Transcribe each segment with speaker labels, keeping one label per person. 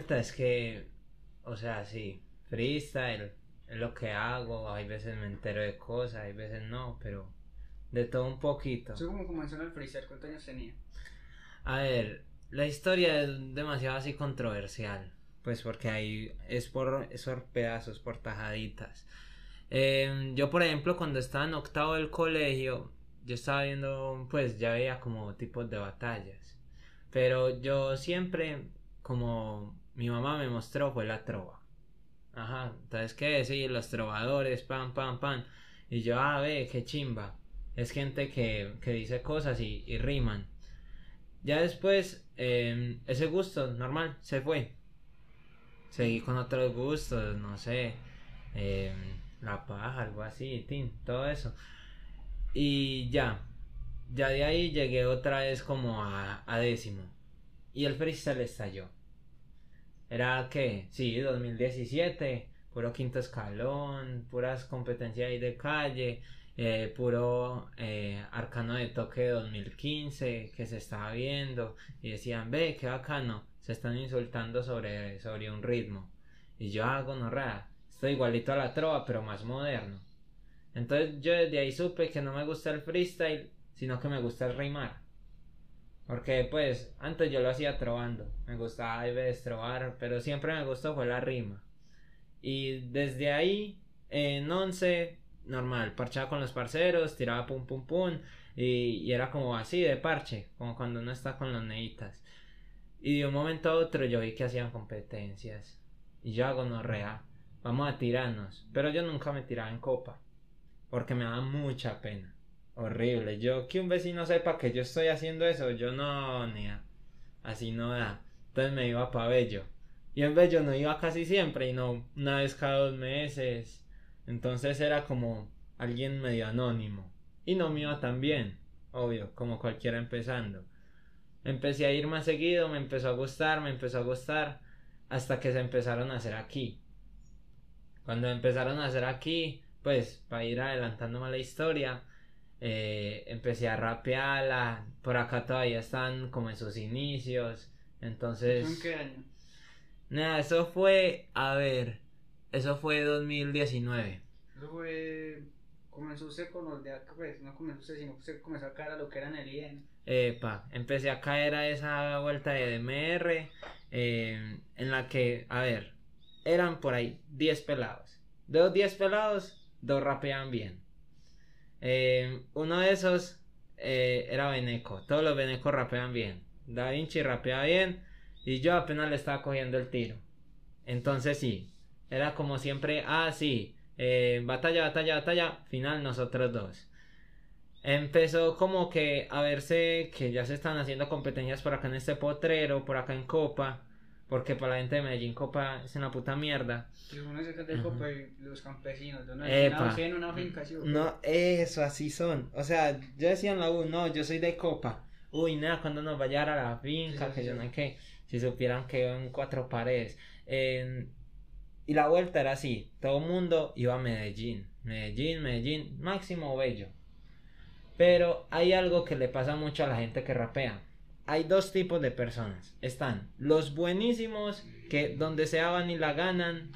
Speaker 1: vuelta es que, o sea, sí, freestyle es lo que hago, hay veces me entero de cosas, hay veces no, pero de todo un poquito.
Speaker 2: ¿Tú cómo comenzó en el freestyle? ¿Cuántos años tenía?
Speaker 1: A ver, la historia es demasiado así controversial, pues porque hay, es por, es por pedazos, por tajaditas. Em, yo, por ejemplo, cuando estaba en octavo del colegio, yo estaba viendo, pues ya veía como tipos de batallas. Pero yo siempre, como mi mamá me mostró, fue la trova. Ajá, entonces, ¿qué decir? Los trovadores, pam, pam, pam. Y yo, ah, ve, qué chimba. Es gente que, que dice cosas y, y riman. Ya después, em, ese gusto normal se fue. Seguí con otros gustos, no sé. em, la paja, algo así, tin, todo eso. Y ya, ya de ahí llegué otra vez como a, a décimo. Y el freestyle estalló. Era que, sí, 2017, puro quinto escalón, puras competencias ahí de calle, eh, puro eh, arcano de toque 2015 que se estaba viendo y decían, ve, qué bacano, se están insultando sobre, sobre un ritmo. Y yo hago no estoy igualito a la trova, pero más moderno. Entonces yo desde ahí supe que no me gusta el freestyle, sino que me gusta el rimar. Porque pues antes yo lo hacía trovando, me gustaba a veces trovar, pero siempre me gustó fue la rima. Y desde ahí, en 11, normal, parchaba con los parceros, tiraba pum pum pum, y, y era como así de parche, como cuando uno está con los neitas. Y de un momento a otro yo vi que hacían competencias. Y yo hago norrea, vamos a tirarnos. Pero yo nunca me tiraba en copa, porque me daba mucha pena. Horrible. Yo que un vecino sepa que yo estoy haciendo eso, yo no, ni a- así no da. Entonces me iba pa' Bello. Y en Bello no iba casi siempre, y no una vez cada dos meses. Entonces era como alguien medio anónimo. Y no me iba tan bien, obvio, como cualquiera empezando. Empecé a ir más seguido, me empezó a gustar, me empezó a gustar, hasta que se empezaron a hacer aquí. Cuando empezaron a hacer aquí, pues para ir adelantándome la historia, eh, empecé a rapearla, por acá todavía están como en sus inicios, entonces...
Speaker 2: ¿En qué año?
Speaker 1: Nada, eso fue, a ver, eso fue 2019.
Speaker 2: Eso fue... Comenzó usted con los de acá, pues, no comenzó usted, sino que usted comenzó a caer a lo que era en el IEN.
Speaker 1: Epa, empecé a caer a esa vuelta de DMR, eh, en la que, a ver, eran por ahí 10 pelados. De los 10 pelados, dos rapeaban bien. Eh, uno de esos eh, era Beneco, todos los Benecos rapean bien. Da Vinci rapeaba bien y yo apenas le estaba cogiendo el tiro. Entonces sí, era como siempre, ah, sí, eh, batalla, batalla, batalla, final nosotros dos. Empezó como que a verse que ya se están haciendo competencias por acá en este potrero, por acá en Copa, porque para la gente de Medellín Copa es una puta mierda.
Speaker 2: Y uno se
Speaker 1: Ajá.
Speaker 2: copa y los campesinos, de una
Speaker 1: Epa.
Speaker 2: usted en una finca, ¿sí?
Speaker 1: No, eso, así son. O sea, yo decía en la U, no, yo soy de Copa. Uy, nada, cuando nos vaya a la finca,
Speaker 2: Sí,
Speaker 1: que
Speaker 2: sí,
Speaker 1: yo
Speaker 2: sí.
Speaker 1: no sé qué. Si supieran que en cuatro paredes. En- Y la vuelta era así, todo el mundo iba a Medellín. Medellín, Medellín, máximo bello. Pero hay algo que le pasa mucho a la gente que rapea. Hay dos tipos de personas. Están los buenísimos que donde sea van y la ganan,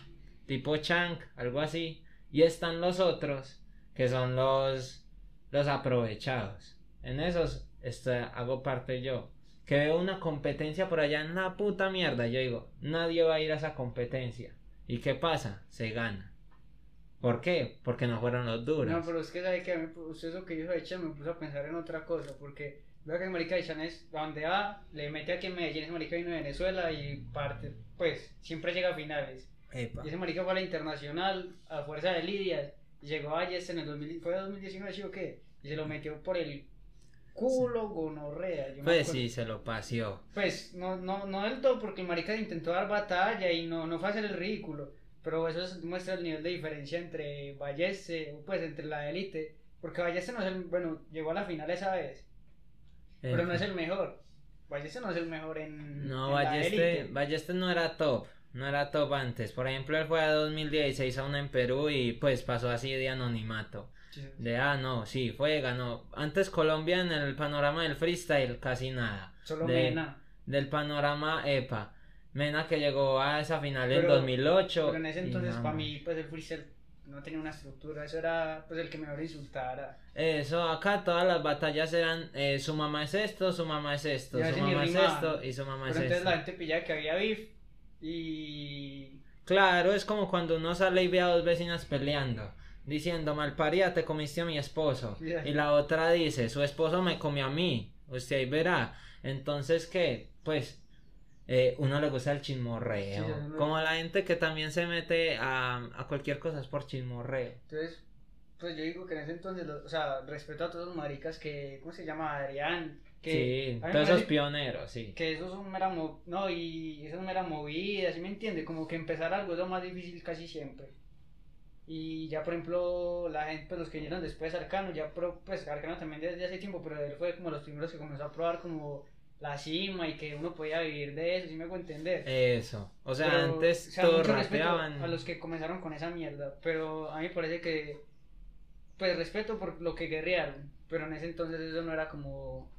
Speaker 1: tipo Chank, algo así. Y están los otros que son los los aprovechados. En esos este, hago parte yo. Que veo una competencia por allá en la puta mierda. Yo digo, nadie va a ir a esa competencia. ¿Y qué pasa? Se gana. ¿Por qué? Porque no fueron los duros.
Speaker 2: No, pero es que sabe que a mí, usted eso que de Chan me puso a pensar en otra cosa, porque veo que el marica de Chan es a donde va, le mete aquí en Medellín, ese marica vino de Venezuela y parte, pues, siempre llega a finales.
Speaker 1: Epa.
Speaker 2: Y ese marica fue a la internacional, a fuerza de Lidia, y llegó a Yes en el 2000, fue 2019, ¿sí o qué? Y se lo metió por el culo gonorrea. yo me
Speaker 1: Pues sí, se lo paseó.
Speaker 2: Pues no, no, no del todo, porque el marica intentó dar batalla y no, no fue a hacer el ridículo. Pero eso es- muestra el nivel de diferencia entre Balleste, pues entre la élite. Porque Balleste no es el, bueno, llegó a la final esa vez, pero no es el mejor. Balleste no es el mejor en,
Speaker 1: No,
Speaker 2: en la
Speaker 1: Balleste,
Speaker 2: élite.
Speaker 1: Balleste no era top. No era top antes. Por ejemplo, él fue a 2016 a una en Perú y pues pasó así de anonimato.
Speaker 2: Sí.
Speaker 1: De ah, no, sí, fue, ganó. Antes Colombia en el panorama del freestyle, casi nada.
Speaker 2: Solo
Speaker 1: de-
Speaker 2: Mena.
Speaker 1: Del panorama EPA. Mena que llegó a esa final en
Speaker 2: Pero-
Speaker 1: 2008.
Speaker 2: Pero en ese entonces, para mí, pues el freestyle no tenía una estructura. Eso era pues el que mejor insultara.
Speaker 1: Eso, acá todas las batallas eran eh, su mamá es esto, su mamá es esto, su mamá es esto y su mamá
Speaker 2: Pero
Speaker 1: es
Speaker 2: entonces
Speaker 1: esto.
Speaker 2: la gente pillaba que había beef y.
Speaker 1: Claro, es como cuando uno sale y ve a dos vecinas peleando, diciendo, malparida, te comiste a mi esposo. Y la otra dice, su esposo me comió a mí. Usted ahí verá. Entonces, ¿qué? Pues, eh, uno le gusta el chismorreo.
Speaker 2: Sí,
Speaker 1: Como la gente que también se mete a, a cualquier cosa es por chismorreo.
Speaker 2: Entonces, pues yo digo que en ese entonces, lo- o sea, respeto a todos los maricas que. ¿Cómo se llama? Adrián. Que,
Speaker 1: sí, todos esos
Speaker 2: parece
Speaker 1: pioneros, sí.
Speaker 2: Que eso son mera mo- no, y eso es mera movida, ¿sí me entiende? Como que empezar algo es lo más difícil casi siempre. Y ya, por ejemplo, la gente, pues los que vinieron después, Arcano, ya, pro- pues Arcano también desde hace tiempo, pero él fue como los primeros que comenzó a probar como la cima y que uno podía vivir de eso, ¿sí me hago entender?
Speaker 1: Eso. O sea,
Speaker 2: Pero,
Speaker 1: antes
Speaker 2: o sea,
Speaker 1: todos rapeaban.
Speaker 2: A los que comenzaron con esa mierda, pero a mí me parece que, pues respeto por lo que guerrearon, pero en ese entonces eso no era como,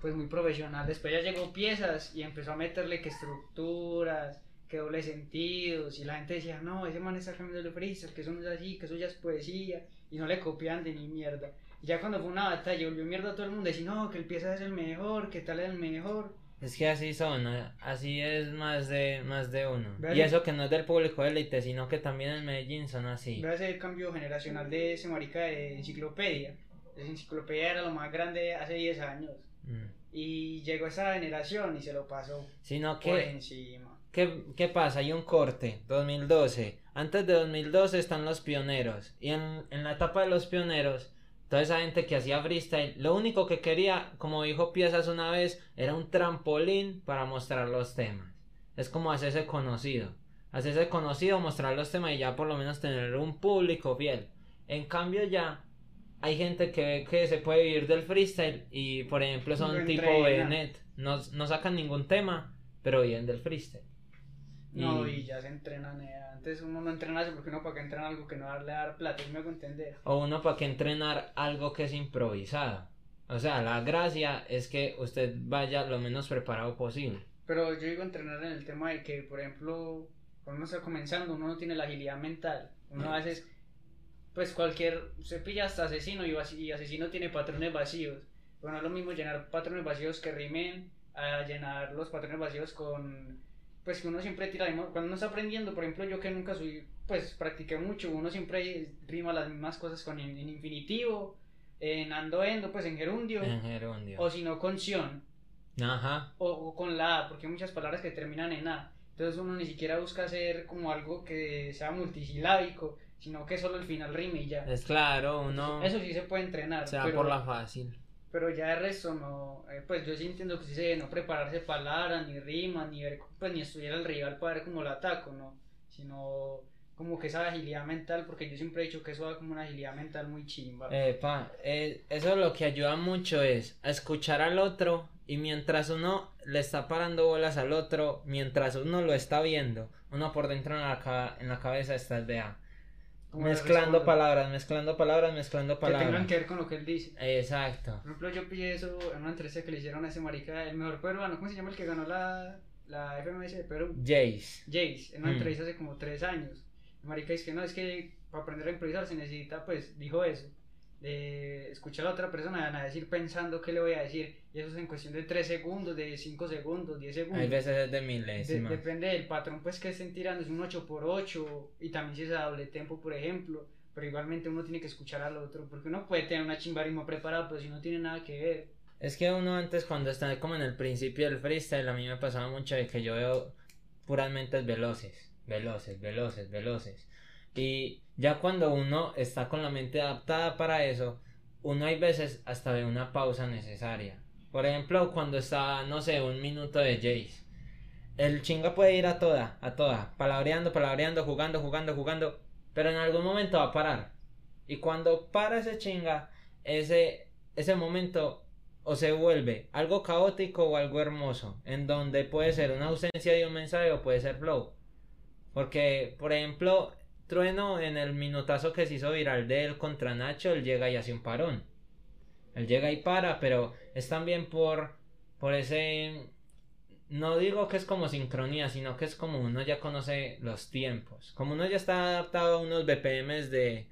Speaker 2: pues muy profesional. Después ya llegó piezas y empezó a meterle que estructuras, que doble sentidos, y la gente decía, no, ese man está cambiando de freestyle, que eso no es así, que eso ya es poesía, y no le copian de ni mierda. Y ya cuando fue una batalla, volvió mierda a todo el mundo, decía, no, que el pieza es el mejor, que tal es el mejor.
Speaker 1: Es que así son, así es más de más de uno.
Speaker 2: Vea,
Speaker 1: Y eso que no es del público élite, sino que también en Medellín son así.
Speaker 2: Ve ese cambio generacional de ese marica de enciclopedia. Esa enciclopedia era lo más grande hace 10 años.
Speaker 1: Mm.
Speaker 2: Y llegó esa generación y se lo pasó
Speaker 1: Sino
Speaker 2: por
Speaker 1: que,
Speaker 2: encima.
Speaker 1: ¿qué, ¿qué pasa? Hay un corte, 2012. Antes de 2012 están los pioneros. Y en, en la etapa de los pioneros, toda esa gente que hacía freestyle, lo único que quería, como dijo Piezas una vez, era un trampolín para mostrar los temas. Es como hacerse conocido. Hacerse conocido, mostrar los temas y ya por lo menos tener un público fiel. En cambio ya hay gente que ve que se puede vivir del freestyle y por ejemplo son tipo. Benet. No, no sacan ningún tema, pero viven del freestyle.
Speaker 2: No, y ya se entrenan. eh. Antes uno no entrenase porque uno para que entrena algo que no darle dar plata, ¿sí me hago entender.
Speaker 1: O uno para que entrenar algo que es improvisado. O sea, la gracia es que usted vaya lo menos preparado posible.
Speaker 2: Pero yo digo entrenar en el tema de que, por ejemplo, cuando uno está comenzando, uno no tiene la agilidad mental. Uno a veces, pues cualquier, se pilla hasta asesino y, y asesino tiene patrones vacíos. Bueno, es lo mismo llenar patrones vacíos que rimen a llenar los patrones vacíos con, pues que uno siempre tira, la misma- cuando uno está aprendiendo, por ejemplo, yo que nunca soy, pues practiqué mucho, uno siempre rima las mismas cosas con en, en infinitivo, en ando endo, pues en gerundio,
Speaker 1: En gerundio.
Speaker 2: o si no con sion
Speaker 1: Ajá.
Speaker 2: o, o con la A, porque hay muchas palabras que terminan en A. Entonces uno ni siquiera busca hacer como algo que sea multisilábico, sino que solo el final rime y ya.
Speaker 1: Es claro, uno
Speaker 2: Eso sí se puede entrenar,
Speaker 1: se va
Speaker 2: pero,
Speaker 1: por la fácil.
Speaker 2: Pero ya el resto no, eh, pues yo sí entiendo que sí se no prepararse palabras, ni rimas, ni ver, pues ni estudiar al rival para ver cómo lo ataco, ¿no? Sino como que esa agilidad mental, porque yo siempre he dicho que eso da como una agilidad mental muy chimba.
Speaker 1: Epa, eh, eso lo que ayuda mucho es a escuchar al otro y mientras uno le está parando bolas al otro, mientras uno lo está viendo, uno por dentro en la, en la cabeza está de A. Mezclando palabras, mezclando palabras, mezclando
Speaker 2: Que tengan
Speaker 1: palabras.
Speaker 2: que ver con lo que él dice.
Speaker 1: Exacto.
Speaker 2: Por ejemplo, yo pillé eso en una entrevista que le hicieron a ese marica, el mejor peruano, ¿cómo se llama el que ganó la, la FMS de Perú?
Speaker 1: Jace.
Speaker 2: Jace, en una
Speaker 1: Mm.
Speaker 2: entrevista hace como tres años. El marica dice que no, es que para aprender a improvisar se necesita, pues, dijo eso, de escuchar a la otra persona, van a decir pensando qué le voy a decir, y eso es en cuestión de tres segundos, de cinco segundos, 10 segundos.
Speaker 1: Hay veces es de
Speaker 2: De-
Speaker 1: milésimas.
Speaker 2: depende del patrón pues que estén tirando, es un 8x8 y también si es a doble tempo por ejemplo, pero igualmente uno tiene que escuchar al otro, porque uno puede tener una chimbarismo preparada, pero si no tiene nada que ver.
Speaker 1: Es que uno antes cuando está como en el principio del freestyle, a mí me pasaba mucho de que yo veo puramente veloces, veloces, veloces, veloces. Y ya cuando uno está con la mente adaptada para eso, uno hay veces hasta ve una pausa necesaria. Por ejemplo, cuando está, no sé, un minuto de Jace. El chinga puede ir a toda, a toda, palabreando, palabreando, jugando, jugando, jugando, pero en algún momento va a parar. Y cuando para ese chinga, ese, ese momento o se vuelve algo caótico o algo hermoso, en donde puede ser una ausencia de un mensaje o puede ser flow. Porque, por ejemplo, Trueno en el minutazo que se hizo viral de él contra Nacho, él llega y hace un parón. Él llega y para, pero es también por, por ese, no digo que es como sincronía, sino que es como uno ya conoce los tiempos. Como uno ya está adaptado a unos BPMs de,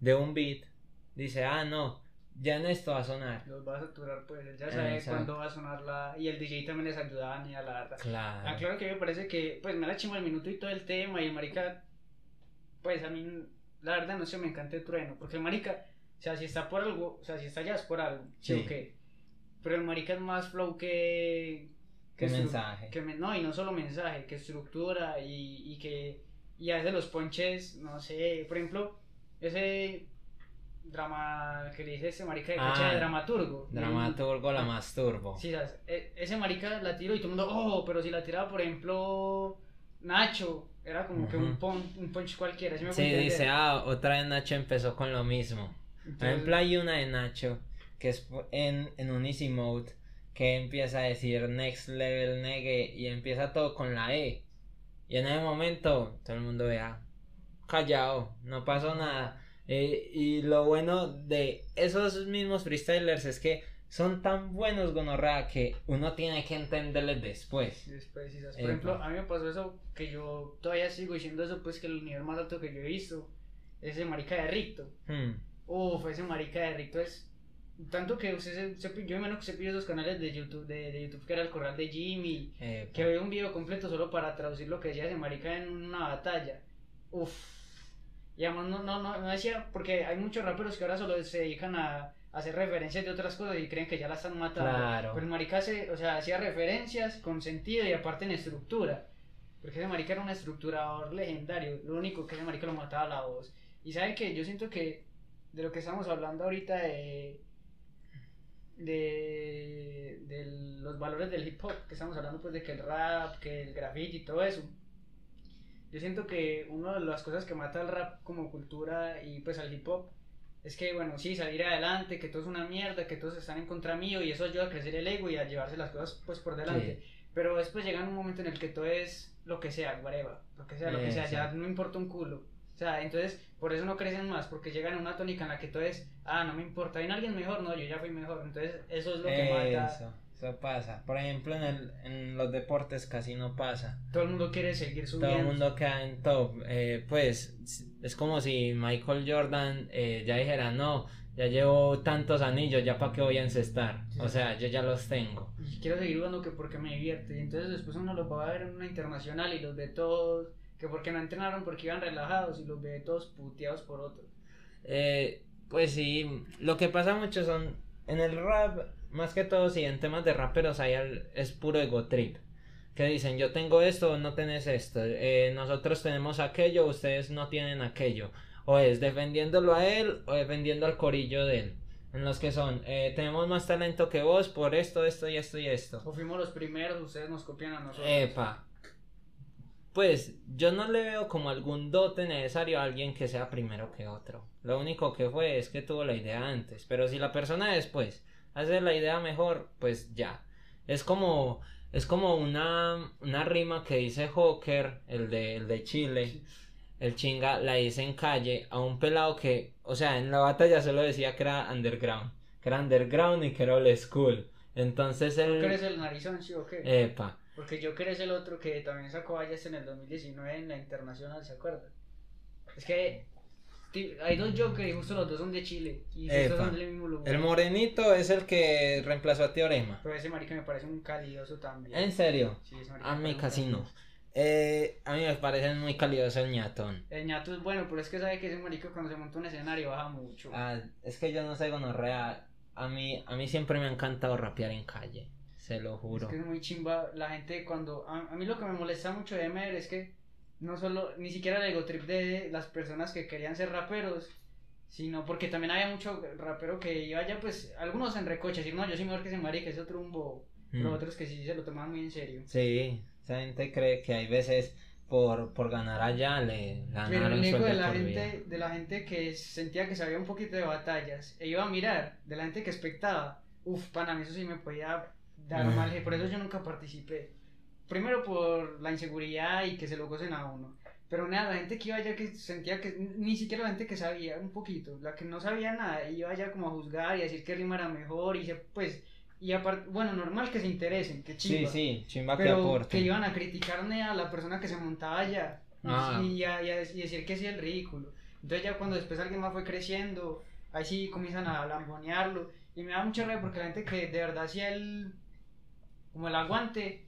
Speaker 1: de un beat, dice, ah, no, ya en esto va a sonar.
Speaker 2: Los va a saturar, pues él ya sabe
Speaker 1: Exacto.
Speaker 2: cuándo va a sonar la. Y el DJ también les ayudaba a la data.
Speaker 1: Claro.
Speaker 2: Ah, claro que me parece que, pues me la chimo el minuto y todo el tema. Y el marica, pues a mí, la verdad, no sé, me encanta el trueno. Porque el marica, o sea, si está por algo, o sea, si está allá es por algo. Sí, o qué. Pero el marica es más flow que. Estru-
Speaker 1: mensaje.
Speaker 2: que me- no, y no solo mensaje, que estructura y, y que. Y a veces los ponches, no sé, por ejemplo, ese drama que le dice ese marica de coche
Speaker 1: Ah,
Speaker 2: de dramaturgo.
Speaker 1: Dramaturgo la masturbo.
Speaker 2: Sí, ¿sabes? E- ese marica la tiró y todo el mundo, oh, pero si la tiraba, por ejemplo, Nacho, era como que un, pon- un punch cualquiera. ¿sí me
Speaker 1: Sí, dice, ah, otra vez Nacho empezó con lo mismo. Por ejemplo, hay una de Nacho que es en, en un easy mode que empieza a decir next level negue y empieza todo con la E. Y en ese momento todo el mundo vea callado, no pasó nada. Eh, y lo bueno de esos mismos freestylers es que son tan buenos gonorrea que uno tiene que entenderles después.
Speaker 2: Por ejemplo, a mí me pasó eso que yo todavía sigo diciendo eso, pues que el nivel más alto que yo he visto es ese marica de Ricto.
Speaker 1: Hmm,
Speaker 2: Uf, ese marica de Ricto es. Tanto que usted se, se- yo menos que se pide esos canales de YouTube, de, de YouTube que era el corral de Jimmy, que veo un video completo solo para traducir lo que decía ese marica en una batalla. Uf. Y además no, no, no, no decía, porque hay muchos raperos que ahora solo se dedican a hacer referencias de otras cosas y creen que ya la están matando.
Speaker 1: Claro.
Speaker 2: Pero el marica hace, o sea, hacía referencias con sentido y aparte en estructura. Porque ese marica era un estructurador legendario. Lo único que ese marica lo mataba la voz. Y sabe que yo siento que de lo que estamos hablando ahorita de de, de los valores del hip hop, que estamos hablando pues de que el rap, que el graffiti y todo eso. Yo siento que una de las cosas que mata al rap como cultura y pues al hip hop es que, bueno, sí, salir adelante, que todo es una mierda, que todos están en contra mío y eso ayuda a crecer el ego y a llevarse las cosas pues por delante. Pero después llega un momento en el que todo es lo que sea, whatever, lo que sea, lo que sea, ya no importa un culo. O sea, entonces por eso no crecen más, porque llegan a una tónica en la que todo es, ah, no me importa, ¿hay alguien mejor? No, yo ya fui mejor. Entonces eso es lo que mata.
Speaker 1: Eso, pasa. Por ejemplo, en, el, en los deportes casi no pasa.
Speaker 2: Todo el mundo quiere seguir
Speaker 1: Todo
Speaker 2: subiendo.
Speaker 1: el mundo queda en top. Eh, pues es como si Michael Jordan eh, ya dijera, no, ya llevo tantos anillos, ya para qué voy a encestar. O sea, yo ya los tengo.
Speaker 2: Y quiero seguir jugando que porque me divierte. Y entonces después uno los va a ver en una internacional y los ve todos, que porque no entrenaron, porque iban relajados y los ve todos puteados por otros.
Speaker 1: Eh, pues sí, lo que pasa mucho son en el rap, más que todo, sí, en temas de raperos hay al- es puro ego trip. Que dicen, yo tengo esto, no tenés esto, eh, nosotros tenemos aquello, ustedes no tienen aquello. O es defendiéndolo a él o defendiendo al corillo de él. En los que son, eh, tenemos más talento que vos por esto, esto y esto y esto.
Speaker 2: O fuimos los primeros, ustedes nos copian a nosotros.
Speaker 1: Epa. Pues yo no le veo como algún dote necesario a alguien que sea primero que otro. Lo único que fue es que tuvo la idea antes. Pero si la persona después hace la idea mejor, pues ya. Es como, es como una, una rima que dice Joker, el de, el de Chile. El chinga la dice en calle a un pelado que, o sea, en la batalla solo decía que era underground. Que era underground y que era old school. Entonces él...
Speaker 2: ¿Joker es el narizón, sí o qué?
Speaker 1: Epa.
Speaker 2: Porque Joker es el otro que también sacó vallas en el 2019 en la internacional, ¿se acuerdan? Es que hay dos Joker y justo los dos son de Chile. Y justo son del mismo lugar.
Speaker 1: El morenito es el que reemplazó a Teorema.
Speaker 2: Pero ese marica me parece un calidoso también.
Speaker 1: ¿En serio?
Speaker 2: Sí, ese marica
Speaker 1: A mí casi no. Eh, a mí me parece muy calidoso el ñatón.
Speaker 2: El ñato es bueno, pero es que sabe que ese marica cuando se monta un escenario baja mucho.
Speaker 1: Ah, es que yo no sé gonorrea. A mí, a mí siempre me ha encantado rapear en calle. Se lo
Speaker 2: Es
Speaker 1: juro.
Speaker 2: que es muy chimba la gente cuando... A, a mí lo que me molesta mucho de Emer es que no solo, ni siquiera el ego trip de las personas que querían ser raperos, sino porque también había mucho rapero que iba allá, pues, algunos en recoche, decir, no, yo soy mejor que ese marica, es otro un bobo, pero
Speaker 1: Mm.
Speaker 2: otros que sí se lo tomaban muy en serio.
Speaker 1: Sí, esa gente cree que hay veces por, por ganar allá le
Speaker 2: Pero
Speaker 1: ganaron
Speaker 2: el ego
Speaker 1: sueldo
Speaker 2: de la
Speaker 1: vida.
Speaker 2: gente, de la gente que sentía que sabía un poquito de batallas e iba a mirar, de la gente que expectaba, uff, pana, eso sí me podía dar
Speaker 1: Mm.
Speaker 2: mal, por eso yo nunca participé. Primero por la inseguridad y que se lo gocen a uno. Pero nada, la gente que iba allá que sentía que, ni siquiera la gente que sabía un poquito, la que no sabía nada, iba allá como a juzgar y a decir que rima era mejor y se, pues y aparte, bueno, normal que se interesen, que chimba.
Speaker 1: Sí, sí, chimba que
Speaker 2: pero
Speaker 1: aporten.
Speaker 2: que iban a criticarme a la persona que se montaba allá
Speaker 1: Ah.
Speaker 2: y, a, y a- y decir que sí el ridículo. Entonces ya cuando después alguien más fue creciendo, ahí sí comienzan a lambonearlo y me da mucha rabia porque la gente que de verdad hacía el como el aguante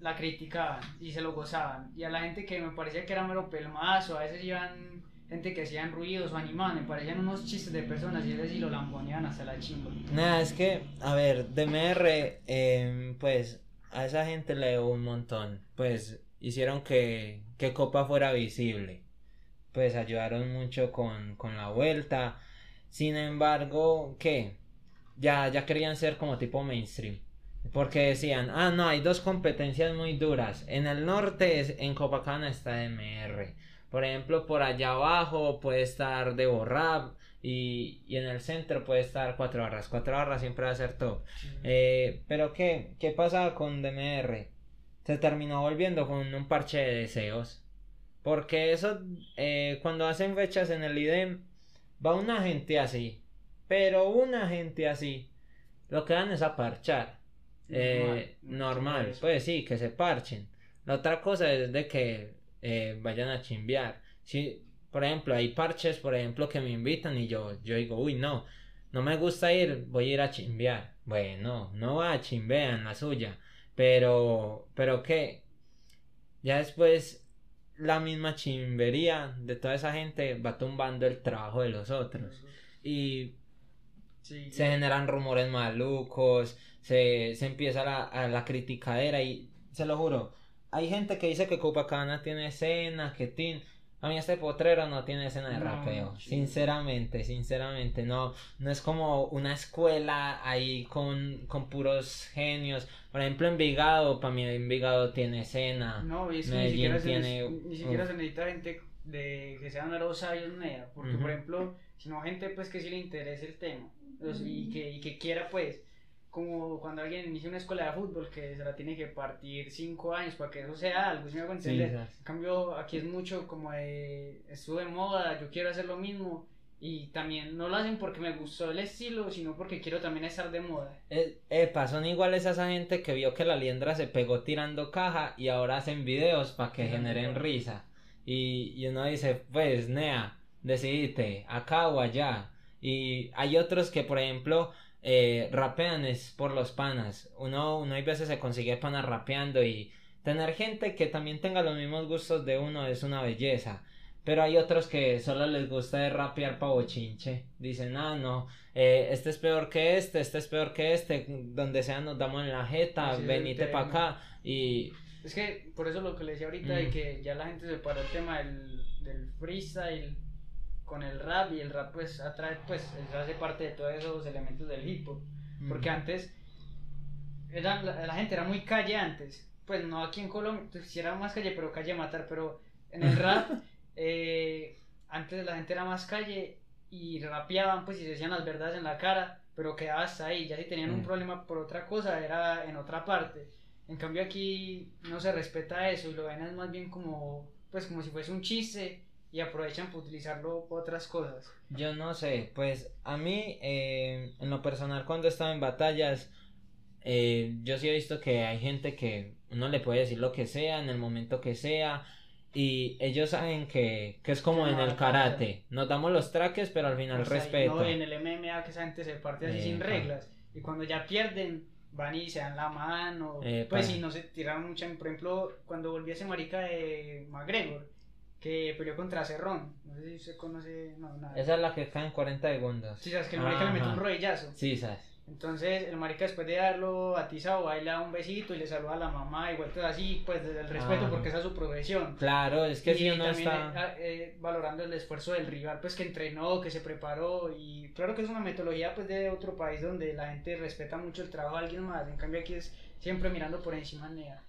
Speaker 2: la criticaban y se lo gozaban y a la gente que me parecía que era mero pelmazo, a veces iban gente que hacían ruidos o animaban, me parecían unos chistes de personas y ellos sí lo lamboneaban hasta la chimba.
Speaker 1: Nada, es que, a ver, DMR, eh, pues a esa gente le dio un montón. Pues hicieron que, que Copa fuera visible. Pues ayudaron mucho con, con la vuelta. Sin embargo, ¿qué? Ya, ya querían ser como tipo mainstream. Porque decían, ah, no, hay dos competencias muy duras. En el norte, es- en Copacabana está DMR. Por ejemplo, por allá abajo puede estar de Borrap. Y, y en el centro puede estar cuatro barras. Cuatro barras siempre va a ser top. Eh, pero ¿qué? ¿Qué pasa con DMR? Se terminó volviendo con un parche de deseos. Porque eso, eh, cuando hacen fechas en el IDEM, va una gente así. Pero una gente así. Lo que dan es a parchar. Eh, normal, pues sí, que se parchen. La otra cosa es de que eh, vayan a chimbear. Si, por ejemplo, hay parches, por ejemplo, que me invitan y yo, yo digo, uy, no, no me gusta ir, voy a ir a chimbear. Bueno, no va a chimbear en la suya. Pero, pero qué, ya después la misma chimbería de toda esa gente va tumbando el trabajo de los otros. Y
Speaker 2: Sí,
Speaker 1: se generan rumores malucos, se, se empieza la, a la criticadera y se lo juro, hay gente que dice que Copacabana tiene escena, que tin, a mí este potrero no tiene escena de
Speaker 2: No,
Speaker 1: rapeo,
Speaker 2: sí.
Speaker 1: sinceramente, sinceramente, no, no es como una escuela ahí con, con puros genios, por ejemplo Envigado, para mí Envigado tiene escena,
Speaker 2: No, es que ni siquiera,
Speaker 1: tiene-
Speaker 2: se, ni siquiera
Speaker 1: uf.
Speaker 2: se necesita gente de que sean sabios nea, porque
Speaker 1: Ujú.
Speaker 2: por ejemplo, sino gente pues que sí le interese el tema y, que, y que quiera pues, como cuando alguien inicia una escuela de fútbol que se la tiene que partir cinco años para que eso sea algo, si me hago
Speaker 1: Sí,
Speaker 2: entender. En cambio, aquí es mucho como de, estuve de moda, yo quiero hacer lo mismo. Y también no lo hacen porque me gustó el estilo, sino porque quiero también estar de moda.
Speaker 1: Eh, epa, son iguales a esa gente que vio que la liendra se pegó tirando caja y ahora hacen videos para que
Speaker 2: Sí,
Speaker 1: generen risa. Y, y uno dice, pues, Nea, decidite, acá o allá. Y hay otros que, por ejemplo, eh, rapean es por los panas. Uno, uno hay veces se consigue panas rapeando y tener gente que también tenga los mismos gustos de uno es una belleza. Pero hay otros que solo les gusta de rapear pa' bochinche. Dicen, ah, no, eh, este es peor que este, este es peor que este. Donde sea nos damos en la jeta,
Speaker 2: Así
Speaker 1: venite pa' acá. Y
Speaker 2: Es que por eso lo que le decía ahorita de
Speaker 1: Mm.
Speaker 2: que ya la gente separó el tema del, del freestyle con el rap y el rap pues atrae pues hace parte de todos esos elementos del hip hop. Porque antes era, la, la gente era muy calle antes. Pues no aquí en Colombia, pues, sí era más calle, pero calle a matar. Pero en el rap, eh, antes la gente era más calle y rapeaban, pues y se decían las verdades en la cara, pero quedaba hasta ahí. Ya si tenían un
Speaker 1: Mm.
Speaker 2: problema por otra cosa, era en otra parte. En cambio aquí no se respeta eso y lo ven es más bien como, pues como si fuese un chiste y aprovechan para utilizarlo para otras cosas.
Speaker 1: Yo no sé, pues a mí, eh, en lo personal, cuando he estado en batallas, eh, yo sí he visto que hay gente que uno le puede decir lo que sea, en el momento que sea, y ellos saben que, que es como
Speaker 2: Que
Speaker 1: en el karate, nos damos los traques, pero al final
Speaker 2: O sea,
Speaker 1: respeto.
Speaker 2: No, en el MMA que esa gente se parte así sin reglas. Y cuando ya pierden, van y se dan la mano. Pues si no se tiraron mucha. Por ejemplo, cuando volví a ese marica de McGregor, que peleó contra Cerrón. No sé si usted conoce. No, nada.
Speaker 1: Esa es la que cae en 40 segundos.
Speaker 2: Sí, sabes que el marica le metió
Speaker 1: Ajá.
Speaker 2: un rodillazo.
Speaker 1: Sí, sabes.
Speaker 2: Entonces el marica después de darlo atizado, va y le da un besito y le saluda a la mamá y vuelto así, pues desde el respeto
Speaker 1: Ah.
Speaker 2: porque esa es su progresión.
Speaker 1: Claro, es que
Speaker 2: y
Speaker 1: si uno
Speaker 2: también
Speaker 1: está...
Speaker 2: eh, eh, valorando el esfuerzo del rival, pues que entrenó, que se preparó y claro que es una metodología pues de otro país donde la gente respeta mucho el trabajo de alguien más, en cambio aquí es siempre mirando por encima Nea.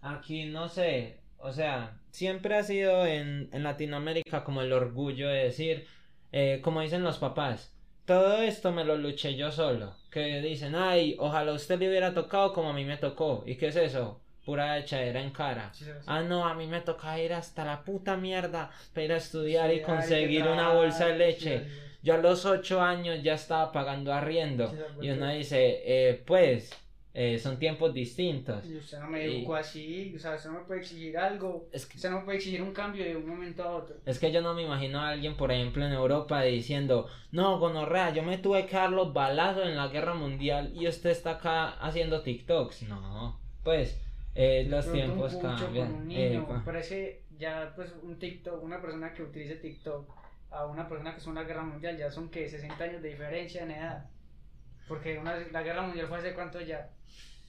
Speaker 1: Aquí no sé, o sea, siempre ha sido en, en Latinoamérica como el orgullo de decir, eh, como dicen los papás, todo esto me lo luché yo solo. Que dicen, ay, ojalá usted le hubiera tocado como a mí me tocó. ¿Y qué es eso? Pura echadera en cara.
Speaker 2: Sí, sí, sí.
Speaker 1: Ah, no, a mí me toca ir hasta la puta mierda para ir a estudiar
Speaker 2: Sí,
Speaker 1: y conseguir una bolsa de leche. Yo a los 8 años ya estaba pagando arriendo. Y uno dice, eh, pues, eh, son tiempos distintos.
Speaker 2: Y usted no me
Speaker 1: Y-
Speaker 2: educó así, o sea, usted no me puede exigir algo,
Speaker 1: Es que,
Speaker 2: usted no me puede exigir un cambio de un momento a otro.
Speaker 1: es que yo no me imagino a alguien, por ejemplo, en Europa diciendo, no, gonorrea, yo me tuve que dar los balazos en la guerra mundial y usted está acá haciendo TikToks. No, pues, eh, los tiempos
Speaker 2: un
Speaker 1: cambian.
Speaker 2: Con un niño, es que ya pues un TikTok, una persona que utilice TikTok a una persona que es una guerra mundial ya son que 60 años de diferencia en edad. Porque una, la guerra mundial fue hace cuánto ya?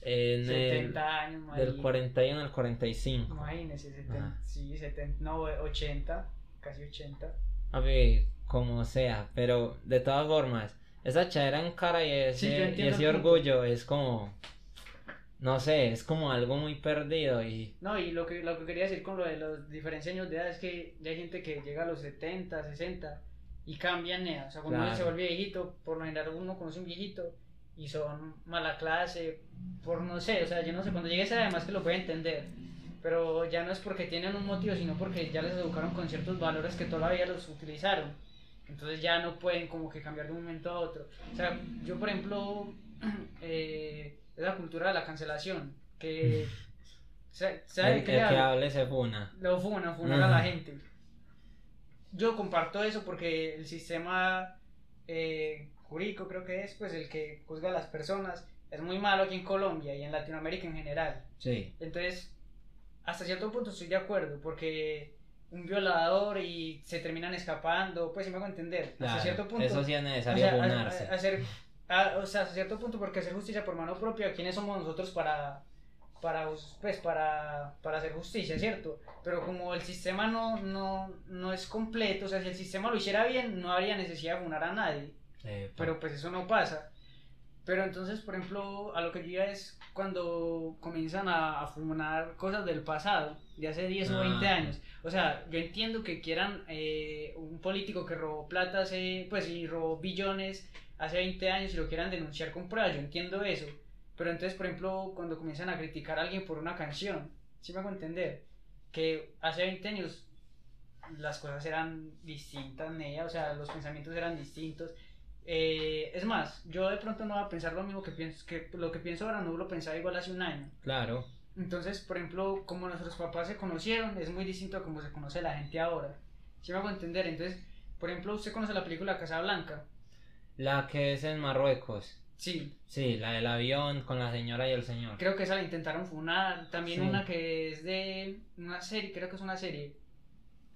Speaker 1: En el-
Speaker 2: 70 años,
Speaker 1: del
Speaker 2: marica.
Speaker 1: 41 al 45.
Speaker 2: Imagínese, 70,
Speaker 1: Ajá.
Speaker 2: sí, 70, no, 80, casi 80.
Speaker 1: A ver, como sea, pero de todas formas, esa chadera en cara y
Speaker 2: Sí,
Speaker 1: ese, y
Speaker 2: entiendo
Speaker 1: ese
Speaker 2: el
Speaker 1: orgullo es como, no sé, es como algo muy perdido y
Speaker 2: No, y lo que, lo que quería decir con lo de los diferentes años de edad es que ya hay gente que llega a los 70, 60 y cambian edad. O sea, cuando uno se
Speaker 1: Claro.
Speaker 2: vuelve viejito, por lo general uno conoce un viejito y son mala clase, por no sé, o sea, yo no sé, cuando llegue edad además que lo puede entender. Pero ya no es porque tienen un motivo, sino porque ya les educaron con ciertos valores que todavía los utilizaron. Entonces ya no pueden como que cambiar de un momento a otro. O sea, yo por ejemplo, eh, esa cultura de la cancelación, que... ¿Sabe sabe de
Speaker 1: el,
Speaker 2: qué
Speaker 1: el que hable se funa.
Speaker 2: Lo funan, funan a la gente. Yo comparto eso porque el sistema eh, jurídico creo que es pues el que juzga a las personas es muy malo aquí en Colombia y en Latinoamérica en general.
Speaker 1: Sí,
Speaker 2: Entonces, hasta cierto punto estoy de acuerdo porque un violador y se terminan escapando, pues si me hago entender,
Speaker 1: claro,
Speaker 2: hasta cierto punto.
Speaker 1: eso sí es
Speaker 2: o
Speaker 1: necesario
Speaker 2: sea, a-
Speaker 1: funarse.
Speaker 2: a- hacer, a- o sea, hasta cierto punto porque hacer justicia por mano propia, ¿quiénes somos nosotros para para pues para, para hacer justicia, ¿cierto? Pero como el sistema no, no, no es completo, o sea, si el sistema lo hiciera bien, no habría necesidad de funar a nadie. Pero pues eso no pasa. Pero entonces, por ejemplo, a lo que yo iba es cuando comienzan a, a funar cosas del pasado, de hace 10 o 20
Speaker 1: Ah.
Speaker 2: años. O sea, yo entiendo que quieran eh, un político que robó plata hace, pues y robó billones hace 20 años y lo quieran denunciar con pruebas, yo entiendo eso. Pero entonces, por ejemplo, cuando comienzan a criticar a alguien por una canción, ¿sí me hago entender? Que hace 20 años las cosas eran distintas, Nea, o sea, los pensamientos eran distintos. Eh, es más, yo de pronto no voy a pensar lo mismo que pienso, que lo que pienso ahora no lo pensaba igual hace un año.
Speaker 1: Claro,
Speaker 2: Entonces, por ejemplo, como nuestros papás se conocieron, es muy distinto a como se conoce la gente ahora. ¿Sí me hago entender? Entonces, por ejemplo, usted conoce la película Casablanca.
Speaker 1: la que es en Marruecos.
Speaker 2: Sí,
Speaker 1: Sí, la del avión con la señora y el señor.
Speaker 2: creo que esa la intentaron funar. También
Speaker 1: Sí.
Speaker 2: una que es de una serie, creo que es una serie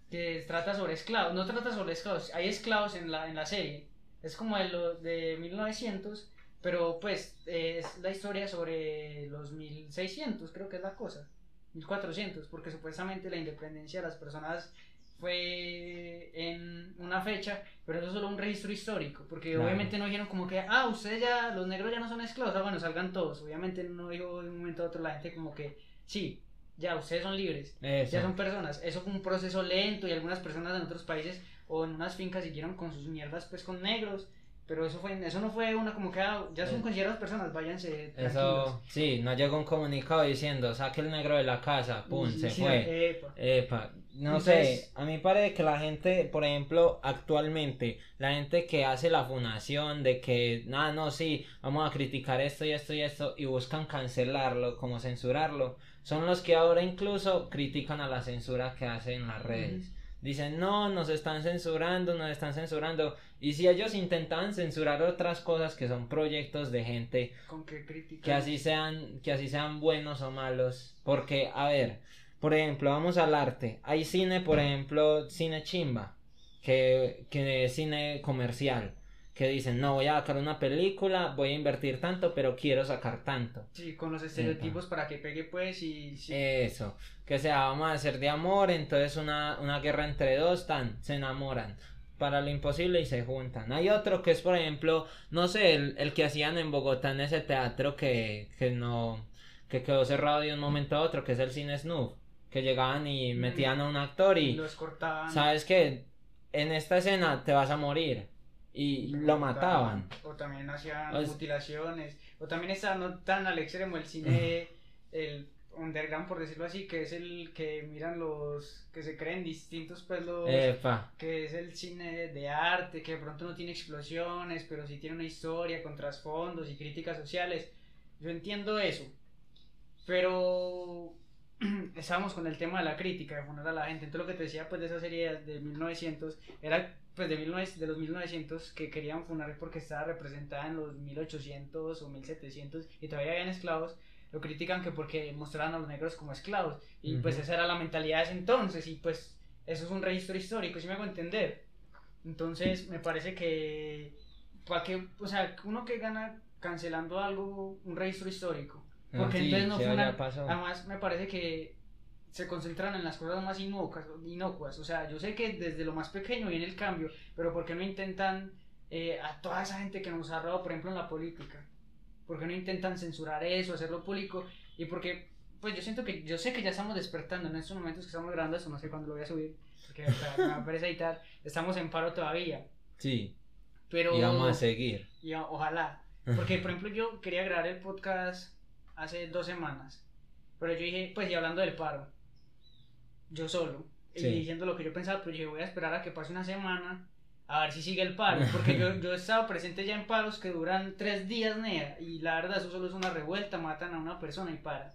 Speaker 2: que trata sobre esclavos. No trata sobre esclavos, hay esclavos en la, en la serie. Es como de, lo, de 1900, pero pues eh, es la historia sobre los 1600, creo que es la cosa. 1400, porque supuestamente la independencia de las personas fue en una fecha, pero eso es solo un registro histórico, porque
Speaker 1: Claro.
Speaker 2: obviamente no dijeron como que, ah, ustedes ya, los negros ya no son esclavos, ah, bueno, salgan todos. Obviamente no dijo de un momento a otro la gente como que, sí, ya, ustedes son libres,
Speaker 1: Eso.
Speaker 2: ya son personas. Eso fue un proceso lento y algunas personas en otros países o en unas fincas siguieron con sus mierdas pues con negros. Pero eso fue, eso no fue una como que ah, ya son
Speaker 1: Eh.
Speaker 2: consideradas personas, váyanse tranquilos.
Speaker 1: Eso, sí, no llegó un comunicado diciendo, saque el negro de la casa, pum,
Speaker 2: Sí,
Speaker 1: se
Speaker 2: sí,
Speaker 1: fue.
Speaker 2: epa.
Speaker 1: Epa, no
Speaker 2: Entonces-
Speaker 1: sé, a mí parece que la gente, por ejemplo, actualmente, la gente que hace la funación de que, nada, no, sí, vamos a criticar esto y esto y esto, y buscan cancelarlo, como censurarlo, son los que ahora incluso critican a la censura que hacen las redes. Dicen, no, nos están censurando, nos están censurando. Y si ellos intentaban censurar otras cosas que son proyectos de gente
Speaker 2: Con qué crítica.
Speaker 1: que así sean que así sean buenos o malos porque a ver por ejemplo vamos al arte hay cine por ejemplo cine chimba que que es cine comercial que dicen no voy a sacar una película voy a invertir tanto pero quiero sacar tanto
Speaker 2: Sí, con los estereotipos para que pegue pues y... sí.
Speaker 1: eso que sea vamos a hacer de amor entonces una, una guerra entre dos tan se enamoran para lo imposible y se juntan. Hay otro que es, por ejemplo, no sé, el, el que hacían en Bogotá en ese teatro que, que no, que quedó cerrado de un momento a otro, que es el cine Snuff, que llegaban y
Speaker 2: Mm.
Speaker 1: metían a un actor
Speaker 2: y los cortaban.
Speaker 1: sabes que en esta escena te vas a morir y lo mataban.
Speaker 2: O también hacían
Speaker 1: O es-
Speaker 2: mutilaciones. O también está no tan al extremo el cine, el underground, por decirlo así, que es el que miran los, que se creen distintos, pues los,
Speaker 1: Epa.
Speaker 2: que es el cine de arte, que de pronto no tiene explosiones, pero sí tiene una historia con trasfondos y críticas sociales. Yo entiendo eso, pero estábamos con el tema de la crítica, de poner a la gente. Entonces lo que te decía pues de esa serie de 1900 era pues de, 19, de los 1900 que querían funar porque estaba representada en los 1800 o 1700 y todavía habían esclavos. Lo critican que porque mostraban a los negros como esclavos y pues
Speaker 1: Ujú.
Speaker 2: esa era la mentalidad de ese entonces y pues eso es un registro histórico, si me hago entender. Entonces me parece que para que, o sea, uno que gana cancelando algo, un registro histórico.
Speaker 1: No,
Speaker 2: Porque
Speaker 1: sí,
Speaker 2: entonces no
Speaker 1: sí,
Speaker 2: fue una... Además me parece que se concentran en las cosas más inocuas, inocuas. O sea, yo sé que desde lo más pequeño viene el cambio, pero ¿por qué no intentan eh, a toda esa gente que nos ha robado, por ejemplo, en la política? ¿Por qué no intentan censurar eso, hacerlo público? Y porque, pues yo siento que, yo sé que ya estamos despertando en estos momentos que estamos grabando esto, no sé cuándo lo voy a subir, porque o sea, me pereza editar, estamos en paro todavía.
Speaker 1: Sí,
Speaker 2: Pero...
Speaker 1: y vamos a seguir.
Speaker 2: Y ojalá. Porque, por ejemplo, yo quería grabar el podcast hace dos semanas. Pero yo dije, pues, y hablando del paro, yo solo,
Speaker 1: Sí.
Speaker 2: y diciendo lo que yo pensaba, pero yo dije, voy a esperar a que pase una semana a ver si sigue el paro. Porque yo, yo he estado presente ya en paros que duran tres días, Nea, y la verdad, eso solo es una revuelta, matan a una persona y para.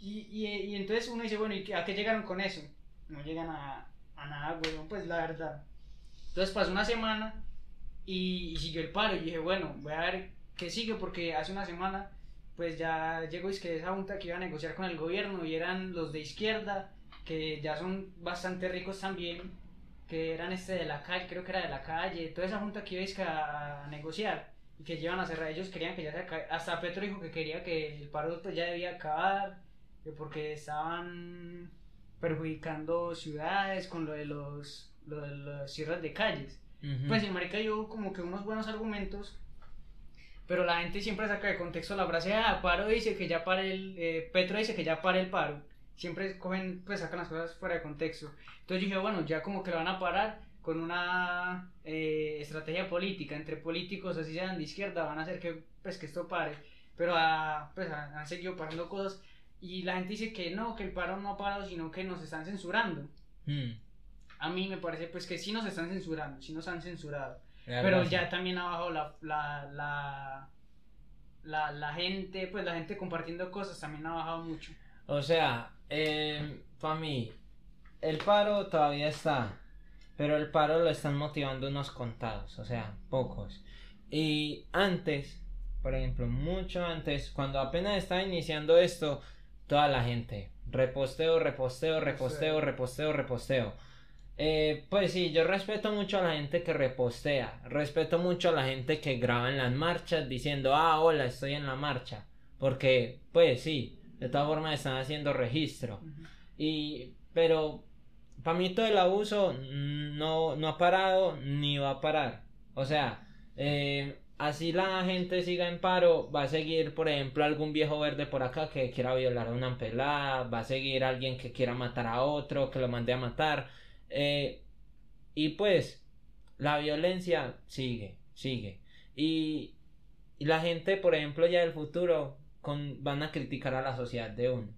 Speaker 2: Y, y, y entonces uno dice, bueno, ¿y a qué llegaron con eso? No llegan a, a nada, weón, pues la verdad. Entonces pasó una semana y, y siguió el paro. Y dije, bueno, voy a ver qué sigue porque hace una semana pues ya llegó es que esa junta que iba a negociar con el gobierno y eran los de izquierda que ya son bastante ricos también que eran este de la calle creo que era de la calle toda esa junta que iba a, negociar y que llevan a cerrar ellos querían que ya se acabe hasta Petro dijo que quería que el paro pues ya debía acabar que porque estaban perjudicando ciudades con lo de los lo de cierres de calles pues el marica dio como que unos buenos argumentos, pero la gente siempre saca de contexto la frase, ah, paro dice que ya para el, eh, Petro dice que ya para el paro. Siempre cogen, pues sacan las cosas fuera de contexto. Entonces dije, bueno, ya como que lo van a parar con una eh, estrategia política, entre políticos, así sean de izquierda, van a hacer que, pues, que esto pare. Pero ah, pues, han han seguido pasando cosas y la gente dice que no, que el paro no ha parado, sino que nos están censurando.
Speaker 1: Mm,
Speaker 2: A mí me parece pues que sí nos están censurando, sí nos han censurado. Pero ya también abajo la, la, la, la, la gente, pues la gente compartiendo cosas también ha bajado mucho.
Speaker 1: O sea, para mí, el paro todavía está, pero el paro lo están motivando unos contados, o sea, pocos. Y antes, por ejemplo, mucho antes, cuando apenas estaba iniciando esto, toda la gente, reposteo, reposteo, reposteo, reposteo, reposteo. Eh, pues sí, yo respeto mucho a la gente que repostea, respeto mucho a la gente que graba en las marchas diciendo, ah, hola, estoy en la marcha, porque, pues sí, de todas formas están haciendo registro. Y, pero, para mí todo el abuso no, no ha parado ni va a parar. O sea, eh, así la gente siga en paro, va a seguir, por ejemplo, algún viejo verde por acá que quiera violar a una pelada, va a seguir alguien que quiera matar a otro, que lo mande a matar. Eh, y pues, la violencia sigue, sigue. Y, y la gente, por ejemplo, ya del futuro, van a criticar a la sociedad de uno.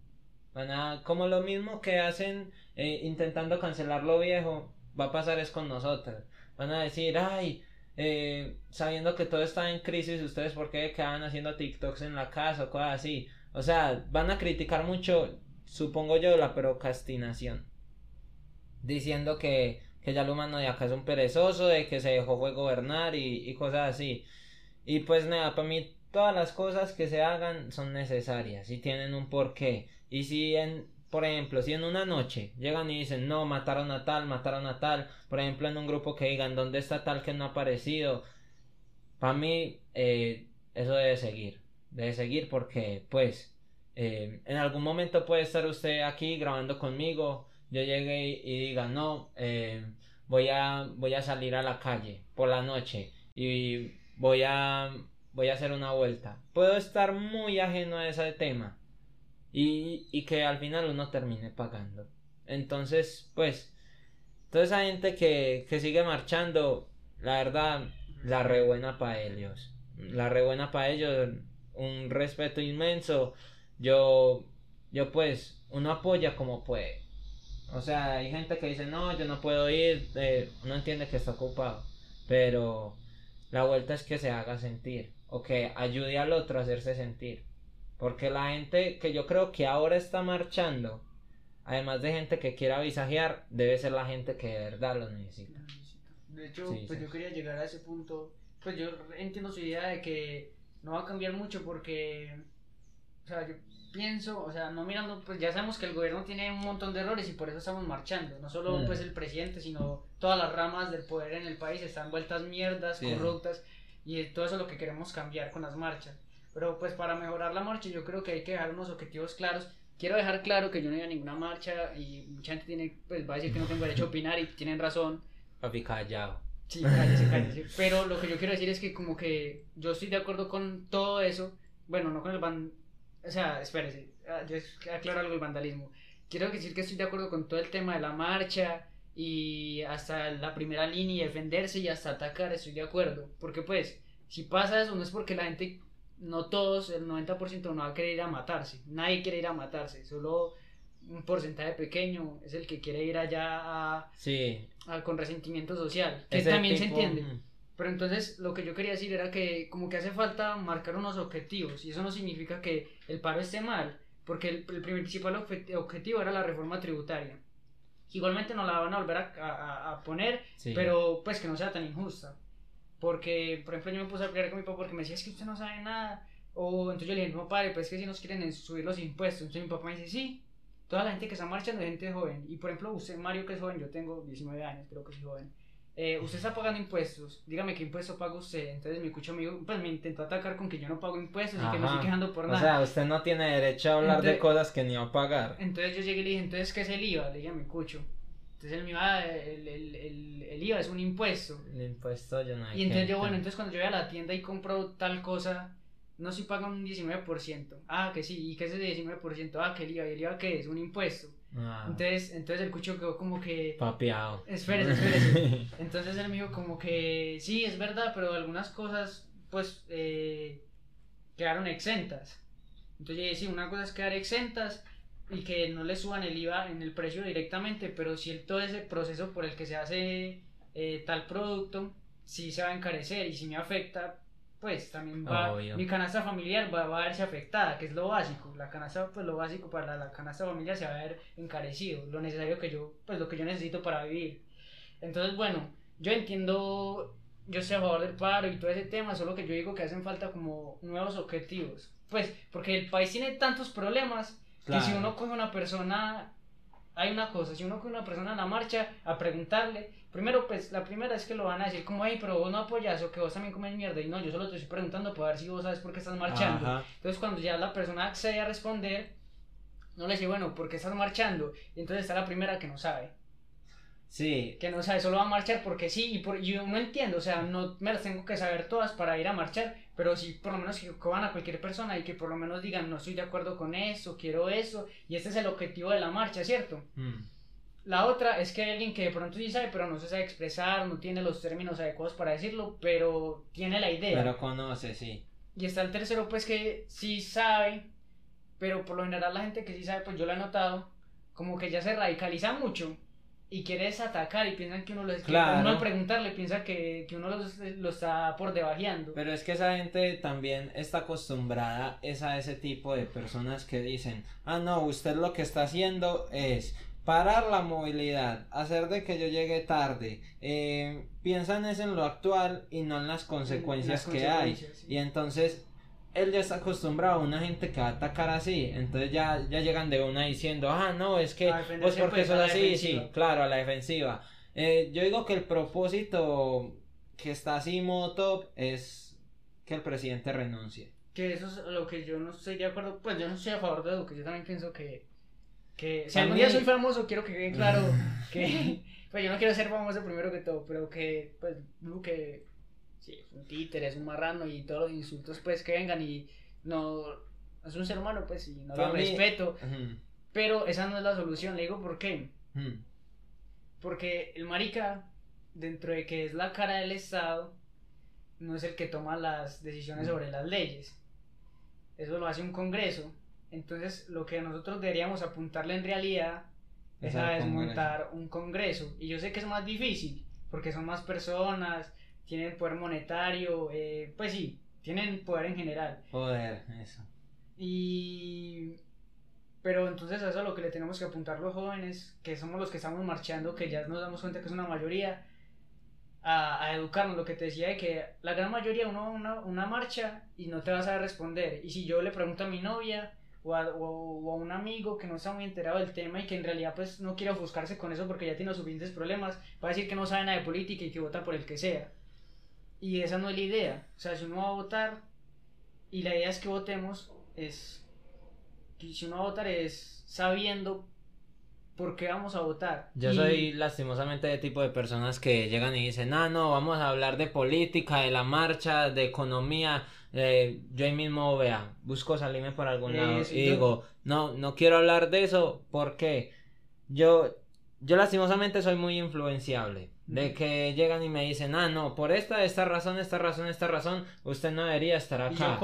Speaker 1: Van a, como lo mismo que hacen eh, intentando cancelar lo viejo, va a pasar es con nosotros. Van a decir, ay, eh, sabiendo que todo está en crisis, ustedes por qué quedan haciendo TikToks en la casa o cosas así. O sea, van a criticar mucho, supongo yo, la procrastinación. Diciendo que, que ya el humano de acá es un perezoso, de que se dejó gobernar y, y cosas así. Y pues nada, para mí todas las cosas que se hagan son necesarias y tienen un porqué. Y si en, por ejemplo, si en una noche llegan y dicen, no, mataron a tal, mataron a tal, por ejemplo, en un grupo que digan, ¿dónde está tal que no ha aparecido? Para mí, eh, eso debe seguir. Debe seguir porque, pues, eh, en algún momento puede estar usted aquí grabando conmigo, yo llegue y, diga, no, eh, voy, a, voy a salir a la calle por la noche y voy a, voy a hacer una vuelta. Puedo estar muy ajeno a ese tema y, y que al final uno termine pagando. Entonces, pues, toda esa gente que, que sigue marchando, la verdad, la re buena para ellos. La re buena para ellos, un respeto inmenso. Yo yo pues, uno apoya como puede. O sea, hay gente que dice, no, yo no puedo ir, eh, uno entiende que está ocupado, pero la vuelta es que se haga sentir, o que ayude al otro a hacerse sentir. Porque la gente que yo creo que ahora está marchando, además de gente que quiera visajear, debe ser la gente que de verdad lo necesita.
Speaker 2: De hecho,
Speaker 1: Sí,
Speaker 2: pues
Speaker 1: sí.
Speaker 2: yo quería llegar a ese punto. Pues yo entiendo su idea de que no va a cambiar mucho porque, o sea, yo pienso, o sea, no mirando, pues ya sabemos que el gobierno tiene un montón de errores y por eso estamos marchando. No solo
Speaker 1: Mm.
Speaker 2: pues el presidente, sino todas las ramas del poder en el país están vueltas mierdas,
Speaker 1: Sí.
Speaker 2: corruptas y todo eso es lo que queremos cambiar con las marchas. Pero pues para mejorar la marcha yo creo que hay que dejar unos objetivos claros. Quiero dejar claro que yo no iba a ninguna marcha y mucha gente tiene, pues va a decir que no tengo derecho a opinar y tienen razón.
Speaker 1: Papi callado.
Speaker 2: Sí, cállese, cállese. Pero lo que yo quiero decir es que como que yo estoy de acuerdo con todo eso. Bueno, no con el van... O sea, espérese. ah, Yo aclaro algo el vandalismo. Quiero decir que estoy de acuerdo con todo el tema de la marcha y hasta la primera línea y defenderse y hasta atacar, estoy de acuerdo. Porque pues, si pasa eso no es porque la gente, no todos, el 90% no va a querer ir a matarse. Nadie quiere ir a matarse. Solo un porcentaje pequeño es el que quiere ir allá a,
Speaker 1: Sí.
Speaker 2: a- con resentimiento social. Que
Speaker 1: ese
Speaker 2: también se
Speaker 1: tipo-
Speaker 2: entiende.
Speaker 1: mm,
Speaker 2: Pero entonces lo que yo quería decir era que como que hace falta marcar unos objetivos y eso no significa que el paro esté mal, porque el, el principal obje- objetivo era la reforma tributaria. Igualmente no la van a volver a, a- a poner,
Speaker 1: Sí.
Speaker 2: pero pues que no sea tan injusta. Porque, por ejemplo, yo me puse a pelear con mi papá porque me decía, es que usted no sabe nada. O entonces yo le dije, no, padre, pues es que si nos quieren subir los impuestos. Entonces mi papá me dice, sí, toda la gente que está marchando es gente joven. Y por ejemplo, usted, Mario, que es joven, yo tengo 19 años, creo que soy joven. Eh, usted está pagando impuestos, dígame qué impuesto paga usted. Entonces mi cucho me, dijo- pues, me intentó atacar con que yo no pago impuestos y que me estoy quejando por
Speaker 1: O
Speaker 2: nada.
Speaker 1: sea, usted no tiene derecho a hablar de cosas que ni va a pagar.
Speaker 2: Entonces yo llegué y le dije, entonces, ¿qué es el IVA? Le dije a mi cucho. Entonces él me iba, "Ah, el, el, el, el IVA es un impuesto.
Speaker 1: El impuesto yo no hay
Speaker 2: Y entonces
Speaker 1: que-
Speaker 2: yo, bueno, entonces cuando yo voy a la tienda y compro tal cosa, no si pagan un 19%. Ah, que sí, ¿y qué es ese 19%? Ah, que el IVA, ¿y el IVA qué es? Un impuesto.
Speaker 1: Ah,
Speaker 2: Entonces, entonces el cucho quedó como que...
Speaker 1: papeado.
Speaker 2: Espérese, espérese. Entonces él me dijo como que sí, es verdad, pero algunas cosas pues eh, quedaron exentas. Entonces yo dije, sí, una cosa es quedar exentas y que no le suban el IVA en el precio directamente, pero si el, todo ese proceso por el que se hace eh, tal producto, sí se va a encarecer y si me afecta, pues también va,
Speaker 1: Obvio.
Speaker 2: mi canasta familiar va, va a verse afectada, que es lo básico. La canasta, pues lo básico para la, la canasta familiar se va a ver encarecido, lo necesario que yo, pues lo que yo necesito para vivir. Entonces, bueno, yo entiendo, yo estoy a favor del paro y todo ese tema, solo que yo digo que hacen falta como nuevos objetivos. Pues, porque el país tiene tantos problemas que si
Speaker 1: Claro.
Speaker 2: uno coge una persona, hay una cosa, si uno coge una persona en la marcha a preguntarle, primero pues la primera es que lo van a decir como, hey, pero vos no apoyas o que vos también comes mierda, y no, yo solo te estoy preguntando para ver si vos sabes por qué estás marchando.
Speaker 1: Ajá.
Speaker 2: Entonces cuando ya la persona accede a responder, no le dice, bueno, ¿por qué estás marchando? Y entonces está la primera que no sabe
Speaker 1: Sí,
Speaker 2: que no sabe, solo va a marchar porque sí, y por, yo no entiendo, o sea, no me las tengo que saber todas para ir a marchar, pero sí, por lo menos que cojan a cualquier persona y que por lo menos digan, no estoy de acuerdo con eso, quiero eso, y este es el objetivo de la marcha, ¿cierto?
Speaker 1: mm,
Speaker 2: La otra es que hay alguien que de pronto sí sabe, pero no se sabe expresar, no tiene los términos adecuados para decirlo, pero tiene la idea.
Speaker 1: pero conoce, sí.
Speaker 2: Y está el tercero, pues que sí sabe, pero por lo general la gente que sí sabe, pues yo lo he notado, como que ya se radicaliza mucho y quiere desatacar y piensan que uno lo
Speaker 1: Claro.
Speaker 2: uno al preguntarle piensa que, que uno lo está por debajeando.
Speaker 1: Pero es que esa gente también está acostumbrada es a ese tipo de personas que dicen, ah no, usted lo que está haciendo es parar la movilidad, hacer de que yo llegue tarde, eh, piensan es en lo actual y no en las consecuencias
Speaker 2: las
Speaker 1: que hay.
Speaker 2: sí.
Speaker 1: Y entonces él ya está acostumbrado a una gente que va a atacar así, entonces ya, ya llegan de una diciendo, ah no, es que pues
Speaker 2: defenderse,
Speaker 1: porque
Speaker 2: pues,
Speaker 1: sos así,
Speaker 2: defensiva.
Speaker 1: sí, claro, a la defensiva. Eh, yo digo que el propósito que está así modo top es que el presidente renuncie.
Speaker 2: Que eso es lo que yo no estoy de acuerdo, pues yo no estoy a favor de Duque, yo también pienso que, que si algún día soy famoso quiero que quede claro que, pues yo no quiero ser famoso primero que todo, pero que pues Duque sí, es un títere, es un marrano y todos los insultos pues que vengan y no, es un ser humano pues y no lo respeto,
Speaker 1: Ujú,
Speaker 2: pero esa no es la solución, le digo por qué,
Speaker 1: ujú.
Speaker 2: porque el marica, dentro de que es la cara del Estado, no es el que toma las decisiones
Speaker 1: Mm.
Speaker 2: sobre las leyes. Eso lo hace un Congreso. Entonces, lo que nosotros deberíamos apuntarle en realidad es a desmontar un congreso. Y yo sé que es más difícil, porque son más personas, tienen poder monetario, eh, pues sí, tienen poder en general.
Speaker 1: Poder, eso.
Speaker 2: Y... Pero entonces eso es lo que le tenemos que apuntar los jóvenes, que somos los que estamos marchando, que ya nos damos cuenta que es una mayoría, a, a educarnos. Lo que te decía de que la gran mayoría uno una, una marcha y no te vas a responder. Y si yo le pregunto a mi novia, o a, o, a, un amigo que no está muy enterado del tema y que en realidad pues no quiere ofuscarse con eso porque ya tiene suficientes problemas, va a decir que no sabe nada de política y que vota por el que sea. Y esa no es la idea. O sea, si uno va a votar y la idea es que votemos, es... Si uno va a votar es sabiendo por qué vamos a votar.
Speaker 1: Yo soy lastimosamente de tipo de personas que llegan y dicen, ah, no, vamos a hablar de política, de la marcha, de economía eh, yo ahí mismo, vea, busco salirme por algún lado y digo, no, no quiero hablar de eso porque yo, yo lastimosamente soy muy influenciable. De que llegan y me dicen, ah, no, por esta, esta razón, esta razón, esta razón, usted no debería estar acá.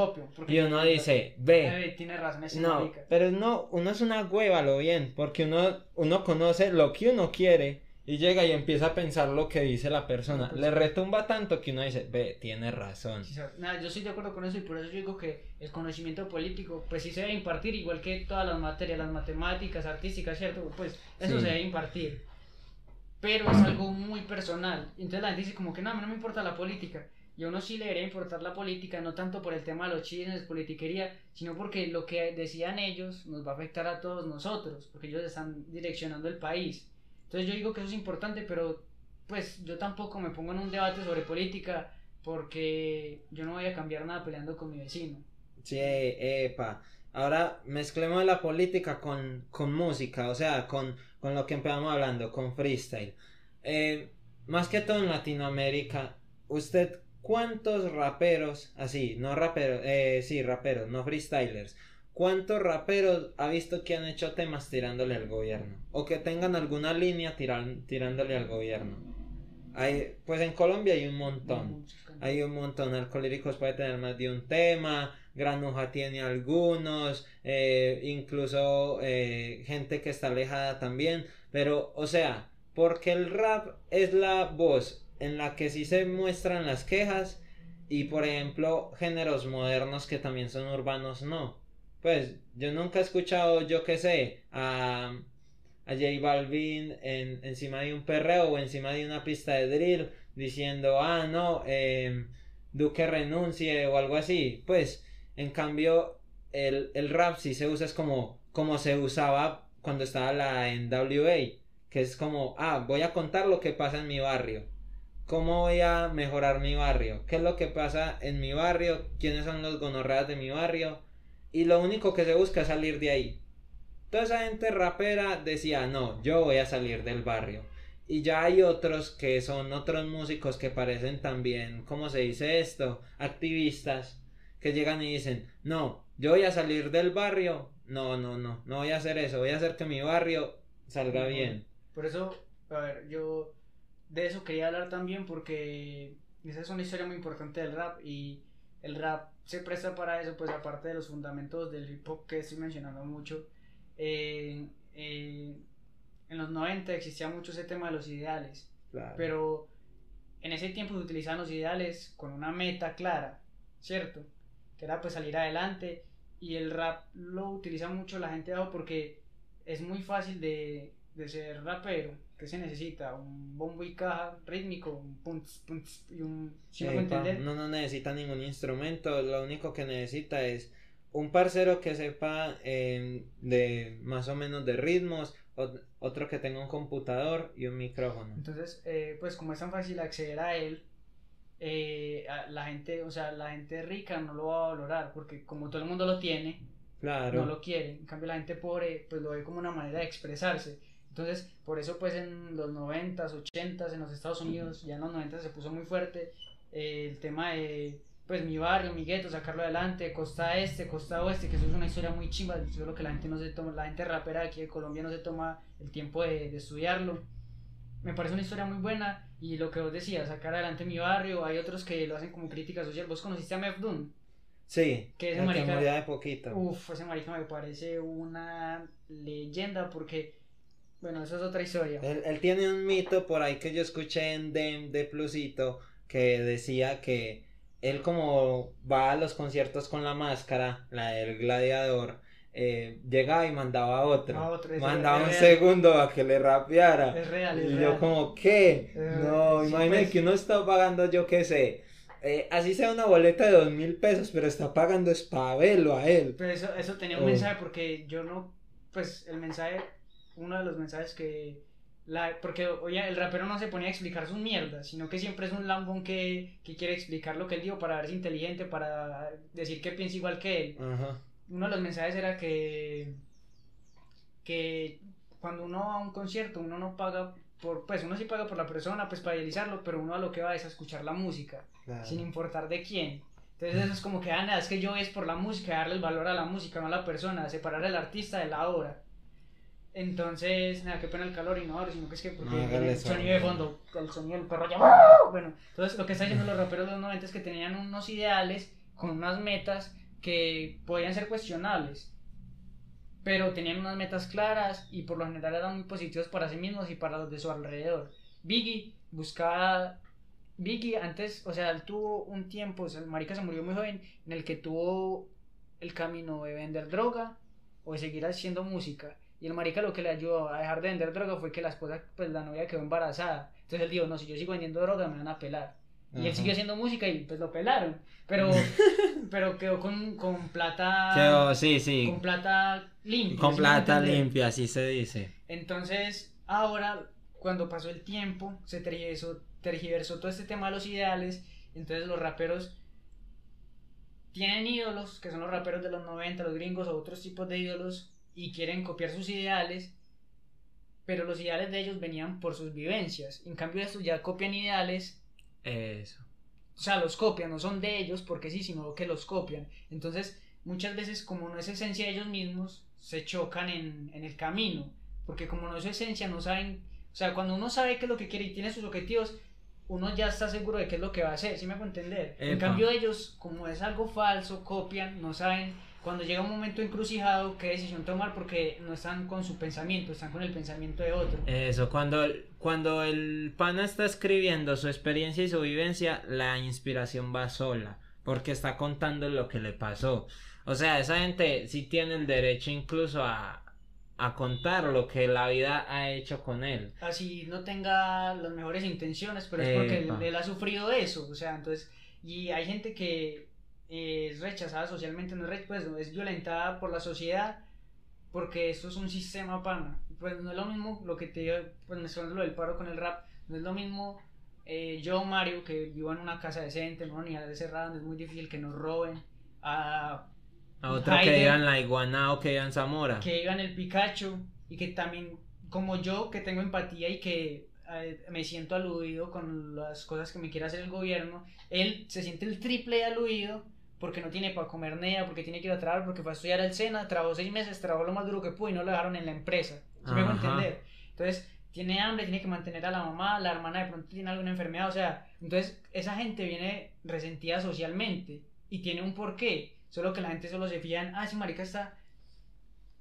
Speaker 1: Y, uno dice, ve.
Speaker 2: tiene razón,
Speaker 1: no, pero no, uno es una hueva, lo bien, porque uno, uno conoce lo que uno quiere y llega y empieza a pensar lo que dice la persona. Pues Le retumba tanto que uno dice, ve, tiene razón.
Speaker 2: nada, yo estoy de acuerdo con eso y por eso yo digo que el conocimiento político, pues sí se debe impartir, igual que todas las materias, las matemáticas, artísticas, ¿cierto? Pues eso se debe impartir. Pero es algo muy personal. Entonces la gente dice como que no, a mí no me importa la política. Y a uno sí le debería importar la política, no tanto por el tema de los chismes, politiquería, sino porque lo que decían ellos nos va a afectar a todos nosotros, porque ellos están direccionando el país. Entonces yo digo que eso es importante, pero pues yo tampoco me pongo en un debate sobre política porque yo no voy a cambiar nada peleando con mi vecino.
Speaker 1: Sí, epa. Ahora mezclemos la política con, con música, o sea, con, con, lo que empezamos hablando, con freestyle. Eh, más que todo en Latinoamérica, ¿usted cuántos raperos, así, no raperos, eh, sí, raperos, no freestylers, ¿Cuántos raperos ha visto que han hecho temas tirándole al gobierno? O que tengan alguna línea tirándole al gobierno. Pues en Colombia hay un montón. Hay un montón. Alcohólicos puede tener más de un tema. Granuja tiene algunos. Eh, incluso eh, gente que está alejada también. Pero, o sea, porque el rap es la voz en la que sí se muestran las quejas. Y por ejemplo, géneros modernos que también son urbanos, no pues yo nunca he escuchado, yo qué sé, a, a J Balvin en, encima de un perreo o encima de una pista de drill diciendo, ah, no, eh, Duque renuncie o algo así. Pues, en cambio, el, el rap sí se usa es como, como se usaba cuando estaba la NWA, que es como, ah, voy a contar lo que pasa en mi barrio. ¿Cómo voy a mejorar mi barrio? ¿Qué es lo que pasa en mi barrio? ¿Quiénes son los gonorreas de mi barrio? Y lo único que se busca es salir de ahí. Toda esa gente rapera decía, no, yo voy a salir del barrio. Y ya hay otros que son otros músicos que parecen también, ¿cómo se dice esto? Activistas que llegan y dicen, no, yo voy a salir del barrio. No, no, no, no voy a hacer eso, voy a hacer que mi barrio salga bien.
Speaker 2: Por eso, a ver, yo de eso quería hablar también porque esa es una historia muy importante del rap y el rap se presta para eso, pues aparte de los fundamentos del hip hop que estoy mencionando mucho, eh, eh, en los 90 existía mucho ese tema de los ideales, pero en ese tiempo se utilizaban los ideales con una meta clara, ¿cierto? Que era pues salir adelante y el rap lo utiliza mucho la gente de abajo porque es muy fácil de, de ser rapero ¿Qué se necesita? Un bombo y caja rítmico, un punts, punts y un...
Speaker 1: no, no necesita ningún instrumento, lo único que necesita es un parcero que sepa eh, de más o menos de ritmos, otro que tenga un computador y un micrófono.
Speaker 2: Entonces, eh, pues como es tan fácil acceder a él, eh, la gente, o sea, la gente rica no lo va a valorar porque como todo el mundo lo tiene,
Speaker 1: claro.
Speaker 2: no lo quiere. En cambio, la gente pobre, pues lo ve como una manera de expresarse. Entonces, por eso pues en los 90s, 80s, en los Estados Unidos, ya en los 90 se puso muy fuerte eh, el tema de pues mi barrio, mi gueto, sacarlo adelante, costa este, costa oeste, que eso es una historia muy chimba, lo que la gente no se toma, la gente rapera aquí de Colombia no se toma el tiempo de, estudiarlo. Me parece una historia muy buena y lo que vos decías, sacar adelante mi barrio, hay otros que lo hacen como crítica social. ¿Vos conociste a Mef
Speaker 1: Sí,
Speaker 2: Que ese marica-
Speaker 1: de poquito.
Speaker 2: Uf, ese marica me parece una leyenda porque, bueno, eso es otra historia.
Speaker 1: Él, él tiene un mito por ahí que yo escuché en Dem de Plusito que decía que él como va a los conciertos con la máscara, la del gladiador, eh, llegaba y mandaba a otro.
Speaker 2: A otro,
Speaker 1: mandaba un
Speaker 2: real.
Speaker 1: segundo a que le rapeara.
Speaker 2: Es real, es
Speaker 1: y yo como, ¿qué?
Speaker 2: Eh,
Speaker 1: no,
Speaker 2: sí,
Speaker 1: imagínate
Speaker 2: pues.
Speaker 1: que uno está pagando, yo qué sé, eh, así sea una boleta de dos mil pesos, pero está pagando es para verlo a él.
Speaker 2: Pero eso, eso tenía un
Speaker 1: Oh.
Speaker 2: mensaje porque yo no, pues el mensaje, uno de los mensajes que, la, porque oye, el rapero no se ponía a explicar sus mierdas, sino que siempre es un lambón que, que quiere explicar lo que él dijo para verse inteligente, para decir que piensa igual que él.
Speaker 1: Ajá.
Speaker 2: Uno de los mensajes era que, que cuando uno va a un concierto, uno no paga por, pues uno sí paga por la persona, pues para idealizarlo, pero uno a lo que va es a escuchar la música
Speaker 1: claro.
Speaker 2: sin importar de quién. Entonces eso es como que, ah, nada, es que yo es por la música, darle el valor a la música, no a la persona, separar al artista de la obra. Entonces, nada, qué pena el calor y no ahora, sino que es que porque
Speaker 1: No,
Speaker 2: el sonido de fondo, el sonido del perro ya... Bueno, entonces lo que están diciendo los raperos de los 90 es que tenían unos ideales con unas metas que podían ser cuestionables, pero tenían unas metas claras y por lo general eran muy positivos para sí mismos y para los de su alrededor. Biggie buscaba Vicky antes, o sea, él tuvo un tiempo, o sea, el marica se murió muy joven, en el que tuvo el camino de vender droga o de seguir haciendo música. Y el marica lo que le ayudó a dejar de vender droga fue que la esposa, pues la novia quedó embarazada. Entonces él dijo, no, si yo sigo vendiendo droga me van a pelar. Y él siguió haciendo música y pues lo pelaron. Pero, pero quedó con, con plata...
Speaker 1: Quedó, sí, sí.
Speaker 2: Con plata limpia.
Speaker 1: Con
Speaker 2: ¿sí me
Speaker 1: plata limpia, así se dice.
Speaker 2: Entonces, ahora, cuando pasó el tiempo, se tergiversó, tergiversó todo este tema de los ideales. Entonces, los raperos tienen ídolos, que son los raperos de los 90, los gringos o otros tipos de ídolos, y quieren copiar sus ideales. Pero los ideales de ellos venían por sus vivencias. En cambio, estos ya copian ideales
Speaker 1: Eso.
Speaker 2: o sea, los copian, no son de ellos porque sí, sino que los copian. Entonces, muchas veces, como no es esencia de ellos mismos, se chocan en, en el camino. Porque como no es su esencia, no saben. O sea, cuando uno sabe qué es lo que quiere y tiene sus objetivos, uno ya está seguro de qué es lo que va a hacer. ¿Sí me hago entender? En cambio, ellos, como es algo falso, copian, no saben. Cuando llega un momento encrucijado, qué decisión tomar porque no están con su pensamiento, están con el pensamiento de otro.
Speaker 1: Eso, cuando, cuando el pana está escribiendo su experiencia y su vivencia, la inspiración va sola, porque está contando lo que le pasó. O sea, esa gente sí tiene el derecho incluso a, a contar lo que la vida ha hecho con él.
Speaker 2: así no tenga las mejores intenciones, pero es porque él, ha sufrido eso, o sea, entonces, y hay gente que es rechazada socialmente, no es, pues, es violentada por la sociedad, porque esto es un sistema pana, pues no es lo mismo lo que te digo, pues mencionando lo del paro con el rap, no es lo mismo eh, yo, Mario, que vivo en una casa decente, en una unidad cerrada, donde es muy difícil que nos roben, a
Speaker 1: A otro que
Speaker 2: Haider.
Speaker 1: viva en la Iguana o que viva en Zamora.
Speaker 2: que en el Pikachu y que también, como yo, que tengo empatía y que eh, me siento aludido con las cosas que me quiere hacer el gobierno, él se siente el triple de aludido porque no tiene para comer nada, porque tiene que ir a trabajar, porque fue a estudiar al SENA, trabajó seis meses, trabajó lo más duro que pudo y no lo dejaron en la empresa. ¿Sí me entender? Entonces, tiene hambre, tiene que mantener a la mamá, la hermana de pronto tiene alguna enfermedad, o sea, entonces esa gente viene resentida socialmente y tiene un porqué, solo que la gente solo se fía en, ah, ese marica está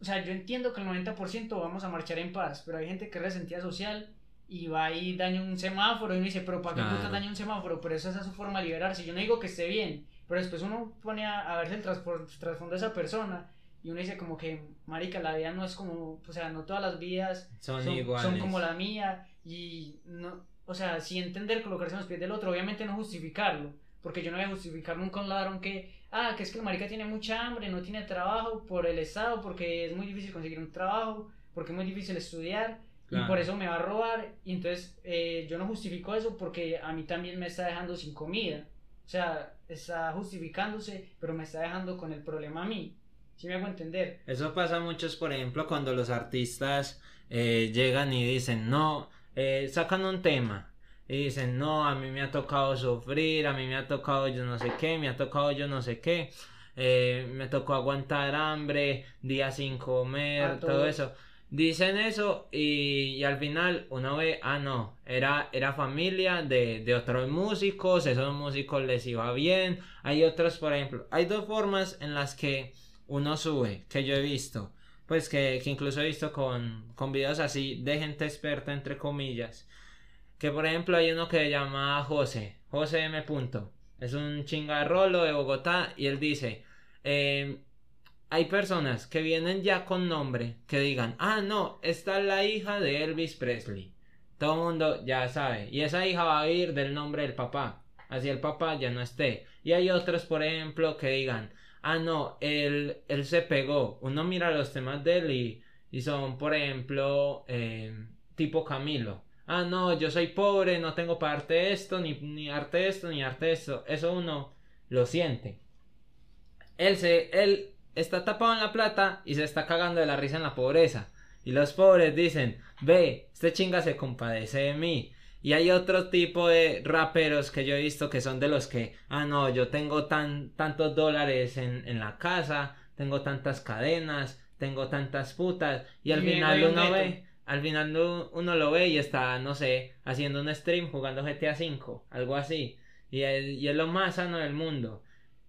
Speaker 2: o sea, yo entiendo que el 90% vamos a marchar en paz, pero hay gente que es resentida social y va y daña un semáforo y uno dice, pero ¿para qué puta daña un semáforo? Pero esa es su forma de liberarse. Yo no digo que esté bien, pero después uno pone a, a verse el trasfondo de esa persona y uno dice como que, marica, la vida no es como, o sea, no todas las vidas
Speaker 1: Son,
Speaker 2: son,
Speaker 1: iguales.
Speaker 2: son como la mía y no, o sea, sí entender colocarse en los pies del otro, obviamente no justificarlo, porque yo no voy a justificar nunca un ladrón que, ah, que es que el marica tiene mucha hambre, no tiene trabajo por el estado, porque es muy difícil conseguir un trabajo, porque es muy difícil estudiar y
Speaker 1: Claro.
Speaker 2: por eso me va a robar y entonces eh, yo no justifico eso porque a mí también me está dejando sin comida, o sea, está justificándose, pero me está dejando con el problema a mí, ¿sí me hago entender?
Speaker 1: Eso pasa muchos, por ejemplo, cuando los artistas eh, llegan y dicen, no, eh, sacan un tema y dicen, no, a mí me ha tocado sufrir, a mí me ha tocado yo no sé qué, me ha tocado yo no sé qué, eh, me tocó aguantar hambre, días sin comer, todo. eso. Dicen eso y, y, al final uno ve, ah, no, era, era familia de, de, otros músicos, esos músicos les iba bien. Hay otros, por ejemplo, hay dos formas en las que uno sube, que yo he visto, pues que, que incluso he visto con, con videos así de gente experta, entre comillas. Que por ejemplo hay uno que se llama José, José M. Punto. Es un chingarrolo de Bogotá y él dice, eh, hay personas que vienen ya con nombre que digan, ah, no, esta es la hija de Elvis Presley. Todo el mundo ya sabe. Y esa hija va a ir del nombre del papá. Así el papá ya no esté. Y hay otros, por ejemplo, que digan, ah, no, él, él se pegó. Uno mira los temas de él y, y son, por ejemplo, eh, tipo Camilo. Ah, no, yo soy pobre, no tengo para arte esto, ni, ni arte esto, ni arte esto. Eso uno lo siente. Él se, él está tapado en la plata y se está cagando de la risa en la pobreza. Y los pobres dicen, ve, este chinga se compadece de mí. Y hay otro tipo de raperos que yo he visto que son de los que, ah, no, yo tengo tan, tantos dólares en, en la casa, tengo tantas cadenas, tengo tantas putas. Y al final uno ve, al final uno lo ve y está, no sé, haciendo un stream jugando GTA V, algo así. Y y es lo más sano del mundo.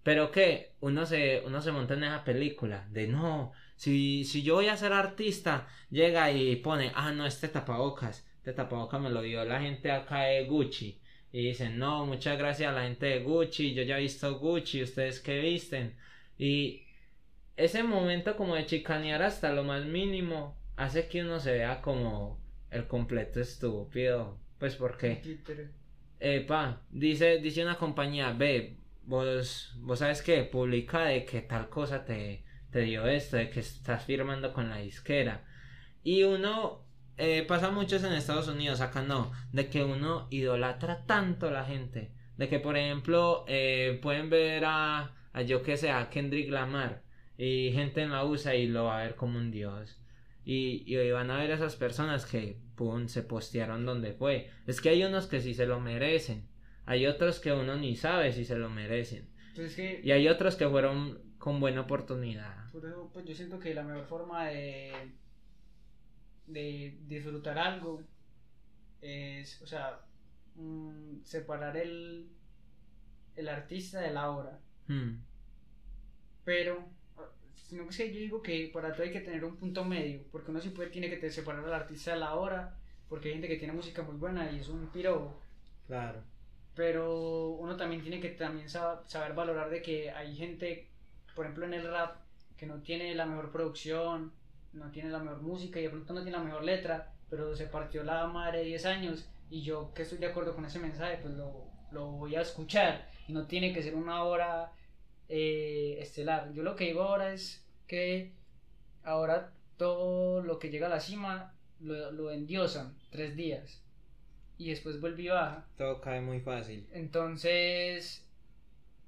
Speaker 1: Pero que uno se, uno se monta en esa película de no, si, si yo voy a ser artista, llega y pone, ah, no, este tapabocas, este tapabocas me lo dio la gente acá de Gucci. Y dicen, no, muchas gracias a la gente de Gucci, yo ya he visto Gucci, ustedes qué visten. Y ese momento como de chicanear hasta lo más mínimo hace que uno se vea como el completo estúpido. Pues porque... Epa, dice, dice una compañía, ve, vos, vos sabes que publica de que tal cosa te, te dio esto, de que estás firmando con la disquera. Y uno eh, pasa muchos en Estados Unidos, acá no, de que uno idolatra tanto a la gente, de que por ejemplo eh, pueden ver a, a yo que sé, a Kendrick Lamar y gente en la USA y lo va a ver como un dios. Y, y van a ver esas personas que pum, se postearon donde fue. Es que hay unos que sí se lo merecen. Hay otros que uno ni sabe si se lo merecen.
Speaker 2: Pues
Speaker 1: y hay otros que fueron con buena oportunidad.
Speaker 2: Por eso, pues yo siento que la mejor forma de, de disfrutar algo es, o sea, mm, separar el, el artista de la obra. Hmm. Pero, sino que yo digo que para todo hay que tener un punto medio, porque uno sí puede, tiene que separar al artista de la obra, porque hay gente que tiene música muy buena y es un piro.
Speaker 1: Claro
Speaker 2: pero uno también tiene que también saber valorar de que hay gente, por ejemplo en el rap, que no tiene la mejor producción, no tiene la mejor música y de pronto no tiene la mejor letra, pero se partió la madre de 10 años y yo que estoy de acuerdo con ese mensaje, pues lo, lo voy a escuchar y no tiene que ser una hora eh, estelar. Yo lo que digo ahora es que ahora todo lo que llega a la cima lo, lo endiosan tres días y después vuelve y baja.
Speaker 1: Todo cae muy fácil.
Speaker 2: Entonces,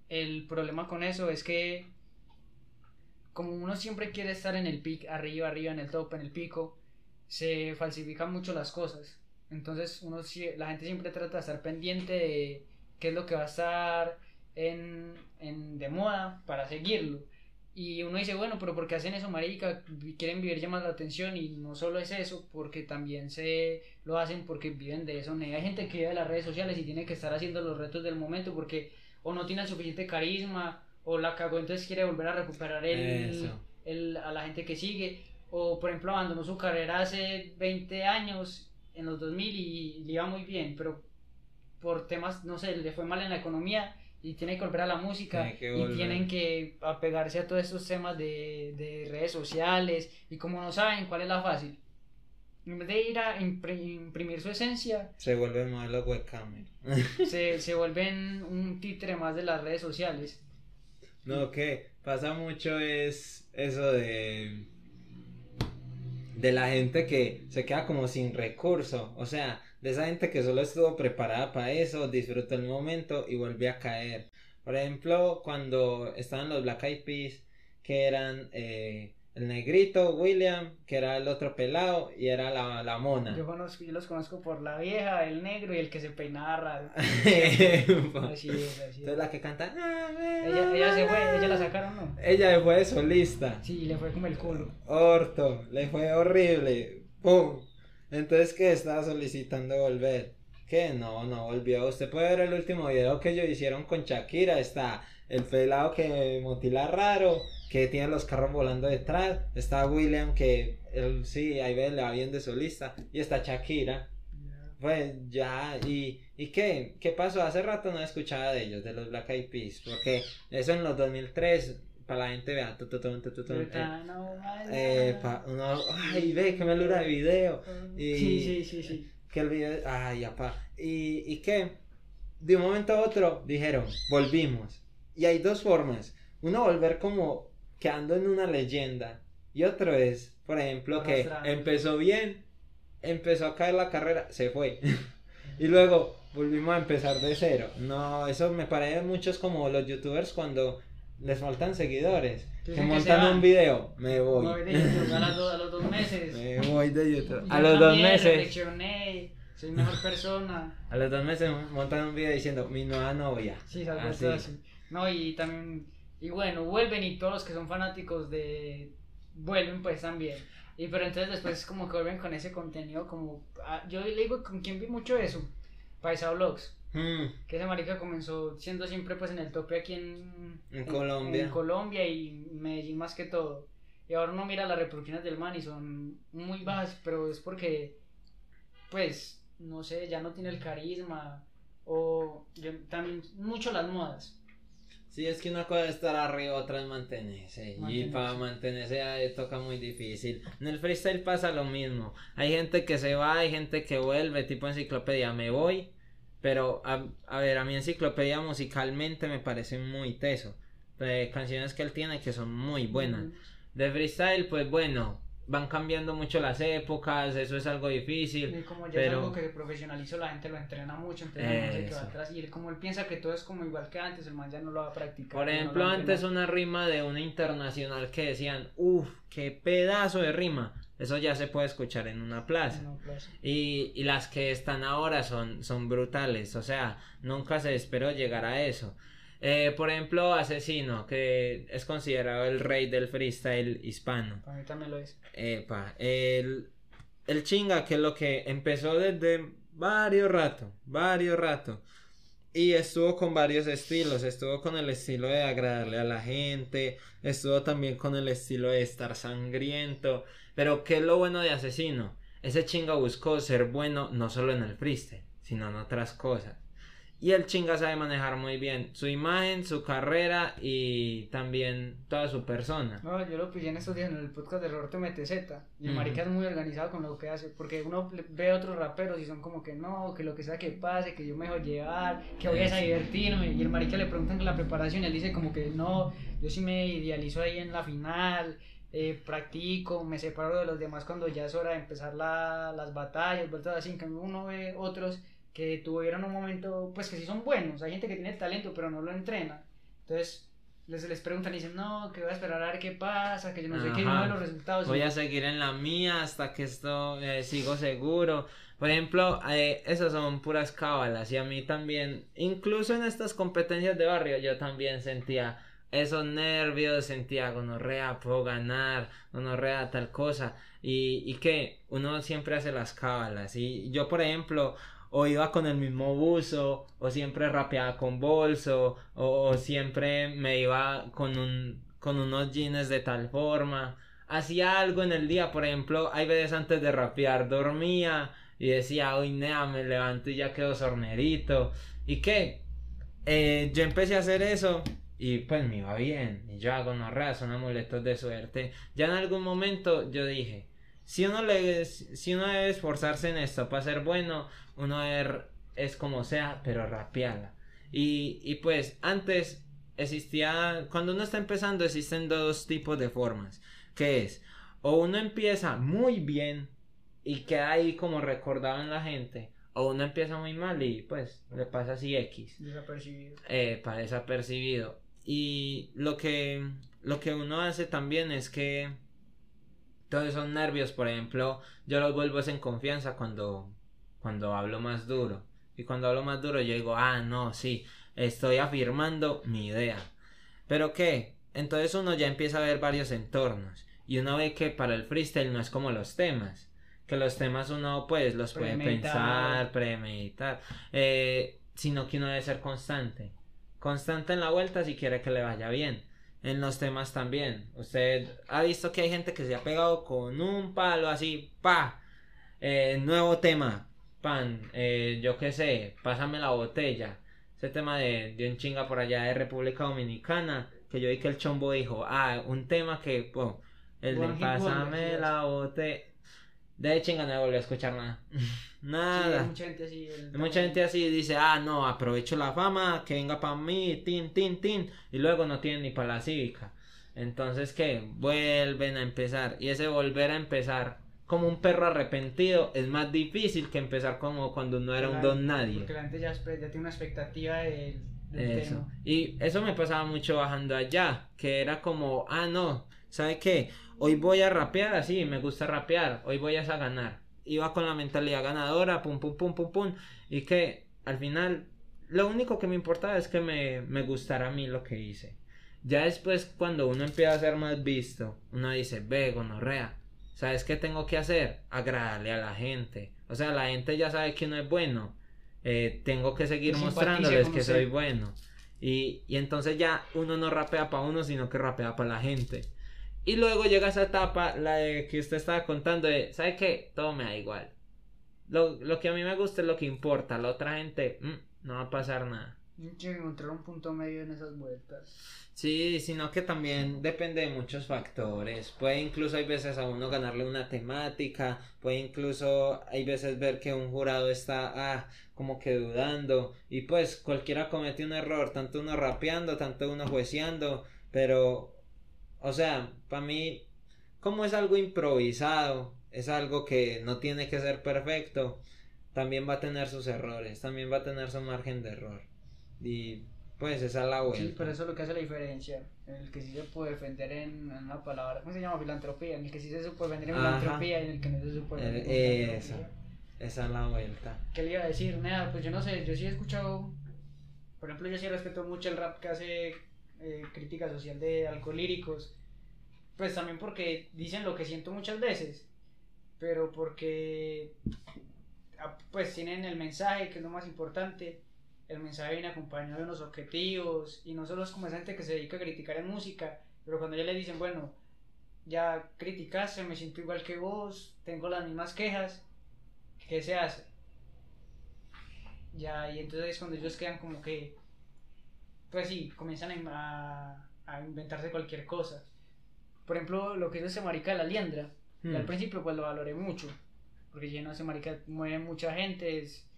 Speaker 2: el problema con eso es que como uno siempre quiere estar en el pic, arriba, arriba, en el top, en el pico, se falsifican mucho las cosas. Entonces, uno, la gente siempre trata de estar pendiente de qué es lo que va a estar en, en de moda para seguirlo. Y uno dice, bueno, pero ¿por qué hacen eso, marica? Quieren vivir llamando la atención y no solo es eso, porque también se lo hacen porque viven de eso. Hay gente que vive de las redes sociales y tiene que estar haciendo los retos del momento porque o no tiene el suficiente carisma o la cagó, entonces quiere volver a recuperar el, el, a la gente que sigue. O, por ejemplo, abandonó su carrera hace 20 años, en los 2000, y le iba muy bien, pero por temas, no sé, le fue mal en la economía y tienen que volver a la música y tienen que apegarse a todos estos temas de, de, redes sociales y como no saben cuál es la fácil en vez de ir a imprimir su esencia
Speaker 1: se vuelven más los webcam.
Speaker 2: se, se vuelven un títere más de las redes sociales.
Speaker 1: No que pasa mucho es eso de de la gente que se queda como sin recurso. O sea de esa gente que solo estuvo preparada para eso, disfrutó el momento y volvió a caer. Por ejemplo, cuando estaban los Black Eyed Peas, que eran eh, el negrito, William, que era el otro pelado, y era la, la mona.
Speaker 2: Yo, conozco, yo los conozco por la vieja, el negro y el que se peinaba raro. así es, así
Speaker 1: Entonces la que canta. "Ah,
Speaker 2: Ella, ella se fue, ella la sacaron, ¿no?
Speaker 1: Ella fue de solista.
Speaker 2: Sí, le fue como el culo.
Speaker 1: Orto, le fue horrible. ¡Pum! Entonces, ¿qué? Estaba solicitando volver. ¿Qué? No, no volvió. Usted puede ver el último video que ellos hicieron con Shakira. Está el pelado que motila raro, que tiene los carros volando detrás. Está William, que él sí, ahí ve, le va bien de solista. Y está Shakira. Pues ya, ¿y, ¿y qué? ¿Qué pasó? Hace rato no escuchaba de ellos, de los Black Eyed Peas, porque eso en los 2003, para la gente vea, eh, eh, uno, ay, ve, qué melura de video. Y,
Speaker 2: Sí, sí, sí, sí.
Speaker 1: Que el video, ay, apa. ¿Y, ¿Y qué? De un momento a otro dijeron, volvimos. Y hay dos formas. Uno, volver como quedando en una leyenda. Y otro es, por ejemplo, que empezó bien, empezó a caer la carrera, se fue. y luego volvimos a empezar de cero. No, eso me parece muchos como los youtubers cuando les faltan seguidores.
Speaker 2: Que
Speaker 1: montan un video, me voy.
Speaker 2: Voy de YouTube, a, los dos meses.
Speaker 1: me voy de YouTube.
Speaker 2: Yo
Speaker 1: A los dos meses.
Speaker 2: reflexioné, soy mejor persona.
Speaker 1: A los dos meses montan un video diciendo mi nueva novia.
Speaker 2: Sí, Así. No, y también, y bueno, vuelven y todos los que son fanáticos de, vuelven pues también. Y pero entonces después como que vuelven con ese contenido como, ah, yo le digo con quien vi mucho eso, Paisa Vlogs,
Speaker 1: Mm,
Speaker 2: que esa marica comenzó siendo siempre pues en el tope aquí en,
Speaker 1: En Colombia.
Speaker 2: en Colombia y Medellín más que todo. Y ahora uno mira las reproducciones del man y son muy bajas, pero es porque, pues, no sé, ya no tiene el carisma. O también mucho las modas.
Speaker 1: Sí, es que una cosa es estar arriba, otra es mantenerse. Y
Speaker 2: Mantenerse.
Speaker 1: para mantenerse ahí toca muy difícil. En el freestyle pasa lo mismo. Hay gente que se va, hay gente que vuelve, tipo enciclopedia, me voy. Pero, a, a ver, a mi enciclopedia musicalmente me parece muy teso. De canciones que él tiene que son muy buenas. De freestyle, pues bueno, van cambiando mucho las épocas, eso es algo difícil.
Speaker 2: Y como ya es
Speaker 1: pero-
Speaker 2: algo que profesionalizó, la gente lo entrena mucho, entonces man se queda atrás. Y él, como él piensa que todo es como igual que antes, el man ya no lo va a practicar.
Speaker 1: Por
Speaker 2: no
Speaker 1: ejemplo,
Speaker 2: a
Speaker 1: antes una rima de una internacional que decían, uff, qué pedazo de rima. Eso ya se puede escuchar en una plaza. Y, y las que están ahora son, son brutales. O sea, nunca se esperó llegar a eso. Eh, por ejemplo, Asesino, que es considerado el rey del freestyle hispano.
Speaker 2: para mí también lo es.
Speaker 1: Epa, el, el chinga, que es lo que empezó desde varios rato, varios rato. Y estuvo con varios estilos, estuvo con el estilo de agradarle a la gente, estuvo también con el estilo de estar sangriento. Pero ¿qué es lo bueno de Asesino? Ese chinga buscó ser bueno no solo en el freestyle, sino en otras cosas. Y el chinga sabe manejar muy bien su imagen, su carrera y también toda su persona.
Speaker 2: No, yo lo pillé en estos días en el podcast de Roberto MTZ. Y el marica es muy organizado con lo que hace. Porque uno ve a otros raperos y son como que no, que lo que sea que pase, que yo me dejo llevar, que voy a divertirme. Y el marica le preguntan la preparación y él dice como que no, yo sí me idealizo ahí en la final. eh, practico, me separo de los demás cuando ya es hora de empezar la- las batallas, vueltas así, en cambio uno ve otros que tuvieron un momento, pues que sí son buenos, hay gente que tiene talento pero no lo entrena, entonces les, les preguntan y dicen, no, que voy a esperar a ver qué pasa, que yo no sé qué, uno
Speaker 1: Ajá.
Speaker 2: ve los resultados.
Speaker 1: Voy a seguir en la mía hasta que esto eh, sigo seguro. Por ejemplo, eh, esas son puras cábalas y a mí también, incluso en estas competencias de barrio, yo también sentía esos nervios, sentía gonorrea, puedo ganar, gonorrea, tal cosa. Y, y que uno siempre hace las cábalas. Y yo, por ejemplo, o iba con el mismo buzo, o siempre rapeaba con bolso, o, siempre me iba con un con unos jeans de tal forma. Hacía algo en el día, por ejemplo, hay veces antes de rapear dormía y decía, hoy nea, me levanto y ya quedo sornerito. ¿Y qué? Eh, yo empecé a hacer eso y pues me iba bien. Y yo hago no son amuletos de suerte. Ya en algún momento yo dije, si uno, le, si uno debe esforzarse en esto para ser bueno, uno debe- es como sea, pero rapearla. Y, y pues antes existía, cuando uno está empezando existen dos tipos de formas, que es, o uno empieza muy bien y queda ahí como recordado en la gente, o uno empieza muy mal y pues le pasa así X
Speaker 2: Desapercibido.
Speaker 1: eh, para desapercibido. Y lo que, lo que uno hace también es que todos esos nervios, por ejemplo, yo los vuelvo en confianza cuando, cuando hablo más duro. Y cuando hablo más duro yo digo, ah, no, sí, estoy afirmando mi idea. Pero ¿qué? Entonces uno ya empieza a ver varios entornos. Y uno ve que para el freestyle no es como los temas. Que los temas uno pues los puede pensar, premeditar. Eh, sino que uno debe ser constante. Constante en la vuelta si quiere que le vaya bien en los temas también. Usted ha visto que hay gente que se ha pegado con un palo así, pa, eh, nuevo tema, pan, eh, yo qué sé, pásame la botella. Ese tema de, de un chinga por allá de República Dominicana, que yo vi que el chombo dijo, ah, un tema que, el de pásame la botella. De chinga no volví a escuchar nada. nada.
Speaker 2: mucha gente así.
Speaker 1: Mucha gente así dice, ah, no, aprovecho la fama, que venga para mí, tin, tin, tin. Y luego no tienen ni para la cívica. Entonces, ¿qué? Vuelven a empezar. Y ese volver a empezar como un perro arrepentido es más difícil que empezar como cuando uno era un don nadie.
Speaker 2: Porque la gente ya, tiene una expectativa del,
Speaker 1: eso. Y eso me pasaba mucho bajando allá, que era como, ah, no, ¿sabe qué? hoy voy a rapear así, me gusta rapear, hoy voy a ganar. Iba con la mentalidad ganadora, pum, pum, pum, pum, pum, y que al final lo único que me importaba es que me, me gustara a mí lo que hice. Ya después, cuando uno empieza a ser más visto, uno dice, ve, gonorrea, ¿sabes qué tengo que hacer? Agradarle a la gente. O sea, la gente ya sabe que uno es bueno. Eh, tengo que seguir mostrándoles que soy bueno. Y, y entonces ya uno no rapea para uno, sino que rapea para la gente. Y luego llega esa etapa, la de que usted estaba contando, de, ¿sabe qué? Todo me da igual. Lo, lo que a mí me gusta es lo que importa. La otra gente, mm, no va a pasar nada.
Speaker 2: Encontrar un punto medio en esas vueltas.
Speaker 1: Sí, sino que también depende de muchos factores. Puede incluso hay veces a uno ganarle una temática, puede incluso hay veces ver que un jurado está ah, como que dudando y pues cualquiera comete un error, tanto uno rapeando, tanto uno jueceando, pero o sea, para mí, como es algo improvisado, es algo que no tiene que ser perfecto, también va a tener sus errores, también va a tener su margen de error. Y pues esa es la vuelta.
Speaker 2: Sí, pero eso es lo que hace la diferencia. En el que sí se puede defender en, una palabra, ¿cómo se llama? Filantropía. En el que sí se puede defender en filantropía y en el que no se puede defender
Speaker 1: en Esa, esa es la vuelta.
Speaker 2: ¿Qué le iba a decir? Nada, pues yo no sé, yo sí he escuchado, por ejemplo, yo sí respeto mucho el rap que hace eh, crítica social de alcohólicos, pues también porque dicen lo que siento muchas veces, pero porque ah, pues tienen el mensaje que es lo más importante, el mensaje viene acompañado de unos objetivos y no solo es como esa gente que se dedica a criticar en música, pero cuando ya le dicen, bueno, ya criticaste, me siento igual que vos, tengo las mismas quejas, ¿qué se hace? Ya, y entonces cuando ellos quedan como que pues sí, comienzan a, a, inventarse cualquier cosa. Por ejemplo, lo que es ese marica de la liendra. al hmm. principio pues lo valoré mucho. Porque lleno ese marica mueve mucha gente. Es,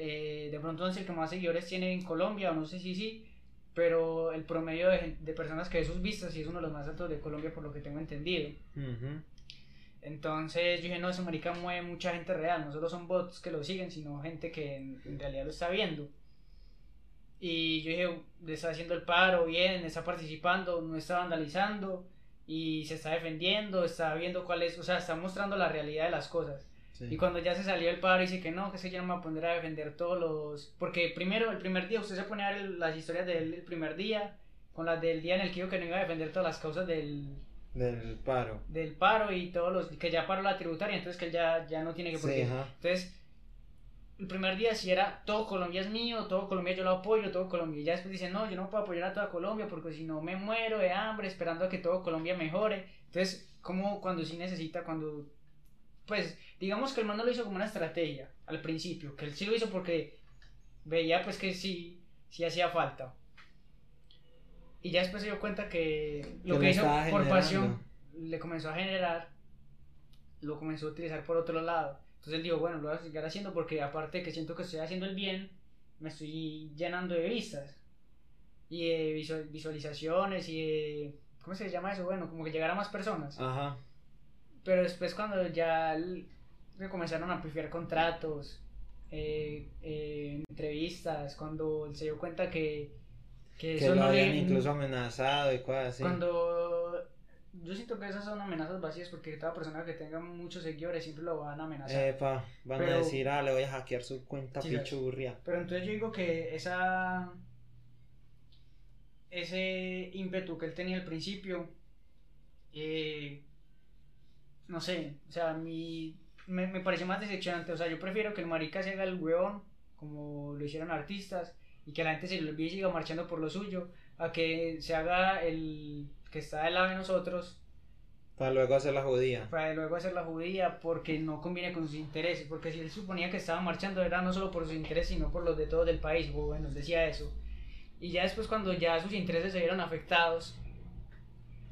Speaker 2: eh, de pronto sé el que más seguidores tiene en Colombia, o no sé si sí. Pero el promedio de, de, personas que ve sus vistas sí es uno de los más altos de Colombia por lo que tengo entendido. Entonces yo dije, no, ese marica mueve mucha gente real. No solo son bots que lo siguen, sino gente que en realidad lo está viendo. Y yo dije, le está haciendo el paro bien, está participando, no está vandalizando y se está defendiendo, está viendo cuál es, o sea, está mostrando la realidad de las cosas. Y cuando ya se salió el paro, dice que no, que se ya no me va a poner a defender todos los. Porque primero, el primer día, usted se pone a ver las historias del primer día, con las del día en el que dijo que no iba a defender todas las causas del.
Speaker 1: Del paro.
Speaker 2: Del paro y todos los. que ya paró la tributaria, entonces que él ya, ya no tiene que. Por Entonces el primer día si era todo Colombia es mío, todo Colombia yo lo apoyo, todo Colombia. Y ya después dicen, no, yo no puedo apoyar a toda Colombia porque si no me muero de hambre esperando a que todo Colombia mejore. Entonces, como cuando sí necesita, cuando. Pues, digamos que el man no lo hizo como una estrategia al principio, que él sí lo hizo porque veía pues que sí, sí hacía falta. Y ya después se dio cuenta que lo que hizo por pasión le comenzó a generar, lo comenzó a utilizar por otro lado. Entonces él dijo, bueno, lo voy a seguir haciendo porque aparte que siento que estoy haciendo el bien, me estoy llenando de vistas y de visualizaciones y de... ¿Cómo se llama eso? Bueno, como que llegar a más personas. Ajá. Pero después cuando ya me comenzaron a amplificar contratos, eh, eh, entrevistas, cuando él se dio cuenta que...
Speaker 1: Que, eso lo habían incluso amenazado y cosas así.
Speaker 2: Cuando yo siento que esas son amenazas vacías porque toda persona que tenga muchos seguidores siempre lo van a amenazar.
Speaker 1: Epa, van a decir, ah, le voy a hackear su cuenta
Speaker 2: Sí,
Speaker 1: pichurria.
Speaker 2: Pero entonces yo digo que esa ese ímpetu que él tenía al principio, eh, no sé, o sea, mí me, me pareció más decepcionante. O sea, yo prefiero que el marica se haga el hueón, como lo hicieron artistas, y que la gente se lo olvide y siga marchando por lo suyo, a que se haga el que está del lado de nosotros,
Speaker 1: Para luego hacer la judía.
Speaker 2: para luego hacer la judía porque no conviene con sus intereses, porque si él suponía que estaba marchando era no solo por sus intereses, sino por los de todos del país, o bueno, decía eso. Y ya después cuando ya sus intereses se vieron afectados,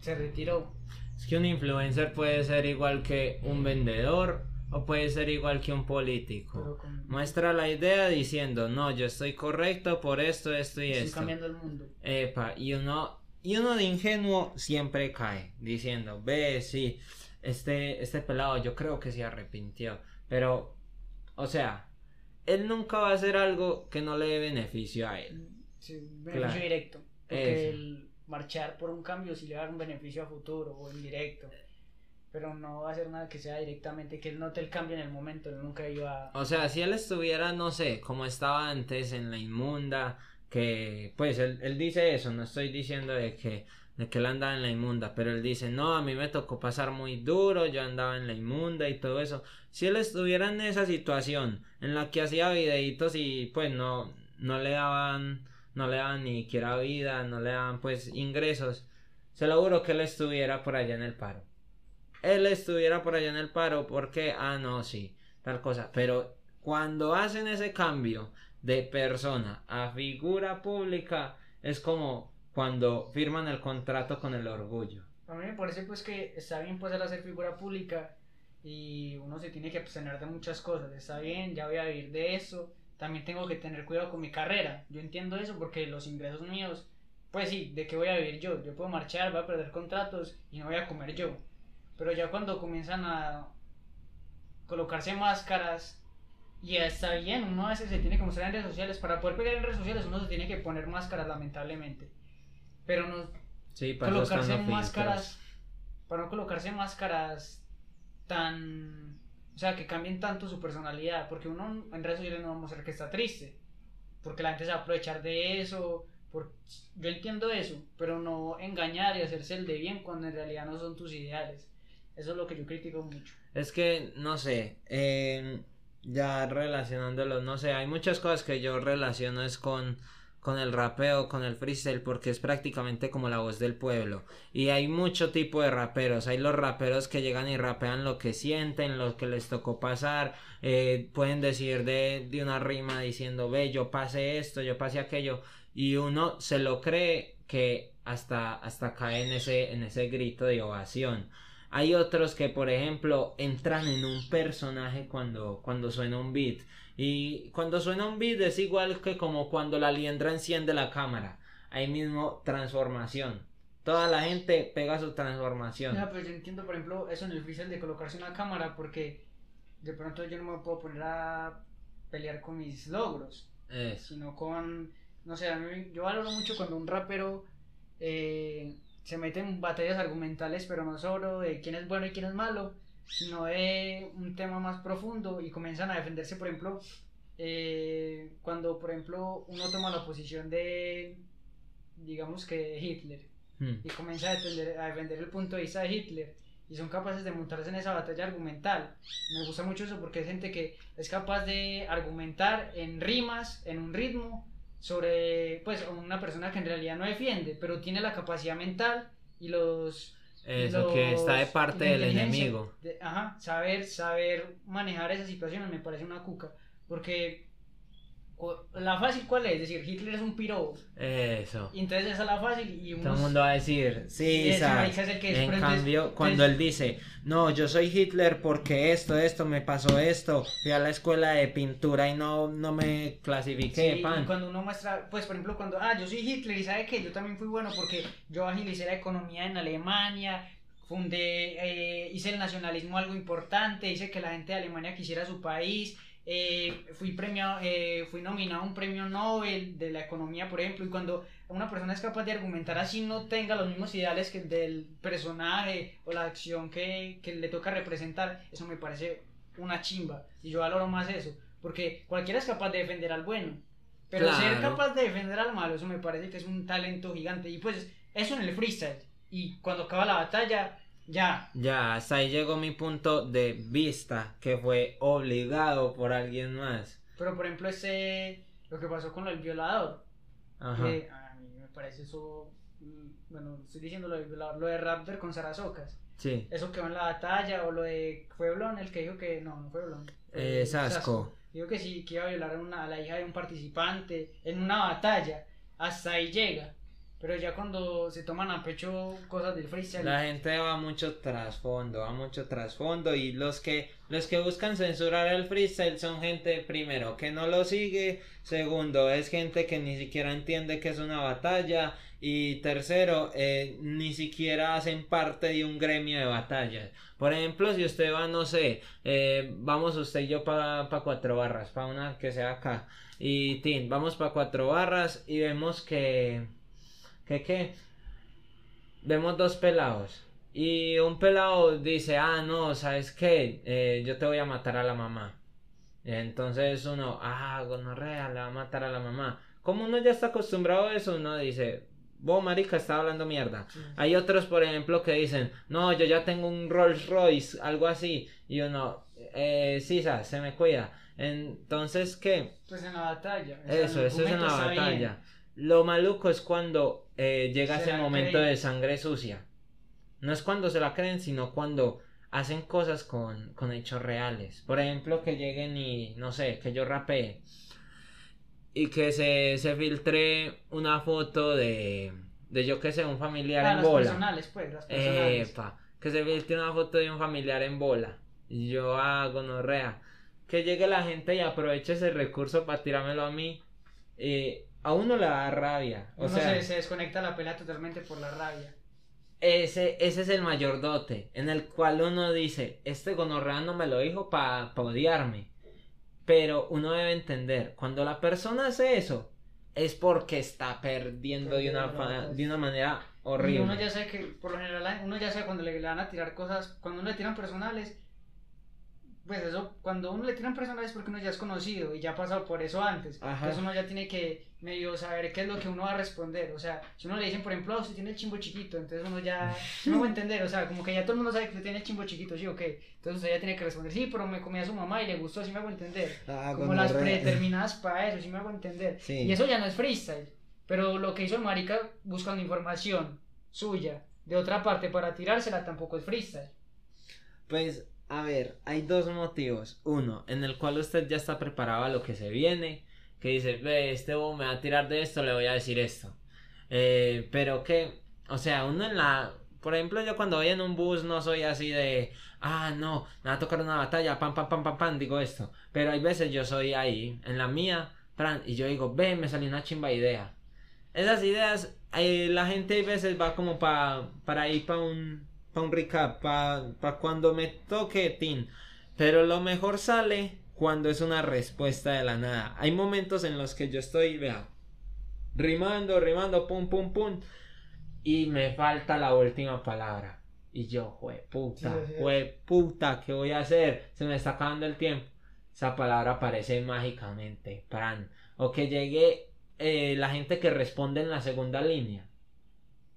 Speaker 2: se retiró.
Speaker 1: Es que un influencer puede ser igual que un vendedor o puede ser igual que un político.
Speaker 2: Con-
Speaker 1: Muestra la idea diciendo, no, yo estoy correcto por esto, esto y
Speaker 2: estoy
Speaker 1: esto.
Speaker 2: cambiando el mundo.
Speaker 1: Epa, y uno, y uno de ingenuo siempre cae diciendo, ve, sí, este, este pelado yo creo que se arrepintió. Pero, o sea, él nunca va a hacer algo que no le dé beneficio a él.
Speaker 2: Sí, beneficio
Speaker 1: Claro.
Speaker 2: directo. Porque
Speaker 1: Eso.
Speaker 2: el marchar por un cambio sí le va a dar un beneficio a futuro o indirecto. Pero no va a hacer nada que sea directamente, que él note el cambio en el momento, él nunca iba a...
Speaker 1: O sea, si él estuviera, no sé, como estaba antes en la inmunda, que pues él, él dice eso, no estoy diciendo de que, de que él andaba en la inmunda, pero él dice, no, a mí me tocó pasar muy duro, yo andaba en la inmunda y todo eso. Si él estuviera en esa situación en la que hacía videitos y pues no, no le daban, no le daban ni siquiera vida, no le daban pues ingresos, se lo juro que él estuviera por allá en el paro. Él estuviera por allá en el paro porque, ah, no, sí, tal cosa. Pero cuando hacen ese cambio de persona a figura pública, es como cuando firman el contrato con el orgullo.
Speaker 2: A mí me parece pues que está bien pues hacer figura pública y uno se tiene que abstener de muchas cosas. Está bien, ya voy a vivir de eso. También tengo que tener cuidado con mi carrera. Yo entiendo eso porque los ingresos míos, pues sí, ¿de qué voy a vivir yo? Yo puedo marchar, voy a perder contratos y no voy a comer yo. Pero ya cuando comienzan a colocarse máscaras, ya está bien, uno a veces se tiene que mostrar en redes sociales. Para poder pegar en redes sociales uno se tiene que poner máscaras lamentablemente. Pero no,
Speaker 1: Sí, para
Speaker 2: colocarse máscaras para no colocarse máscaras tan o sea que cambien tanto su personalidad porque uno en redes sociales no va a mostrar que está triste porque la gente se va a aprovechar de eso por... yo entiendo eso pero no engañar y hacerse el de bien cuando en realidad no son tus ideales eso es lo que yo critico mucho
Speaker 1: Es que, no sé, ya relacionándolo, no sé, hay muchas cosas que yo relaciono es con, con el rapeo, con el freestyle, porque es prácticamente como la voz del pueblo. Y hay mucho tipo de raperos, hay los raperos que llegan y rapean lo que sienten, lo que les tocó pasar, eh, pueden decir de, de una rima diciendo, ve, yo pasé esto, yo pasé aquello, y uno se lo cree que hasta, hasta cae en ese, en ese grito de ovación. Hay otros que, por ejemplo, entran en un personaje cuando, cuando suena un beat. Y cuando suena un beat es igual que como cuando la liendra enciende la cámara. Ahí mismo transformación. Toda la gente pega su transformación.
Speaker 2: Ya, pero yo entiendo por ejemplo eso en el freestyle de colocarse una cámara porque de pronto yo no me puedo poner a pelear con mis logros
Speaker 1: Eso.
Speaker 2: sino con, no sé, a mí, yo valoro mucho cuando un rapero eh, se mete en batallas argumentales, pero no solo de quién es bueno y quién es malo, sino de un tema más profundo y comienzan a defenderse, por ejemplo, eh, cuando, por ejemplo, uno toma la posición de, digamos que Hitler,
Speaker 1: Hmm.
Speaker 2: y comienza a defender, a defender el punto de vista de Hitler y son capaces de montarse en esa batalla argumental. Me gusta mucho eso porque es gente que es capaz de argumentar en rimas, en un ritmo, sobre pues una persona que en realidad no defiende, pero tiene la capacidad mental y los...
Speaker 1: Eso, que está de
Speaker 2: los-
Speaker 1: parte del enemigo.
Speaker 2: de- ajá, saber, saber manejar esas situaciones me parece una cuca, porque la fácil cuál es, decir, Hitler es un piro,
Speaker 1: Eso.
Speaker 2: y entonces esa es la fácil y uno
Speaker 1: Todo el mundo va a decir, sí,
Speaker 2: ese
Speaker 1: Sas".
Speaker 2: marica es el que es,
Speaker 1: En
Speaker 2: entonces-
Speaker 1: cambio, cuando él dice, no, yo soy Hitler porque esto, esto, me pasó esto, fui a la escuela de pintura y no, no me clasifiqué,
Speaker 2: Sí,
Speaker 1: pan.
Speaker 2: y cuando uno muestra, pues por ejemplo, cuando, ah, yo soy Hitler y sabe que yo también fui bueno porque yo agilicé la economía en Alemania, fundé, eh, hice el nacionalismo algo importante, hice que la gente de Alemania quisiera su país eh, fui premiado, eh, fui nominado a un premio Nobel de la economía, por ejemplo, y cuando una persona es capaz de argumentar así no tenga los mismos ideales que el del personaje o la acción que, que le toca representar, eso me parece una chimba, y yo valoro más eso, porque cualquiera es capaz de defender al bueno, pero ser
Speaker 1: Claro.
Speaker 2: capaz de defender al malo, eso me parece que es un talento gigante, y pues eso en el freestyle, y cuando acaba la batalla, ya,
Speaker 1: Ya, hasta ahí llegó mi punto de vista, que fue obligado por alguien más.
Speaker 2: pero por ejemplo ese, lo que pasó con el violador,
Speaker 1: Ajá.
Speaker 2: que a mí me parece eso, mm, bueno, estoy diciendo lo de, violador, lo de Raptor con Sarasocas.
Speaker 1: Sí.
Speaker 2: Eso quedó en la batalla, o lo de. Fue Blon el que dijo que. No, no fue Blon. fue
Speaker 1: Eh, Sasco.
Speaker 2: Dijo que sí, que iba a violar a, una- a la hija de un participante en una batalla. Hasta ahí llega. Pero ya cuando se toman a pecho cosas del freestyle.
Speaker 1: La gente va mucho trasfondo, va mucho trasfondo y los que los que buscan censurar el freestyle son gente primero que no lo sigue, segundo es gente que ni siquiera entiende que es una batalla y tercero eh, ni siquiera hacen parte de un gremio de batallas. Por ejemplo, si usted va, no sé, eh, vamos usted y yo para cuatro barras, para una que sea acá y Tin, vamos para cuatro barras y vemos que que qué vemos dos pelados y un pelado dice, ah, no, ¿sabes qué? Eh, yo te voy a matar a la mamá. Y entonces uno, ah, gonorrea, le va a matar a la mamá. Como uno ya está acostumbrado a eso, uno dice, vos, marica, está hablando mierda.
Speaker 2: Sí.
Speaker 1: Hay otros, por ejemplo, que dicen, no, yo ya tengo un Rolls Royce, algo así. Y uno, eh, Sisa, se me cuida. Entonces, ¿qué?
Speaker 2: Pues en la batalla.
Speaker 1: Eso, eso es en la batalla.
Speaker 2: bien.
Speaker 1: Lo maluco es cuando eh, llega
Speaker 2: Se
Speaker 1: ese momento
Speaker 2: creen.
Speaker 1: de sangre sucia. No es cuando se la creen, sino cuando hacen cosas con, con hechos reales. Por ejemplo, que lleguen y, no sé, que yo rapee. Y que se, se filtre una foto de, de yo que sé, un familiar
Speaker 2: Ah,
Speaker 1: en
Speaker 2: las
Speaker 1: bola.
Speaker 2: personales, pues, las personales.
Speaker 1: Epa, que se filtre una foto de un familiar en bola. Y yo hago gonorrea. Que llegue la gente y aproveche ese recurso para tirármelo a mí. Y a uno le da rabia. O
Speaker 2: Uno
Speaker 1: sea,
Speaker 2: se, se desconecta la pelea totalmente por la rabia.
Speaker 1: ese, ese es el mayor dote. En el cual uno dice, este gonorrea no me lo dijo para odiarme. Pero uno debe entender, cuando la persona hace eso, es porque está perdiendo de una, de una manera
Speaker 2: Y
Speaker 1: horrible.
Speaker 2: uno ya sabe que, por lo general, uno ya sabe cuando le, le van a tirar cosas, cuando uno le tiran personales, pues eso, cuando uno le tiran personales es porque uno ya es conocido y ya ha pasado por eso antes.
Speaker 1: Ajá.
Speaker 2: Entonces uno ya tiene que medio saber qué es lo que uno va a responder. O sea, si uno le dicen, por ejemplo, "Ah, usted tiene el chimbo chiquito, entonces uno ya, no va a entender, o sea, como que ya todo el mundo sabe que usted tiene el chimbo chiquito, ¿sí o qué? Entonces usted ya tiene que responder, sí, pero me comí a su mamá y le gustó, sí me hago entender.
Speaker 1: Ah,
Speaker 2: Como las predeterminadas para eso, sí me hago entender.
Speaker 1: Sí.
Speaker 2: Y eso ya no es freestyle. Pero lo que hizo el marica buscando información suya de otra parte para tirársela tampoco es freestyle.
Speaker 1: Pues, a ver, hay dos motivos. Uno, en el cual usted ya está preparado a lo que se viene, que dice, ve, este bobo me va a tirar de esto, le voy a decir esto. Eh, pero que, o sea, uno en la... Por ejemplo, yo cuando voy en un bus no soy así de, ah, no, me va a tocar una batalla, pam, pam, pam, pam, pam, digo esto. Pero hay veces yo soy ahí, en la mía, y yo digo, ve, me salió una chimba idea. Esas ideas, eh, la gente hay veces va como pa, para ir para un, pa un recap, para cuando me toque Tin. Pero lo mejor sale cuando es una respuesta de la nada. Hay momentos en los que yo estoy, vea, rimando, rimando, pum, pum, pum. Y me falta la última palabra. Y yo, jue puta,
Speaker 2: Sí, sí, sí.
Speaker 1: jue puta, ¿qué voy a hacer? Se me está acabando el tiempo. Esa palabra aparece mágicamente, pran. O que llegue eh, la gente que responde en la segunda línea.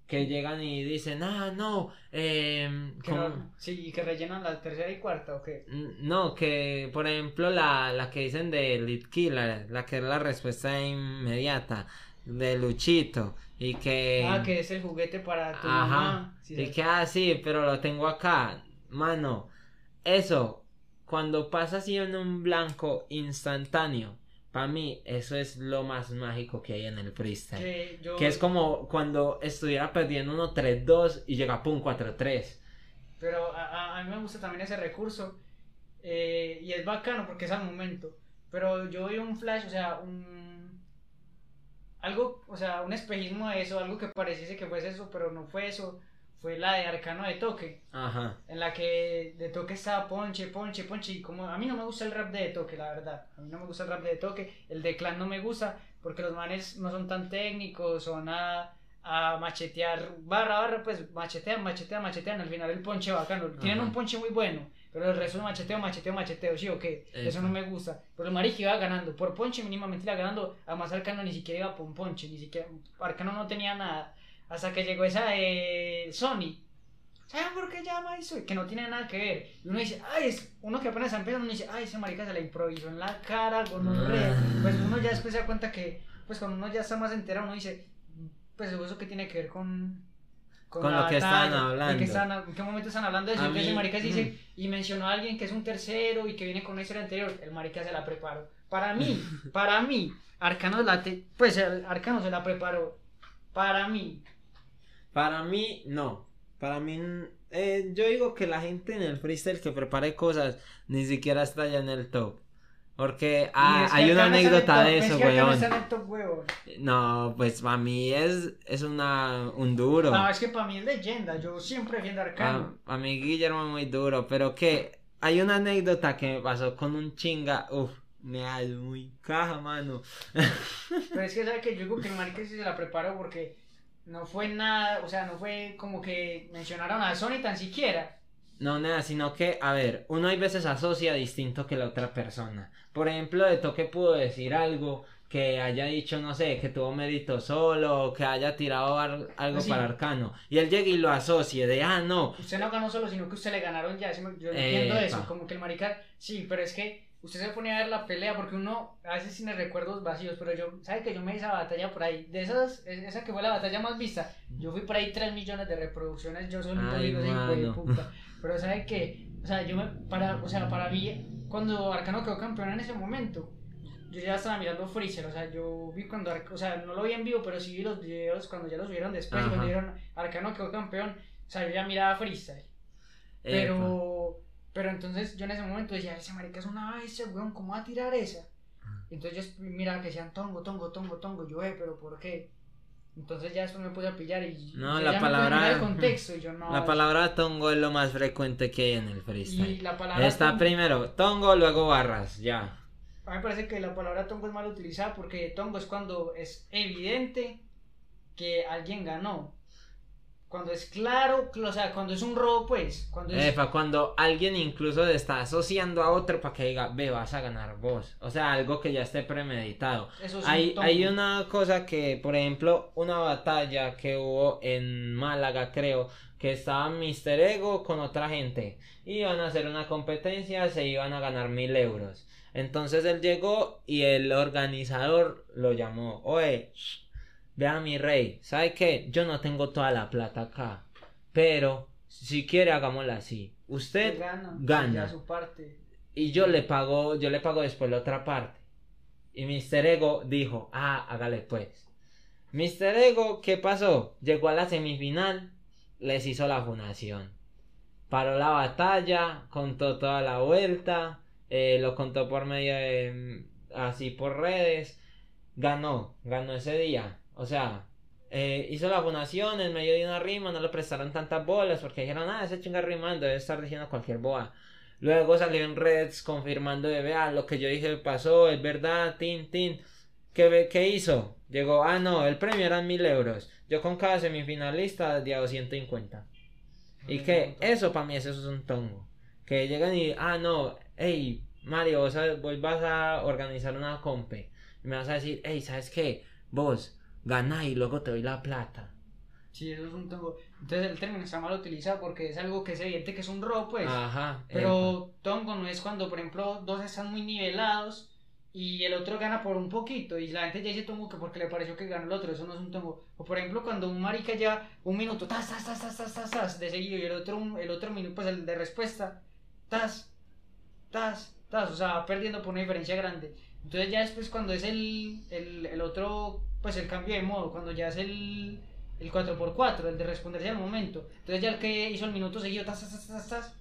Speaker 1: Que llegan y dicen, ah, no, eh,
Speaker 2: Que no- sí, que rellenan la tercera y cuarta, ¿o qué?
Speaker 1: no, que por ejemplo la, la que dicen de Lit Killer, la que es la respuesta inmediata, de Luchito, y que...
Speaker 2: Ah, que es el juguete para tu
Speaker 1: Ajá,
Speaker 2: mamá. Sí,
Speaker 1: y
Speaker 2: sí.
Speaker 1: que, ah, sí, pero lo tengo acá, mano, eso, cuando pasa así en un blanco instantáneo, para mí eso es lo más mágico que hay en el freestyle.
Speaker 2: Que yo-
Speaker 1: Que es como cuando estuviera perdiendo uno 3-2 y llega pum 4-3.
Speaker 2: Pero a, a- a mí me gusta también ese recurso. eh, y es bacano porque es al momento. Pero yo vi un flash, o sea, un. Algo, o sea, un espejismo de eso, algo que pareciese que fuese eso, pero no fue eso. Fue la de Arcano de Toque.
Speaker 1: Ajá.
Speaker 2: En la que de Toque estaba ponche, ponche, ponche. Y como a mí no me gusta el rap de Toque, la verdad. A mí no me gusta el rap de Toque. El de Clan no me gusta porque los manes no son tan técnicos, son a, a machetear barra, barra, pues machetean, machetean, machetean. Al final el ponche bacano. Tienen
Speaker 1: Ajá.
Speaker 2: un ponche muy bueno. Pero el resto es macheteo, macheteo, macheteo, sí o qué. Eso
Speaker 1: Epa.
Speaker 2: no me gusta. Pero el marica iba ganando. Por ponche mínimamente iba ganando. Además Arcano ni siquiera iba por un ponche. Ni siquiera. Arcano no tenía nada. Hasta que llegó esa de Sony. ¿Saben por qué llama eso? Que no tiene nada que ver. Y uno dice, ay, es uno que apenas empieza, uno dice, ay, ese marica se la improvisó en la cara, gonorrea.
Speaker 1: Ah.
Speaker 2: Pues uno ya después se da cuenta que, pues cuando uno ya está más enterado, uno dice, pues eso que tiene que ver con.
Speaker 1: Con lo que estaban hablando.
Speaker 2: que estaban- ¿En qué momento están hablando de eso?
Speaker 1: A
Speaker 2: Entonces el marica dice,
Speaker 1: mm.
Speaker 2: y mencionó a alguien que es un tercero y que viene con una historia anterior, el marica se la preparó. Para mí, para mí, Arcano la te- pues el Arcano se la preparó. Para mí.
Speaker 1: Para mí, no. Para mí, eh, yo digo que la gente en el freestyle que prepare cosas ni siquiera está ya en el top. Porque ah,
Speaker 2: Y es que
Speaker 1: hay una anécdota de
Speaker 2: es
Speaker 1: eso, weón. No, pues para mí es, es una, un duro.
Speaker 2: No, es que para mí es leyenda. Yo siempre defiendo a Arcano.
Speaker 1: A, a mí Guillermo es muy duro, pero que hay una anécdota que me pasó con un chinga, uff, me da muy caja, mano.
Speaker 2: Pero es que sabe que yo digo que el marica sí se la preparó porque no fue nada, o sea, no fue como que mencionaron a Sony tan siquiera.
Speaker 1: No, nada, sino que, a ver, uno hay veces asocia distinto que la otra persona. Por ejemplo, de toque pudo decir algo que haya dicho, no sé, que tuvo mérito solo, o que haya tirado ar- algo
Speaker 2: Sí.
Speaker 1: para Arcano. Y él llega y lo asocie de, ah, no,
Speaker 2: Usted no ganó solo, sino que usted le ganaron ya. ¿sí me- Yo
Speaker 1: Epa.
Speaker 2: entiendo eso, como que el marica, sí, pero es que usted se pone a ver la pelea porque uno a veces tiene recuerdos vacíos, pero yo, ¿sabe que yo me di esa batalla por ahí? De esas, es- esa que fue la batalla más vista, yo fui por ahí 3 millones de reproducciones, yo solito digo, de puta. Pero ¿sabe que O sea, yo me, para, o sea, para mí, cuando Arcano quedó campeón en ese momento, yo ya estaba mirando Freezer, o sea, yo vi cuando, Arc- o sea, no lo vi en vivo, pero sí vi los videos cuando ya los subieron después, y
Speaker 1: Ajá.
Speaker 2: cuando vieron Arcano quedó campeón, o sea, yo ya miraba Freezer. Pero, pero entonces yo en ese momento decía, ese marica es una bestia, weón, ¿cómo va a tirar esa? Entonces yo miraba que decían tongo, tongo, tongo, tongo, yo, eh, pero ¿por qué? Entonces ya después me puse a pillar y
Speaker 1: No, la
Speaker 2: ya
Speaker 1: palabra-
Speaker 2: el contexto y yo no.
Speaker 1: La palabra tongo es lo más frecuente que hay en el
Speaker 2: y
Speaker 1: freestyle.
Speaker 2: la palabra
Speaker 1: Está
Speaker 2: tongo-
Speaker 1: primero tongo, luego barras, ya.
Speaker 2: A mí me parece que la palabra tongo es mal utilizada porque tongo es cuando es evidente que alguien ganó. Cuando es claro, o sea, cuando es un robo, pues. Cuando es,
Speaker 1: Epa, cuando alguien incluso le está asociando a otro para que diga, ve, vas a ganar vos. O sea, algo que ya esté premeditado.
Speaker 2: eso es
Speaker 1: Hay,
Speaker 2: un
Speaker 1: hay una cosa que, por ejemplo, una batalla que hubo en Málaga, creo, que estaba Mr. Ego con otra gente. Iban a hacer una competencia, se iban a ganar mil euros. Entonces él llegó y el organizador lo llamó. Oye, shh, vea mi rey, ¿sabe qué? Yo no tengo toda la plata acá. Pero, si quiere, hagámosla así. Usted
Speaker 2: gana, su parte.
Speaker 1: y yo le pago, yo le pago después la otra parte. Y Mr. Ego dijo, ah, hágale pues. Mr. Ego, ¿qué pasó? Llegó a la semifinal, les hizo la fundación. Paró la batalla, contó toda la vuelta, eh, lo contó por medio de, así por redes. Ganó, ganó ese día. O sea, eh, hizo la fundación en medio de una rima, no le prestaron tantas bolas porque dijeron, ah, ese chinga rimando, debe estar diciendo cualquier boa. Luego salió en Reds confirmando de vea lo que yo dije pasó, es verdad, tin, tin. ¿Qué, qué hizo? Llegó, ah, no, el premio eran mil euros. Yo con cada semifinalista di a 250. ¿Y qué? Eso para mí eso es un tongo. Que llegan y, ah, no, hey, Mario, vos, vos vas a organizar una compe. Y me vas a decir, hey, ¿sabes qué? Vos, gana y luego te doy la plata.
Speaker 2: Sí, eso es un tongo. Entonces el término está mal utilizado porque es algo que es evidente que es un robo, pues.
Speaker 1: Ajá.
Speaker 2: Pero tongo no es cuando, por ejemplo, dos están muy nivelados y el otro gana por un poquito y la gente ya dice tongo que porque le pareció que ganó el otro, eso no es un tongo. O por ejemplo, cuando un marica lleva un minuto, tas, tas, tas, tas, tas, tas, tas, de seguido y el otro, el otro minuto, pues el de respuesta, tas, tas, tas, o sea, va perdiendo por una diferencia grande. Entonces ya después cuando es el, el, el otro, pues el cambio de modo, cuando ya es el, el 4x4, el de responderse al momento. Entonces ya el que hizo el minuto seguido, tas, tas, tas, tas,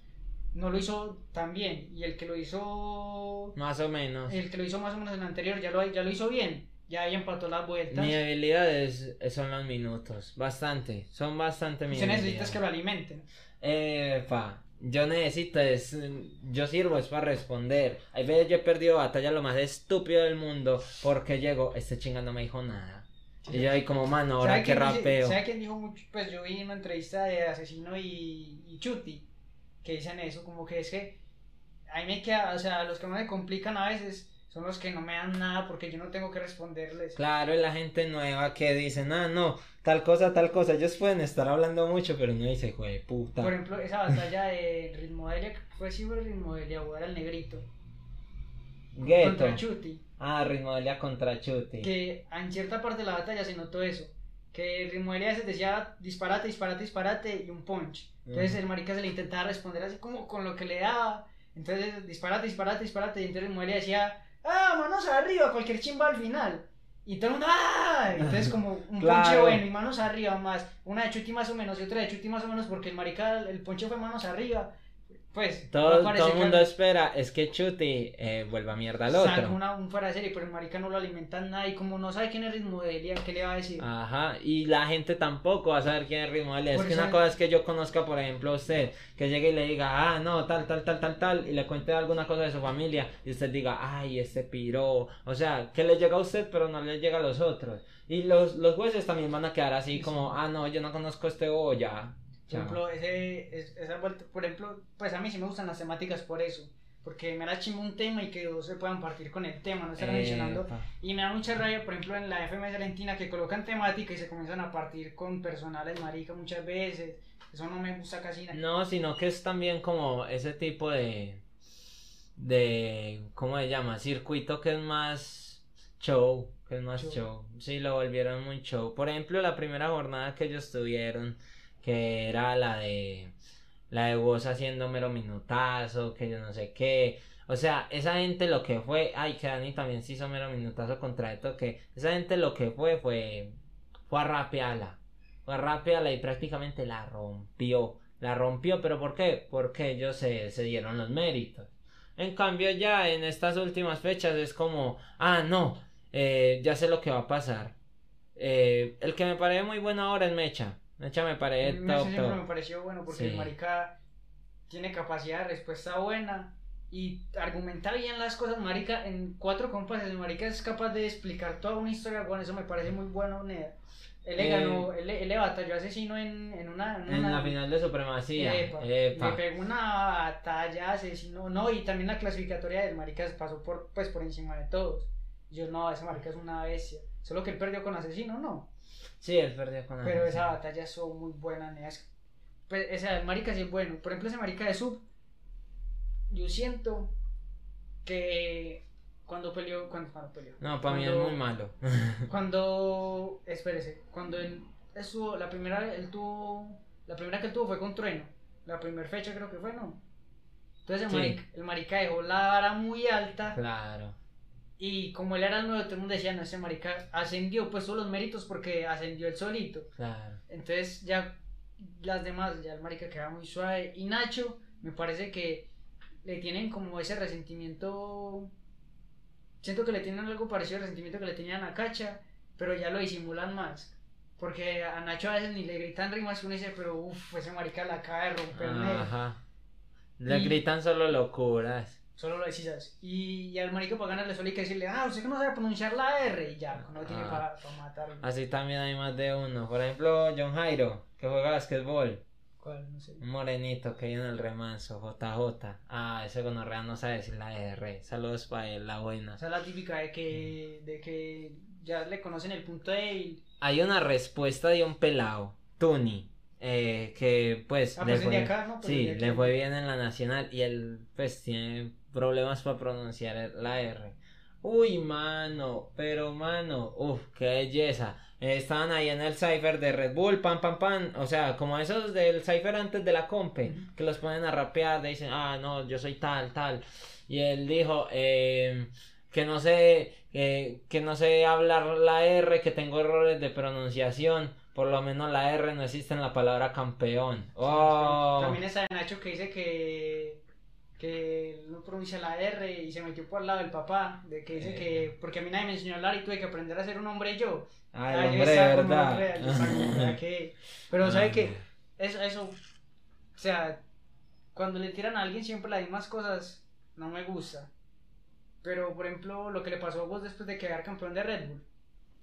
Speaker 2: no lo hizo tan bien. Y el que lo hizo,
Speaker 1: Más o menos.
Speaker 2: el que lo hizo más o menos en el anterior ya lo, ya lo hizo bien. Ya ahí empató las vueltas.
Speaker 1: Mi habilidad es, son los minutos. Bastante. Son bastante mi
Speaker 2: Usted necesita que lo alimenten.
Speaker 1: Epa. Yo necesito es. Yo sirvo es para responder. Hay veces yo he perdido batalla lo más estúpido del mundo. Porque llego, este chinga no me dijo nada. Y yo ahí como, mano, ahora que rapeo.
Speaker 2: ¿Sabe quién dijo mucho? Pues yo vi una entrevista de Asesino y, y Chuti. Que dicen eso, como que es que. Ahí me queda, o sea, los que me complican a veces son los que no me dan nada porque yo no tengo que responderles.
Speaker 1: Claro, y la gente nueva que dice, ah, no, tal cosa, tal cosa. Ellos pueden estar hablando mucho, pero no dice, güey, puta.
Speaker 2: Por ejemplo, esa batalla de Ritmo Delia, fue sí fue Ritmo Delia o era el negrito.
Speaker 1: Ghetto.
Speaker 2: Contra Chuti.
Speaker 1: Ah, Ritmo Delia contra Chuti.
Speaker 2: Que en cierta parte de la batalla se notó eso. Que Ritmo Delia se decía disparate, disparate, disparate y un punch. Entonces el marica se le intentaba responder así como con lo que le daba. Entonces disparate, disparate, disparate. Y entonces Ritmo Delia decía ¡ah, manos arriba! Cualquier chimba al final. Y todo el mundo, ¡ah! Entonces, como un ponche bueno y manos arriba más. Una de Chuti más o menos y otra de Chuti más o menos porque el marica, el ponche fue manos arriba. Pues,
Speaker 1: todo, todo el mundo espera es que Chuti eh, vuelva mierda al otro.
Speaker 2: Saca una, un fuera de serie, pero el marica no lo alimentan nada y como no sabe quién es Ritmo Delia, ¿qué le va a decir?
Speaker 1: Ajá, y la gente tampoco va a saber quién es Ritmo Delia. Es que una cosa es que yo conozca, por ejemplo, a usted, que llegue y le diga, ah, no, tal, tal, tal, tal, tal, y le cuente alguna cosa de su familia, y usted diga, ay, ese piro. O sea, que le llega a usted, pero no le llega a los otros. Y los, los jueces también van a quedar así como, ah, no, yo no conozco a este ya
Speaker 2: por ejemplo, ese, esa vuelta, por ejemplo, pues a mí sí me gustan las temáticas por eso. Porque me da chimo un tema y que dos se puedan partir con el tema, no estar mencionando. Y me da mucha rabia, por ejemplo, en la FMS Argentina que colocan temática y se comienzan a partir con personales marica muchas veces. Eso no me gusta casi nada.
Speaker 1: No, sino que es también como ese tipo de. de. ¿Cómo se llama? Circuito que es más show. Que es más show. show. Sí, lo volvieron muy show. Por ejemplo, la primera jornada que ellos tuvieron que era la de la de vos haciendo mero minutazo, que yo no sé qué. O sea, esa gente lo que fue, ay, que Dani también se hizo mero minutazo contra esto, que esa gente lo que fue fue, fue a rapearla, fue a rapearla y prácticamente la rompió, la rompió, pero ¿por qué? Porque ellos se, se dieron los méritos. En cambio ya en estas últimas fechas es como, ah, no, eh, ya sé lo que va a pasar. Eh, el que me parece muy bueno ahora es Mecha. Mecha me parece
Speaker 2: siempre me pareció bueno porque el marica tiene capacidad de respuesta buena y argumenta bien las cosas, marica, en cuatro compases, el marica es capaz de explicar toda una historia, bueno, eso me parece muy bueno, Ned. Él le ganó, él, él, le batalló asesino en, en una,
Speaker 1: en, la final de supremacía. Le
Speaker 2: pegó una batalla asesino, no, y también la clasificatoria del marica pasó por, pues, por encima de todos. Yo no, ese marica es una bestia. Solo que él perdió con asesino, ¿no?
Speaker 1: Sí, él perdió con
Speaker 2: Pero esa batalla estuvo muy buena, Neas. Pues, ese marica sí es bueno. Por ejemplo, ese marica de sub, yo siento que cuando peleó, cuando, peleó.
Speaker 1: No, para mí es muy malo.
Speaker 2: cuando, espérese, cuando él estuvo, la primera, él tuvo, la primera que él tuvo fue con Trueno. La primera fecha creo que fue, ¿no? Entonces el, marica, el marica dejó la vara muy alta.
Speaker 1: Claro.
Speaker 2: Y como él era el nuevo, todo el mundo decía, no, ese marica ascendió, pues todos los méritos porque ascendió él solito.
Speaker 1: Claro.
Speaker 2: Entonces ya las demás, ya el marica queda muy suave. Y Nacho, me parece que le tienen como ese resentimiento. Siento que le tienen algo parecido al resentimiento que le tenían a Cacha, pero ya lo disimulan más. Porque a Nacho a veces ni le gritan rimas que uno dice, pero uff, ese marica la acaba de romper. Ajá.
Speaker 1: Le gritan solo locuras.
Speaker 2: Solo lo decís. Y, y al marico para ganarle solo hay que decirle, ah, usted que no sabe pronunciar la R y ya, no tiene ah. para matarlo.
Speaker 1: Así también hay más de uno. Por ejemplo, John Jairo, que juega basquetbol.
Speaker 2: ¿Cuál? No sé.
Speaker 1: Un morenito que viene en el remanso, JJ. Ah, ese gonorrea no sabe decir la R. Saludos para él, la buena.
Speaker 2: Esa es la típica de que, de que ya le conocen el punto de
Speaker 1: Hay una respuesta de un pelado, Tuni. Eh, que pues,
Speaker 2: ah, pues fue, acá,
Speaker 1: ¿no? Pues sí, le fue bien en la nacional y él pues tiene problemas para pronunciar la R. Uy, mano, pero mano, uff, qué belleza. Estaban ahí en el cipher de Red Bull, pam, pam, pam. O sea, como esos del cipher antes de la compe, que los ponen a rapear, dicen, ah, no, yo soy tal, tal. Y él dijo, eh, que no sé, que no sé hablar la R, que tengo errores de pronunciación. Por lo menos la R no existe en la palabra campeón. Oh.
Speaker 2: También de Nacho que dice que que no pronuncia la R y se metió por al lado del papá, de que dice
Speaker 1: Eh.
Speaker 2: que, porque a mí nadie me enseñó a hablar y tuve que aprender a ser un hombre yo.
Speaker 1: Ah, el
Speaker 2: Ah, yo
Speaker 1: hombre de verdad.
Speaker 2: ¿verdad que? Pero sabe que
Speaker 1: Ah,
Speaker 2: eso, eso, o sea, cuando le tiran a alguien siempre las mismas cosas, no me gusta. Pero, por ejemplo, lo que le pasó a vos después de quedar campeón de Red Bull,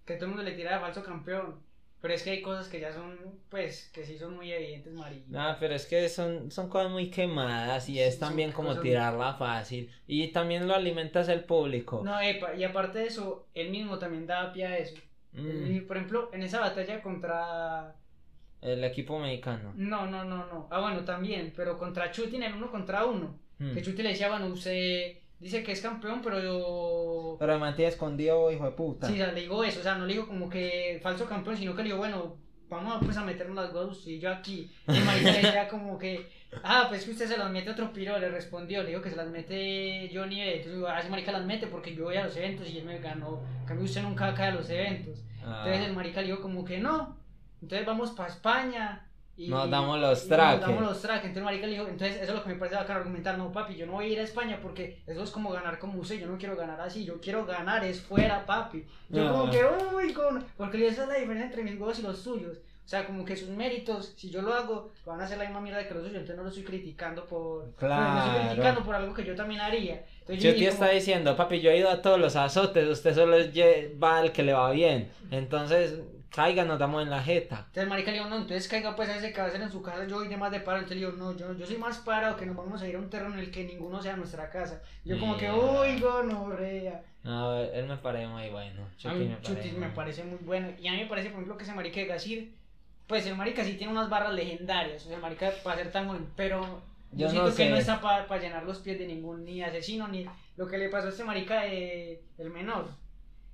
Speaker 2: que todo el mundo le tira de falso campeón. Pero es que hay cosas que ya son, pues, que sí son muy evidentes, María.
Speaker 1: No, pero es que son, son cosas muy quemadas y es
Speaker 2: son
Speaker 1: también como tirarla fácil. Y también lo alimentas el público.
Speaker 2: No, epa, y aparte de eso, él mismo también daba pie a eso.
Speaker 1: Mm,
Speaker 2: por ejemplo, en esa batalla contra...
Speaker 1: el equipo mexicano.
Speaker 2: No, no, no, no. Ah, bueno, también, pero contra Chuti en uno contra uno.
Speaker 1: Mm.
Speaker 2: Que Chuti le decía, bueno, usted dice que es campeón, pero yo...
Speaker 1: Pero mantiene escondido, hijo de puta.
Speaker 2: Sí, o sea, le digo eso, o sea, no le digo como que falso campeón, sino que le digo, bueno, vamos pues a meternos las dos y yo aquí. Y el marica le decía como que, ah, pues que usted se las mete a otro piro, le respondió, le digo que se las mete Johnny, entonces digo, ah, ese marica las mete porque yo voy a los eventos y él me ganó, en cambio usted nunca cae a los eventos.
Speaker 1: Ah,
Speaker 2: Entonces el marica le dijo como que no, entonces vamos para España. Y,
Speaker 1: Nos damos los
Speaker 2: y
Speaker 1: traques.
Speaker 2: Nos damos los traques. Entonces marica le dijo, entonces eso es lo que me parece bacano argumentar, no papi, yo no voy a ir a España porque eso es como ganar como usted, yo no quiero ganar así, yo quiero ganar es fuera papi. Yo
Speaker 1: Ah.
Speaker 2: como que, uy, con... porque esa es la diferencia entre mis huevos y los suyos. O sea, como que sus méritos, si yo lo hago, van a ser la misma mierda que los suyos, entonces no lo estoy criticando por...
Speaker 1: Claro.
Speaker 2: No estoy criticando por algo que yo también haría. Entonces, yo dije
Speaker 1: está
Speaker 2: como-
Speaker 1: diciendo, papi, yo he ido a todos los azotes, usted solo va al que le va bien. Entonces, caiga, nos damos en la jeta.
Speaker 2: Entonces marica le dijo, no, entonces caiga pues a ese que va a hacer en su casa, yo voy de más de paro. Entonces le digo, no, yo, yo soy más parado que nos vamos a ir a un terreno en el que ninguno sea nuestra casa. Yo como que, uy, gonorrea.
Speaker 1: No, él me parece muy bueno.
Speaker 2: A
Speaker 1: Chuti
Speaker 2: mí
Speaker 1: me parece.
Speaker 2: Chutis me
Speaker 1: bueno.
Speaker 2: parece muy bueno. Y a mí me parece, por ejemplo, que ese marica de Gasir, pues el marica sí tiene unas barras legendarias. O sea, el marica para ser tan bueno, pero yo,
Speaker 1: Yo
Speaker 2: siento
Speaker 1: no
Speaker 2: que
Speaker 1: sé.
Speaker 2: no está para llenar los pies de ningún ni asesino, ni lo que le pasó a este marica de el menor.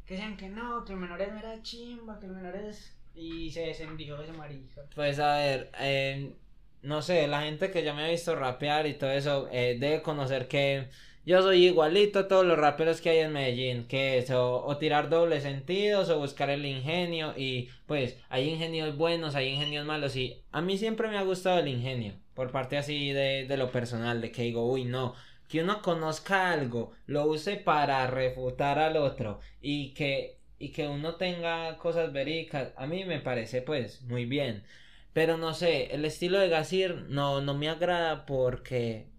Speaker 2: Que decían que no, que el menor es mera chimba, que el menor es... Y se descendió ese marica.
Speaker 1: Pues a ver, eh, no sé, la gente que ya me ha visto rapear y todo eso eh, debe conocer que yo soy igualito a todos los raperos que hay en Medellín, que es o, o tirar dobles sentidos o buscar el ingenio y pues hay ingenios buenos, hay ingenios malos y a mí siempre me ha gustado el ingenio, por parte así de, de lo personal, de que digo, uy, no, que uno conozca algo, lo use para refutar al otro y que, y que uno tenga cosas verídicas, a mí me parece pues muy bien. Pero no sé, el estilo de Gasir no, no me agrada porque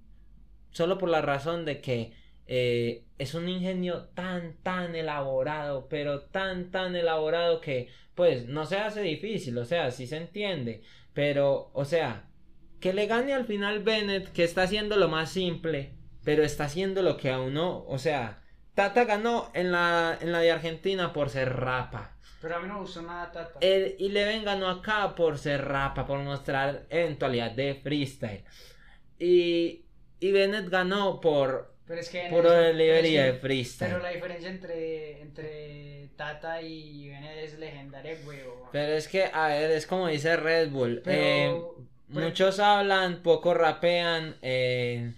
Speaker 1: solo por la razón de que eh, es un ingenio tan, tan elaborado, pero tan, tan elaborado que pues no se hace difícil, o sea, sí se entiende, pero, o sea, que le gane al final Bennett, que está haciendo lo más simple, pero está haciendo lo que a uno, o sea, Tata ganó en la, en la de Argentina por ser rapa.
Speaker 2: Pero a mí no me gustó nada Tata.
Speaker 1: El Eleven ganó acá por ser rapa, por mostrar eventualidad de freestyle. Y, y Bennett ganó por
Speaker 2: pero es que...
Speaker 1: puro delivery de freestyle.
Speaker 2: Pero la diferencia entre, entre Tata y Bennett es legendaria, huevo.
Speaker 1: Pero es que, a ver, es como dice Red Bull.
Speaker 2: Pero-
Speaker 1: eh,
Speaker 2: pero-
Speaker 1: muchos hablan, poco rapean. Eh,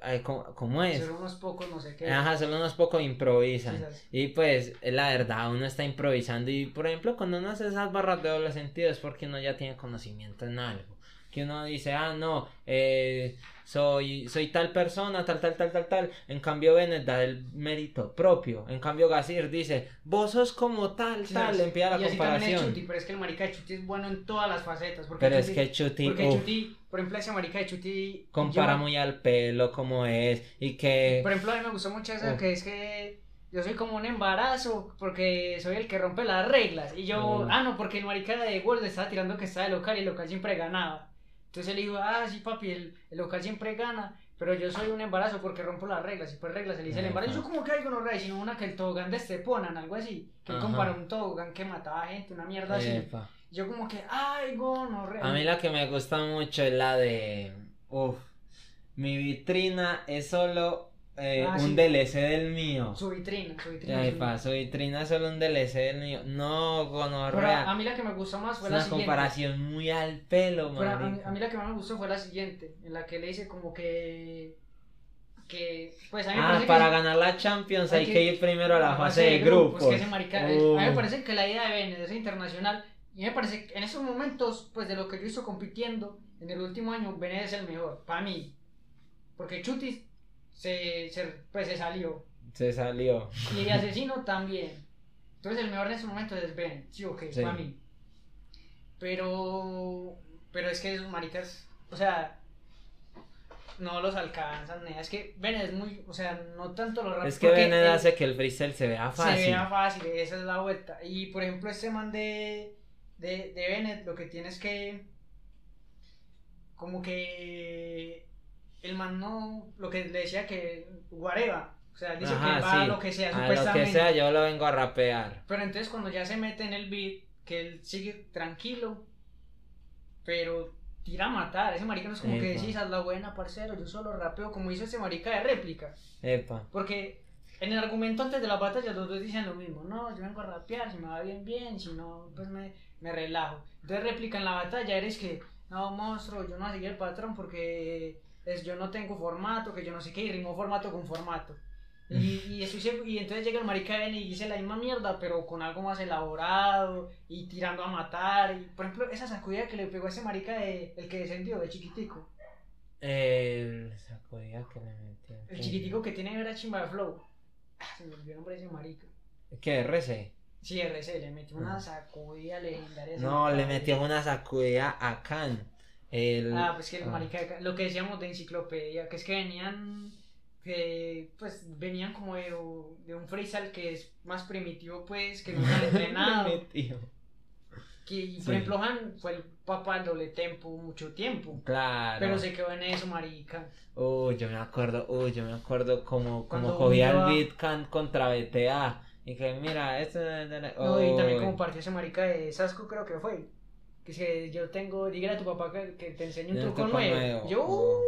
Speaker 1: ay, ¿cómo, cómo es?
Speaker 2: Son unos pocos, no sé qué.
Speaker 1: Ajá, solo unos pocos improvisan. Y pues, es la verdad, uno está improvisando. Y por ejemplo, cuando uno hace esas barras de doble sentido es porque uno ya tiene conocimiento en algo. Que uno dice, ah, no, eh, soy, soy tal persona, tal, tal, tal, tal, tal. En cambio, Bennett da el mérito propio. En cambio, Gasir dice, vos sos como tal, tal. Le empieza la
Speaker 2: y así es
Speaker 1: comparación.
Speaker 2: Chuti, pero es que el marica de Chuti es bueno en todas las facetas. Porque
Speaker 1: Pero es
Speaker 2: Chuti-
Speaker 1: que Chuti,
Speaker 2: Porque Chuti, por ejemplo, ese marica de Chuti...
Speaker 1: compara
Speaker 2: yo-
Speaker 1: muy al pelo, como es. Y que.
Speaker 2: Por ejemplo, a mí me gustó mucho eso
Speaker 1: Uf.
Speaker 2: que es que yo soy como un embarazo porque soy el que rompe las reglas. Y yo,
Speaker 1: Mm.
Speaker 2: ah, no, porque el marica de World estaba tirando que estaba de local y el local siempre ganaba. Entonces le digo, ah, sí, papi, el, el local siempre gana. Pero yo soy un embarazo porque rompo las reglas. Y por reglas se le dice el embarazo. Yo como que algo no rey, sino una que el tobogán de Esteponan, algo así. Que él
Speaker 1: Ajá.
Speaker 2: compara un tobogán que mataba gente, una mierda así. Yo como que, ay, gonorrea.
Speaker 1: A mí la que me gusta mucho es la de. Uf. Mi vitrina es solo eh,
Speaker 2: Ah,
Speaker 1: un
Speaker 2: sí.
Speaker 1: DLC del mío.
Speaker 2: Su vitrina, su vitrina. Su-
Speaker 1: vitrina es solo un DLC del mío. No, gonorrea.
Speaker 2: a mí la que me gustó más
Speaker 1: Es
Speaker 2: fue la
Speaker 1: una
Speaker 2: siguiente.
Speaker 1: comparación muy al pelo,
Speaker 2: Pero a, mí,
Speaker 1: marica.
Speaker 2: a mí la que más me gustó fue la siguiente, en la que le dice como que. que pues a mí
Speaker 1: Ah, para
Speaker 2: que,
Speaker 1: ganar la Champions
Speaker 2: hay que-
Speaker 1: que ir primero a la fase de grupos.
Speaker 2: Que ese marica, a mí
Speaker 1: Uh.
Speaker 2: me parece que la idea de Bennett es internacional. Y me parece que en esos momentos, pues de lo que yo hizo compitiendo en el último año, Bennett es el mejor, para mí. Porque Chutis se, se, pues se salió.
Speaker 1: Se salió.
Speaker 2: Y el asesino también. Entonces el mejor en ese momento es Ben, sí o qué,
Speaker 1: Sí.
Speaker 2: para mí. Pero, pero es que esos maricas, o sea, no los alcanzan, nea. es que Ben es muy, o sea, no tanto lo rápido.
Speaker 1: Es que
Speaker 2: él
Speaker 1: hace que el freestyle se vea fácil.
Speaker 2: Se vea fácil, esa es la vuelta. Y por ejemplo, este man de, de, de Bennett, lo que tiene es que, como que el man no, lo que le decía que guareva, o sea, él dice
Speaker 1: Ajá,
Speaker 2: que va a lo que sea,
Speaker 1: A lo
Speaker 2: supuestamente.
Speaker 1: que sea, yo lo vengo a rapear.
Speaker 2: Pero entonces cuando ya se mete en el beat, que él sigue tranquilo, pero tira a matar. Ese marica no es como que
Speaker 1: Epa.
Speaker 2: decís, haz la buena, parcero, yo solo rapeo, como hizo ese marica de réplica.
Speaker 1: Epa.
Speaker 2: Porque en el argumento antes de la batalla los dos dicen lo mismo, no, yo vengo a rapear, si me va bien, bien, si no, pues me, me relajo. Entonces réplica en la batalla eres que, no, monstruo, yo no voy a seguir el patrón porque es, yo no tengo formato, que yo no sé qué, y rimó formato con formato. Y, y, seguro- y entonces llega el marica Ben y dice la misma mierda, pero con algo más elaborado y tirando a matar. Y, por ejemplo, esa sacudida que le pegó a ese marica de, el que descendió, de chiquitico.
Speaker 1: El sacudida que le metió.
Speaker 2: El chiquitico que tiene vera chimba de flow. Ah, se me olvidó el nombre de ese marica.
Speaker 1: ¿Qué? RC.
Speaker 2: Sí, RC, le metió una sacudida legendaria.
Speaker 1: No, le metió una sacudida a Khan. El...
Speaker 2: Ah, pues que el
Speaker 1: ah.
Speaker 2: marica, lo que decíamos de enciclopedia, que es que venían, que pues venían como de, de un freestyle que es más primitivo, pues, que nunca han entrenado. Que, y, por
Speaker 1: Sí.
Speaker 2: ejemplo, Han fue el papá del doble tempo mucho tiempo.
Speaker 1: Claro.
Speaker 2: Pero se quedó en eso, marica.
Speaker 1: Uy, yo me acuerdo, uy, yo me acuerdo como, como cogía
Speaker 2: iba-
Speaker 1: el beat contra BTA. Y que mira, esto...
Speaker 2: No, y también como partió ese marica de Sasco, creo que fue. Que si yo tengo, dígale a tu papá que, que te enseñe un truco,
Speaker 1: truco
Speaker 2: nuevo.
Speaker 1: nuevo.
Speaker 2: Yo, uh,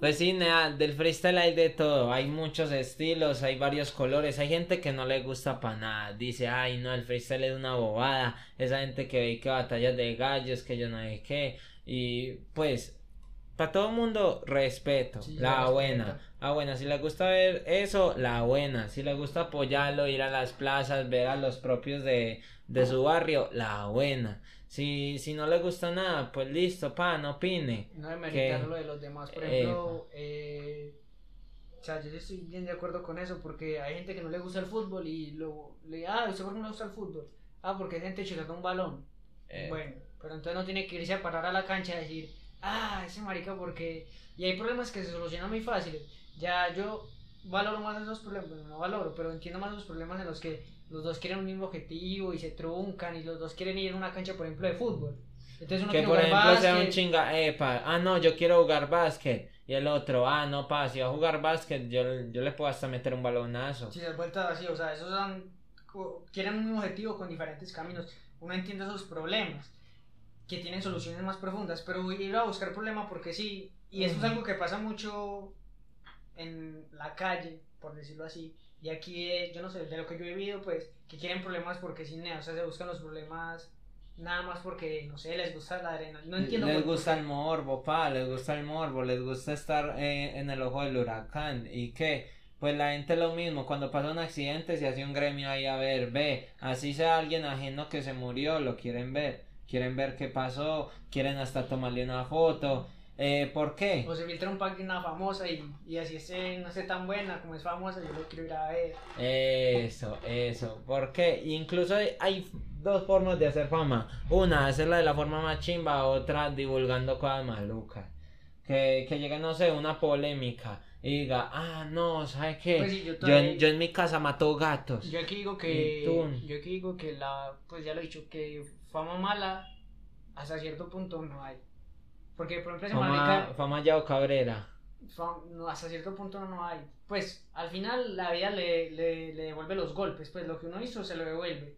Speaker 1: Pues sí, nea, del freestyle hay de todo, hay muchos estilos, hay varios colores, hay gente que no le gusta para nada, dice, ay no, el freestyle es una bobada, esa gente que ve que batallas de gallos, que yo no sé qué, y pues, para todo el mundo, respeto,
Speaker 2: Sí,
Speaker 1: la buena, la buena, si le gusta ver eso, la buena, si le gusta apoyarlo, ir a las plazas, ver a los propios de, de su barrio, la buena. Si, si no le gusta nada, pues listo, pa, no opine.
Speaker 2: no de meritar lo de los demás. Por ejemplo, eh, o sea, yo estoy bien de acuerdo con eso porque hay gente que no le gusta el fútbol y lo le ah, ¿usted por qué no le gusta el fútbol? Ah, porque hay gente chilando un balón.
Speaker 1: Eh,
Speaker 2: Bueno, pero entonces no tiene que irse a parar a la cancha y decir, ah, ese marica, porque. Y hay problemas que se solucionan muy fáciles. Ya yo valoro más esos problemas, no valoro, pero entiendo más los problemas en los que los dos quieren un mismo objetivo y se truncan y los dos quieren ir a una cancha, por ejemplo, de fútbol. Entonces uno
Speaker 1: Que por
Speaker 2: jugar
Speaker 1: ejemplo sea un chinga, epa, ah no, yo quiero jugar básquet. Y el otro, ah no, pa, si va a jugar básquet, yo, yo le puedo hasta meter un balonazo.
Speaker 2: Si las vueltas así, o sea, esos son. Quieren un mismo objetivo con diferentes caminos. Uno entiende esos problemas, que tienen soluciones más profundas, pero ir a buscar problemas porque sí, y eso es algo que pasa mucho en la calle, por decirlo así. Y aquí, eh, yo no sé, de lo que yo he vivido, pues, que quieren problemas porque sí, o sea, se buscan los problemas nada más porque, no sé, les gusta la arena. No entiendo
Speaker 1: les gusta el morbo, pa, les gusta el morbo, les gusta estar eh, en el ojo del huracán. ¿Y qué? Pues la gente lo mismo, cuando pasa un accidente se hace un gremio ahí a ver, ve, así sea alguien ajeno que se murió, lo quieren ver, quieren ver qué pasó, quieren hasta tomarle una foto. Eh, ¿Por qué?
Speaker 2: O se filtra un una famosa y, y así esté, no esté tan buena como es famosa, yo lo quiero ir a ver.
Speaker 1: Eso, eso. Porque incluso hay, hay dos formas de hacer fama. Una, hacerla de la forma más chimba, otra divulgando cosas malucas. Que, que llegue, no sé, una polémica y diga, ah, no, ¿sabes qué?
Speaker 2: Pues sí, yo todavía-
Speaker 1: en, yo en mi casa mato gatos.
Speaker 2: Yo aquí digo que. Yo aquí digo que la. Pues ya lo he dicho, que fama mala hasta cierto punto no hay. Porque, por ejemplo, ese
Speaker 1: Fama,
Speaker 2: marica.
Speaker 1: fama Yao Cabrera.
Speaker 2: no, hasta cierto punto no, no hay. Pues al final la vida le, le, le devuelve los golpes. Pues lo que uno hizo se lo devuelve.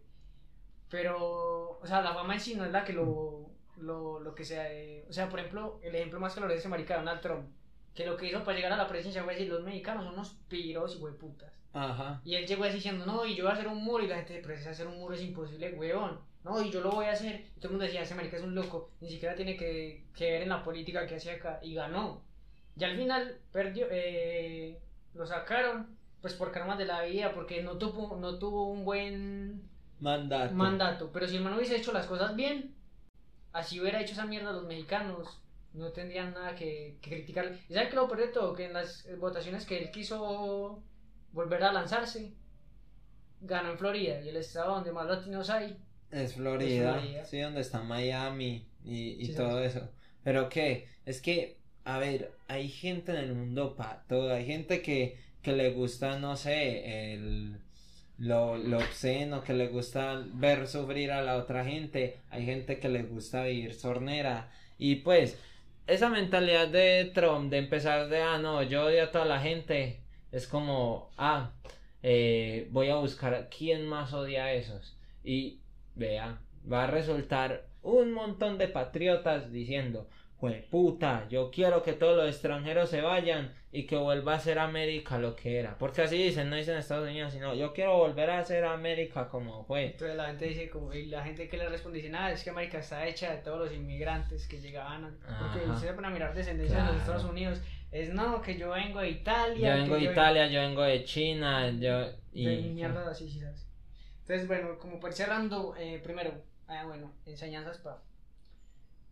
Speaker 2: Pero. O sea, la fama en sí no es la que lo. Lo, lo que sea. eh, o sea, por ejemplo, el ejemplo más claro de ese marica, Donald Trump. Que lo que hizo para llegar a la presidencia fue decir: los mexicanos son unos piros y hueputas.
Speaker 1: Ajá.
Speaker 2: Y él llegó así diciendo, no, y yo voy a hacer un muro, y la gente, pero hacer un muro es imposible, weón. No, y yo lo voy a hacer. Y todo el mundo decía, ese marica es un loco, ni siquiera tiene que, que ver en la política que hace acá. Y ganó. Y al final perdió, eh, lo sacaron, pues por karmas de la vida, porque no tuvo, no tuvo un buen
Speaker 1: Mandato.
Speaker 2: mandato. Pero si el man hubiese hecho las cosas bien, así hubiera hecho esa mierda los mexicanos, no tendrían nada que, que criticar. ¿Y sabe que lo peor de todo? Que en las votaciones que él quiso volver a lanzarse, ganó en Florida y el estado donde más latinos hay.
Speaker 1: Es Florida,
Speaker 2: Es Florida.
Speaker 1: sí, donde está Miami y, y
Speaker 2: Sí,
Speaker 1: todo eso. Pero qué, es que, a ver, hay gente en el mundo para todo. Hay gente que, que le gusta, no sé, el, lo, lo obsceno, que le gusta ver sufrir a la otra gente. Hay gente que le gusta vivir sornera. Y pues, esa mentalidad de Trump de empezar de, ah, no, yo odio a toda la gente, es como, ah, eh, voy a buscar quién más odia a esos. Y vea, va a resultar un montón de patriotas diciendo, puta, yo quiero que todos los extranjeros se vayan y que vuelva a ser América lo que era. Porque así dicen, no dicen Estados Unidos, sino yo quiero volver a ser América como fue.
Speaker 2: Entonces la gente dice, como, y la gente que le responde dice, nada, es que América está hecha de todos los inmigrantes que llegaban. a-". Porque ustedes van a mirar descendencia de
Speaker 1: Claro.
Speaker 2: los Estados Unidos. Es no, que yo vengo de Italia.
Speaker 1: Yo vengo de Italia, yo vengo de China, yo... Y...
Speaker 2: De mierda así. Entonces, bueno, como para cerrando, eh, primero, ah, bueno, enseñanzas para.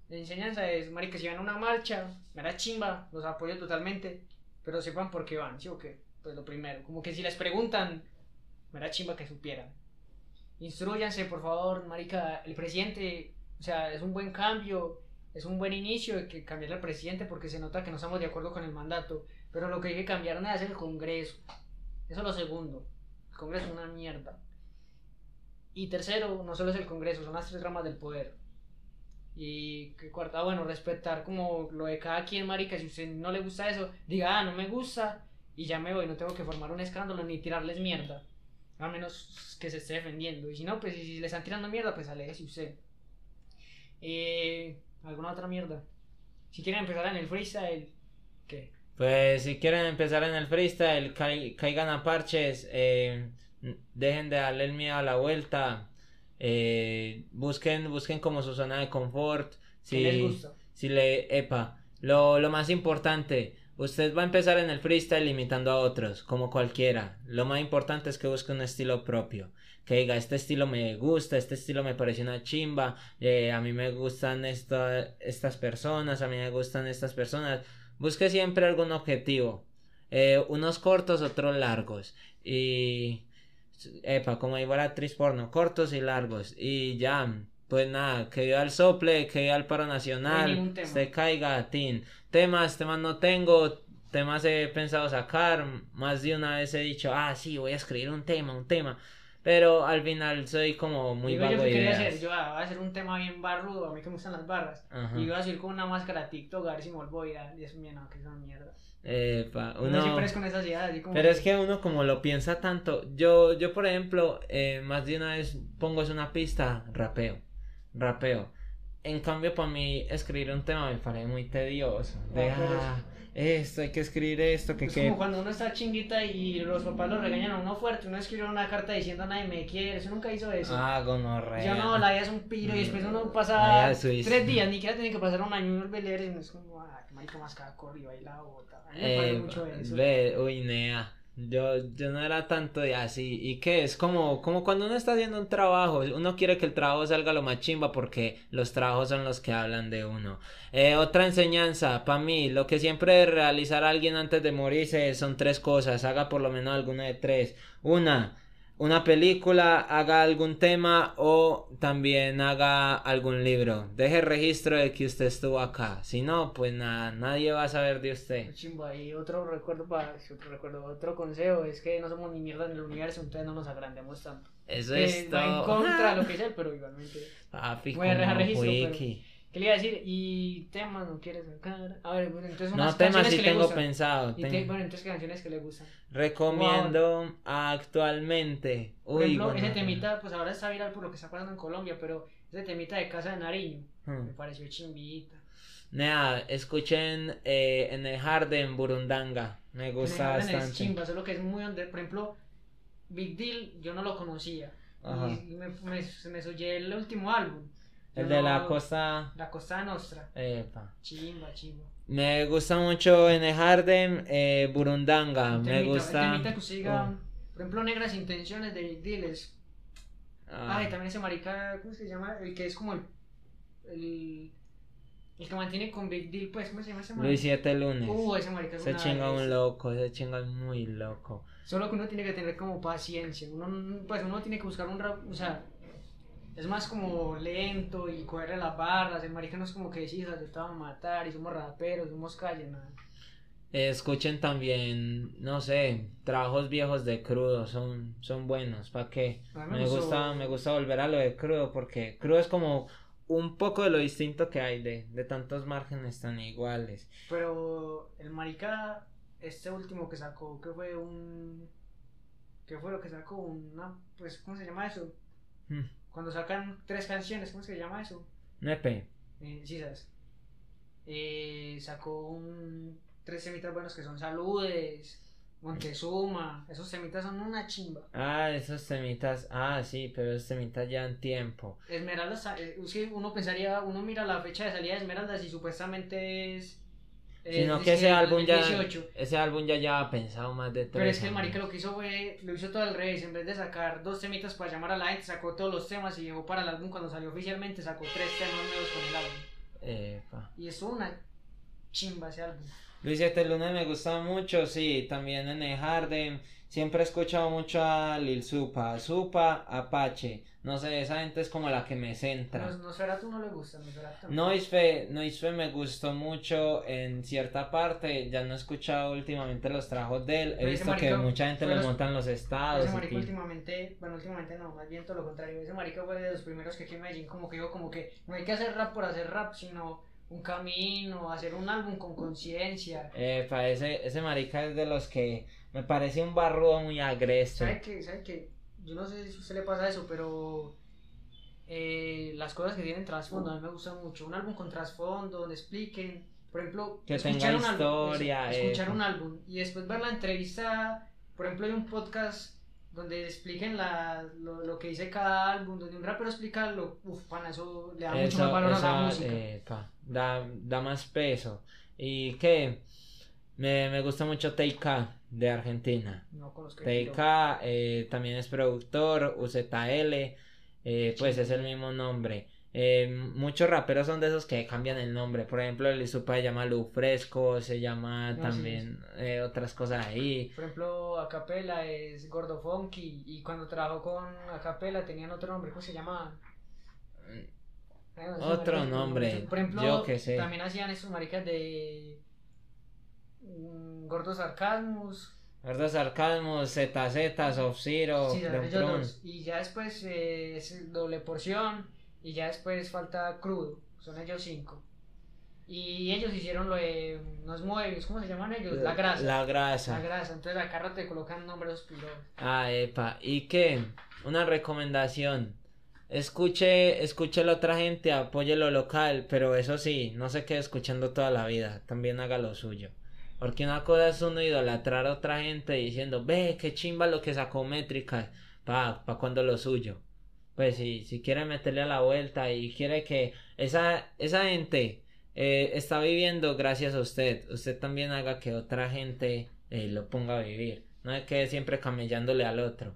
Speaker 2: La enseñanza es, marica, si van a una marcha, me da chimba, los apoyo totalmente, pero sepan por qué van, ¿sí o qué? Pues lo primero, como que si les preguntan, me da chimba que supieran. Instruyanse, por favor, marica, el presidente, o sea, es un buen cambio, es un buen inicio de que cambiar al presidente porque se nota que no estamos de acuerdo con el mandato, pero lo que hay que cambiar no es el Congreso. Eso es lo segundo. El Congreso es una mierda. Y tercero, no solo es el Congreso, son las tres ramas del poder. Y cuarta, bueno, respetar como lo de cada quien, marica. Si usted no le gusta eso, diga, ah, no me gusta y ya me voy. No tengo que formar un escándalo ni tirarles mierda. A menos que se esté defendiendo. Y si no, pues si le están tirando mierda, pues aléjese usted. Eh, ¿Alguna otra mierda? Si quieren empezar en el freestyle, ¿qué?
Speaker 1: Pues si quieren empezar en el freestyle, cai- caigan a parches, eh, dejen de darle el miedo a la vuelta, eh, busquen, busquen como su zona de confort.
Speaker 2: ¿Qué
Speaker 1: Si,
Speaker 2: les gusta?
Speaker 1: si le, epa, lo, lo más importante, usted va a empezar en el freestyle imitando a otros, como cualquiera. Lo más importante es que busque un estilo propio. Que diga, este estilo me gusta, este estilo me parece una chimba, eh, a mí me gustan esta- estas personas, a mí me gustan estas personas. Busque siempre algún objetivo. Eh, unos cortos, otros largos. Y. Epa, como igual actriz porno, cortos y largos. Y ya, pues nada, que viva el sople, que viva el paro nacional. Se caiga, tin. Temas, temas no tengo. Temas he pensado sacar. Más de una vez he dicho, ah, sí, voy a escribir un tema, un tema. Pero al final soy como muy
Speaker 2: Digo
Speaker 1: vago
Speaker 2: yo quería hacer, yo ah, voy a hacer un tema bien barrudo, a mí que me gustan las barras.
Speaker 1: Ajá.
Speaker 2: Y iba a subir con una máscara TikTok a ver si me vuelvo eso, mira, no, que es una mierda.
Speaker 1: Epa,
Speaker 2: Uno,
Speaker 1: uno...
Speaker 2: siempre es con esas ideas, así como.
Speaker 1: Pero es que uno como lo piensa tanto, yo, yo por ejemplo, eh, más de una vez pongo es una pista, rapeo, rapeo. En cambio, para mí escribir un tema me parece muy tedioso.
Speaker 2: Ah,
Speaker 1: ah, esto, hay que escribir esto, que
Speaker 2: Es como cuando uno está chinguita y los papás lo regañan a uno fuerte. Uno escribe una carta diciendo nadie me quiere. Eso nunca hizo eso.
Speaker 1: Ah, gonorrea.
Speaker 2: Yo no, la vida es un piro y después uno
Speaker 1: Ah,
Speaker 2: pasa
Speaker 1: ya,
Speaker 2: tres días, ni siquiera tiene que pasar un año y vuelve a leer y uno es como, ah, qué marica más cada corre y baila bota. A mí me parece
Speaker 1: Eh,
Speaker 2: mucho eso.
Speaker 1: ve, uy, nea. Yo, yo no era tanto de así. ¿Y qué? Es como, como cuando uno está haciendo un trabajo. Uno quiere que el trabajo salga lo más chimba porque los trabajos son los que hablan de uno. Eh, otra enseñanza, para mí, lo que siempre realizar alguien antes de morirse son tres cosas. Haga por lo menos alguna de tres. Una, una película, haga algún tema o también haga algún libro. Deje registro de que usted estuvo acá. Si no, pues nada, nadie va a saber de usted.
Speaker 2: Chimba, y otro recuerdo para otro recuerdo, otro consejo es que no somos ni mierda en el universo, entonces no nos agrandemos tanto.
Speaker 1: Eso
Speaker 2: Que
Speaker 1: es
Speaker 2: va en
Speaker 1: todo.
Speaker 2: contra de lo que él, pero igualmente.
Speaker 1: Papi,
Speaker 2: Voy a dejar registro, pero-. ¿Qué le iba a decir? Y temas no quieres sacar. A ver, bueno, entonces
Speaker 1: No,
Speaker 2: unas
Speaker 1: temas
Speaker 2: canciones
Speaker 1: sí
Speaker 2: que
Speaker 1: tengo pensado.
Speaker 2: Y bueno, entonces canciones que le gustan.
Speaker 1: Recomiendo actualmente.
Speaker 2: Por
Speaker 1: Uy,
Speaker 2: ejemplo, ese temita, pues ahora está viral por lo que está pasando en Colombia, pero ese temita de Casa de Nariño me
Speaker 1: hmm.
Speaker 2: pareció chimbita.
Speaker 1: Nea, escuchen eh, en el Harden Burundanga. Me gusta
Speaker 2: Tiene jóvenes
Speaker 1: bastante.
Speaker 2: chimba, solo que es muy donde, por ejemplo, Big Deal yo no lo conocía.
Speaker 1: Ajá.
Speaker 2: Y me, me, me soñé el último álbum.
Speaker 1: El de la costa.
Speaker 2: La Costa Nostra.
Speaker 1: Epa.
Speaker 2: Chimba, chimba.
Speaker 1: Me gusta mucho en el Harden eh, Burundanga.
Speaker 2: El
Speaker 1: Me
Speaker 2: temita-
Speaker 1: gusta.
Speaker 2: Temita que diga,
Speaker 1: Oh.
Speaker 2: por ejemplo, Negras Intenciones de Big Deal es
Speaker 1: Ah,
Speaker 2: Ay, también ese marica, ¿cómo se llama? El que es como el. el El que mantiene con Big Deal, pues, ¿cómo se llama ese man?
Speaker 1: Luis Siete Lunes.
Speaker 2: Uh, ese marica es una
Speaker 1: chinga un loco, ese chinga muy loco.
Speaker 2: Solo que uno tiene que tener como paciencia. Uno, pues uno tiene que buscar un rap, o sea, es más como lento y cogerle las barras. El marica no es como que decís, "Ah, yo te voy a matar y somos raperos, somos calle, nada.
Speaker 1: Escuchen también, no sé, trabajos viejos de crudo, son, son buenos, ¿para qué?
Speaker 2: Me
Speaker 1: Me
Speaker 2: gustó-
Speaker 1: gusta, me gusta volver a lo de crudo porque crudo es como un poco de lo distinto que hay de, de tantos márgenes tan iguales.
Speaker 2: Pero el marica, este último que sacó, que fue un... ¿Qué fue lo que sacó? Una, pues, ¿cómo se llama eso?
Speaker 1: Hmm,
Speaker 2: Cuando sacan tres canciones, ¿cómo se llama eso?
Speaker 1: Nepe,
Speaker 2: Eh, sí, sabes. Eh, sacó un, tres semitas buenos que son Saludes, Montezuma. Esos semitas son una chimba.
Speaker 1: ah, esos temitas, ah, sí, pero esos temitas llevan tiempo.
Speaker 2: Esmeraldas, eh, es que uno pensaría, uno mira la fecha de salida de Esmeraldas y supuestamente es.
Speaker 1: Sino
Speaker 2: es
Speaker 1: que ese álbum ya,
Speaker 2: 2018.
Speaker 1: ese álbum ya lleva pensado más de tres
Speaker 2: Pero es que el marica lo que hizo fue, lo hizo todo al revés, en vez de sacar dos temitas para llamar a la gente, sacó todos los temas y llegó para el álbum cuando salió oficialmente, sacó tres temas nuevos con el álbum.
Speaker 1: Epa.
Speaker 2: Y es una chimba ese álbum.
Speaker 1: Luis Siete Lunes me gusta mucho, sí, también en el Harden. Siempre he escuchado mucho a Lil Supa, Supa, Apache. No sé, esa gente es como la que me centra.
Speaker 2: Nos, Nosferatu no le gusta, Nosferatu.
Speaker 1: Noisfe, Noisfe me gustó mucho en cierta parte. Ya no he escuchado últimamente los trabajos de él. He
Speaker 2: Pero
Speaker 1: visto que mucha gente le
Speaker 2: los-
Speaker 1: montan los estados.
Speaker 2: Ese
Speaker 1: tin.
Speaker 2: últimamente, bueno, últimamente no, más bien todo lo contrario. Ese marica fue de los primeros que aquí en Medellín como que dijo como que no hay que hacer rap por hacer rap, sino un camino, hacer un álbum con conciencia.
Speaker 1: Epa, ese, ese marica es de los que me parece un barrudo muy agreste.
Speaker 2: ¿Sabe qué? ¿Sabe qué? Yo no sé si a usted le pasa eso, pero eh, las cosas que tienen trasfondo a mí me gustan mucho. Un álbum con trasfondo, donde expliquen, por ejemplo,
Speaker 1: Que
Speaker 2: escuchar
Speaker 1: tenga
Speaker 2: un álbum,
Speaker 1: historia,
Speaker 2: eso, escuchar
Speaker 1: eso.
Speaker 2: un álbum y después ver la entrevista, por ejemplo, hay un podcast donde expliquen la, lo, lo que dice cada álbum, donde un rapero explica lo, uf, pana, eso le da mucho
Speaker 1: Eso-
Speaker 2: más valor a la
Speaker 1: eso,
Speaker 2: música.
Speaker 1: da, da más peso. ¿Y qué? Me, me gusta mucho TK de Argentina.
Speaker 2: no conozco
Speaker 1: TK eh, también es productor, UZL, eh, pues es el mismo nombre. Eh, muchos raperos son de esos que cambian el nombre. Por ejemplo, el Supa se llama Lu Fresco, se llama
Speaker 2: Ah, sí,
Speaker 1: también eh, otras cosas ahí.
Speaker 2: Por ejemplo, Acapella es Gordo Funky y cuando trabajó con Acapella tenían otro nombre, ¿cómo se llamaban? Eh, esos
Speaker 1: Otro nombre,
Speaker 2: Por ejemplo,
Speaker 1: yo qué sé.
Speaker 2: también hacían esos maricas de mm, Gordo Sarcasmus.
Speaker 1: Gordo Sarcasmo, ZZ, Soft Zero,
Speaker 2: sí, ellos. Y ya después eh, es doble porción y ya después falta crudo. Son ellos cinco. Y ellos hicieron lo de los muebles, ¿cómo se llaman ellos? La grasa.
Speaker 1: La
Speaker 2: La
Speaker 1: grasa.
Speaker 2: grasa. Entonces acá rato te colocan nombres piros.
Speaker 1: Ah, epa. ¿Y qué? Una recomendación. Escuche, escuche a la otra gente, apoye lo local, pero eso sí, no se quede escuchando toda la vida, también haga lo suyo. Porque una cosa es uno idolatrar a otra gente diciendo, ve, qué chimba lo que sacó métrica, pa, pa cuando lo suyo. Pues si, si quiere meterle a la vuelta y quiere que esa, esa gente eh, está viviendo gracias a usted, usted también haga que otra gente eh, lo ponga a vivir. No es que siempre camellándole al otro,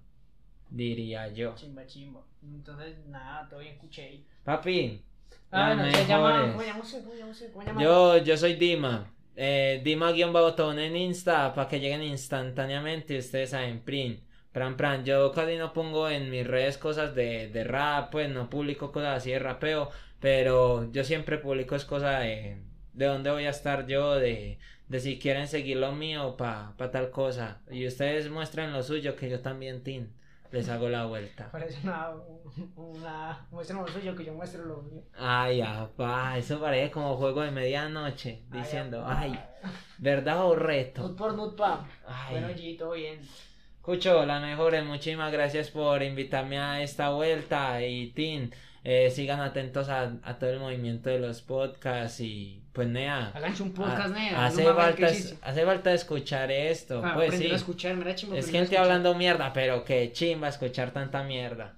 Speaker 1: diría yo.
Speaker 2: Chimba, chimba. Entonces, nada, todo bien, escuché.
Speaker 1: Papi,
Speaker 2: Ah, bueno, se llama. ¿Cómo. ¿Cómo llama?
Speaker 1: Yo, yo soy Dima. Eh, Dima-botón en Insta para que lleguen instantáneamente. Ustedes saben, print. Pran, pran. Yo casi no pongo en mis redes cosas de, de rap, pues no publico cosas así de rapeo. Pero yo siempre publico es cosa de, de dónde voy a estar yo, de, de si quieren seguir lo mío para pa tal cosa. Y ustedes muestren lo suyo, que yo también, Tin, les hago la vuelta.
Speaker 2: Parece una. una muestren lo suyo que yo muestro lo mío.
Speaker 1: Ay, apá, eso parece como juego de medianoche,
Speaker 2: Ay,
Speaker 1: diciendo,
Speaker 2: apá.
Speaker 1: ay, ¿verdad o reto?
Speaker 2: Nut por nut, pa.
Speaker 1: Ay.
Speaker 2: Bueno, G, todo bien.
Speaker 1: Cucho, las mejores, muchísimas gracias por invitarme a esta vuelta y Tin, eh, sigan atentos a, a todo el movimiento de los podcasts y pues nea,
Speaker 2: Háganse un podcast,
Speaker 1: a-
Speaker 2: nea.
Speaker 1: hace,
Speaker 2: no
Speaker 1: falta, hace falta escuchar esto,
Speaker 2: Ah,
Speaker 1: pues sí,
Speaker 2: a escuchar, chimba,
Speaker 1: es
Speaker 2: a
Speaker 1: gente
Speaker 2: escuchar.
Speaker 1: hablando mierda, pero que chimba escuchar tanta mierda.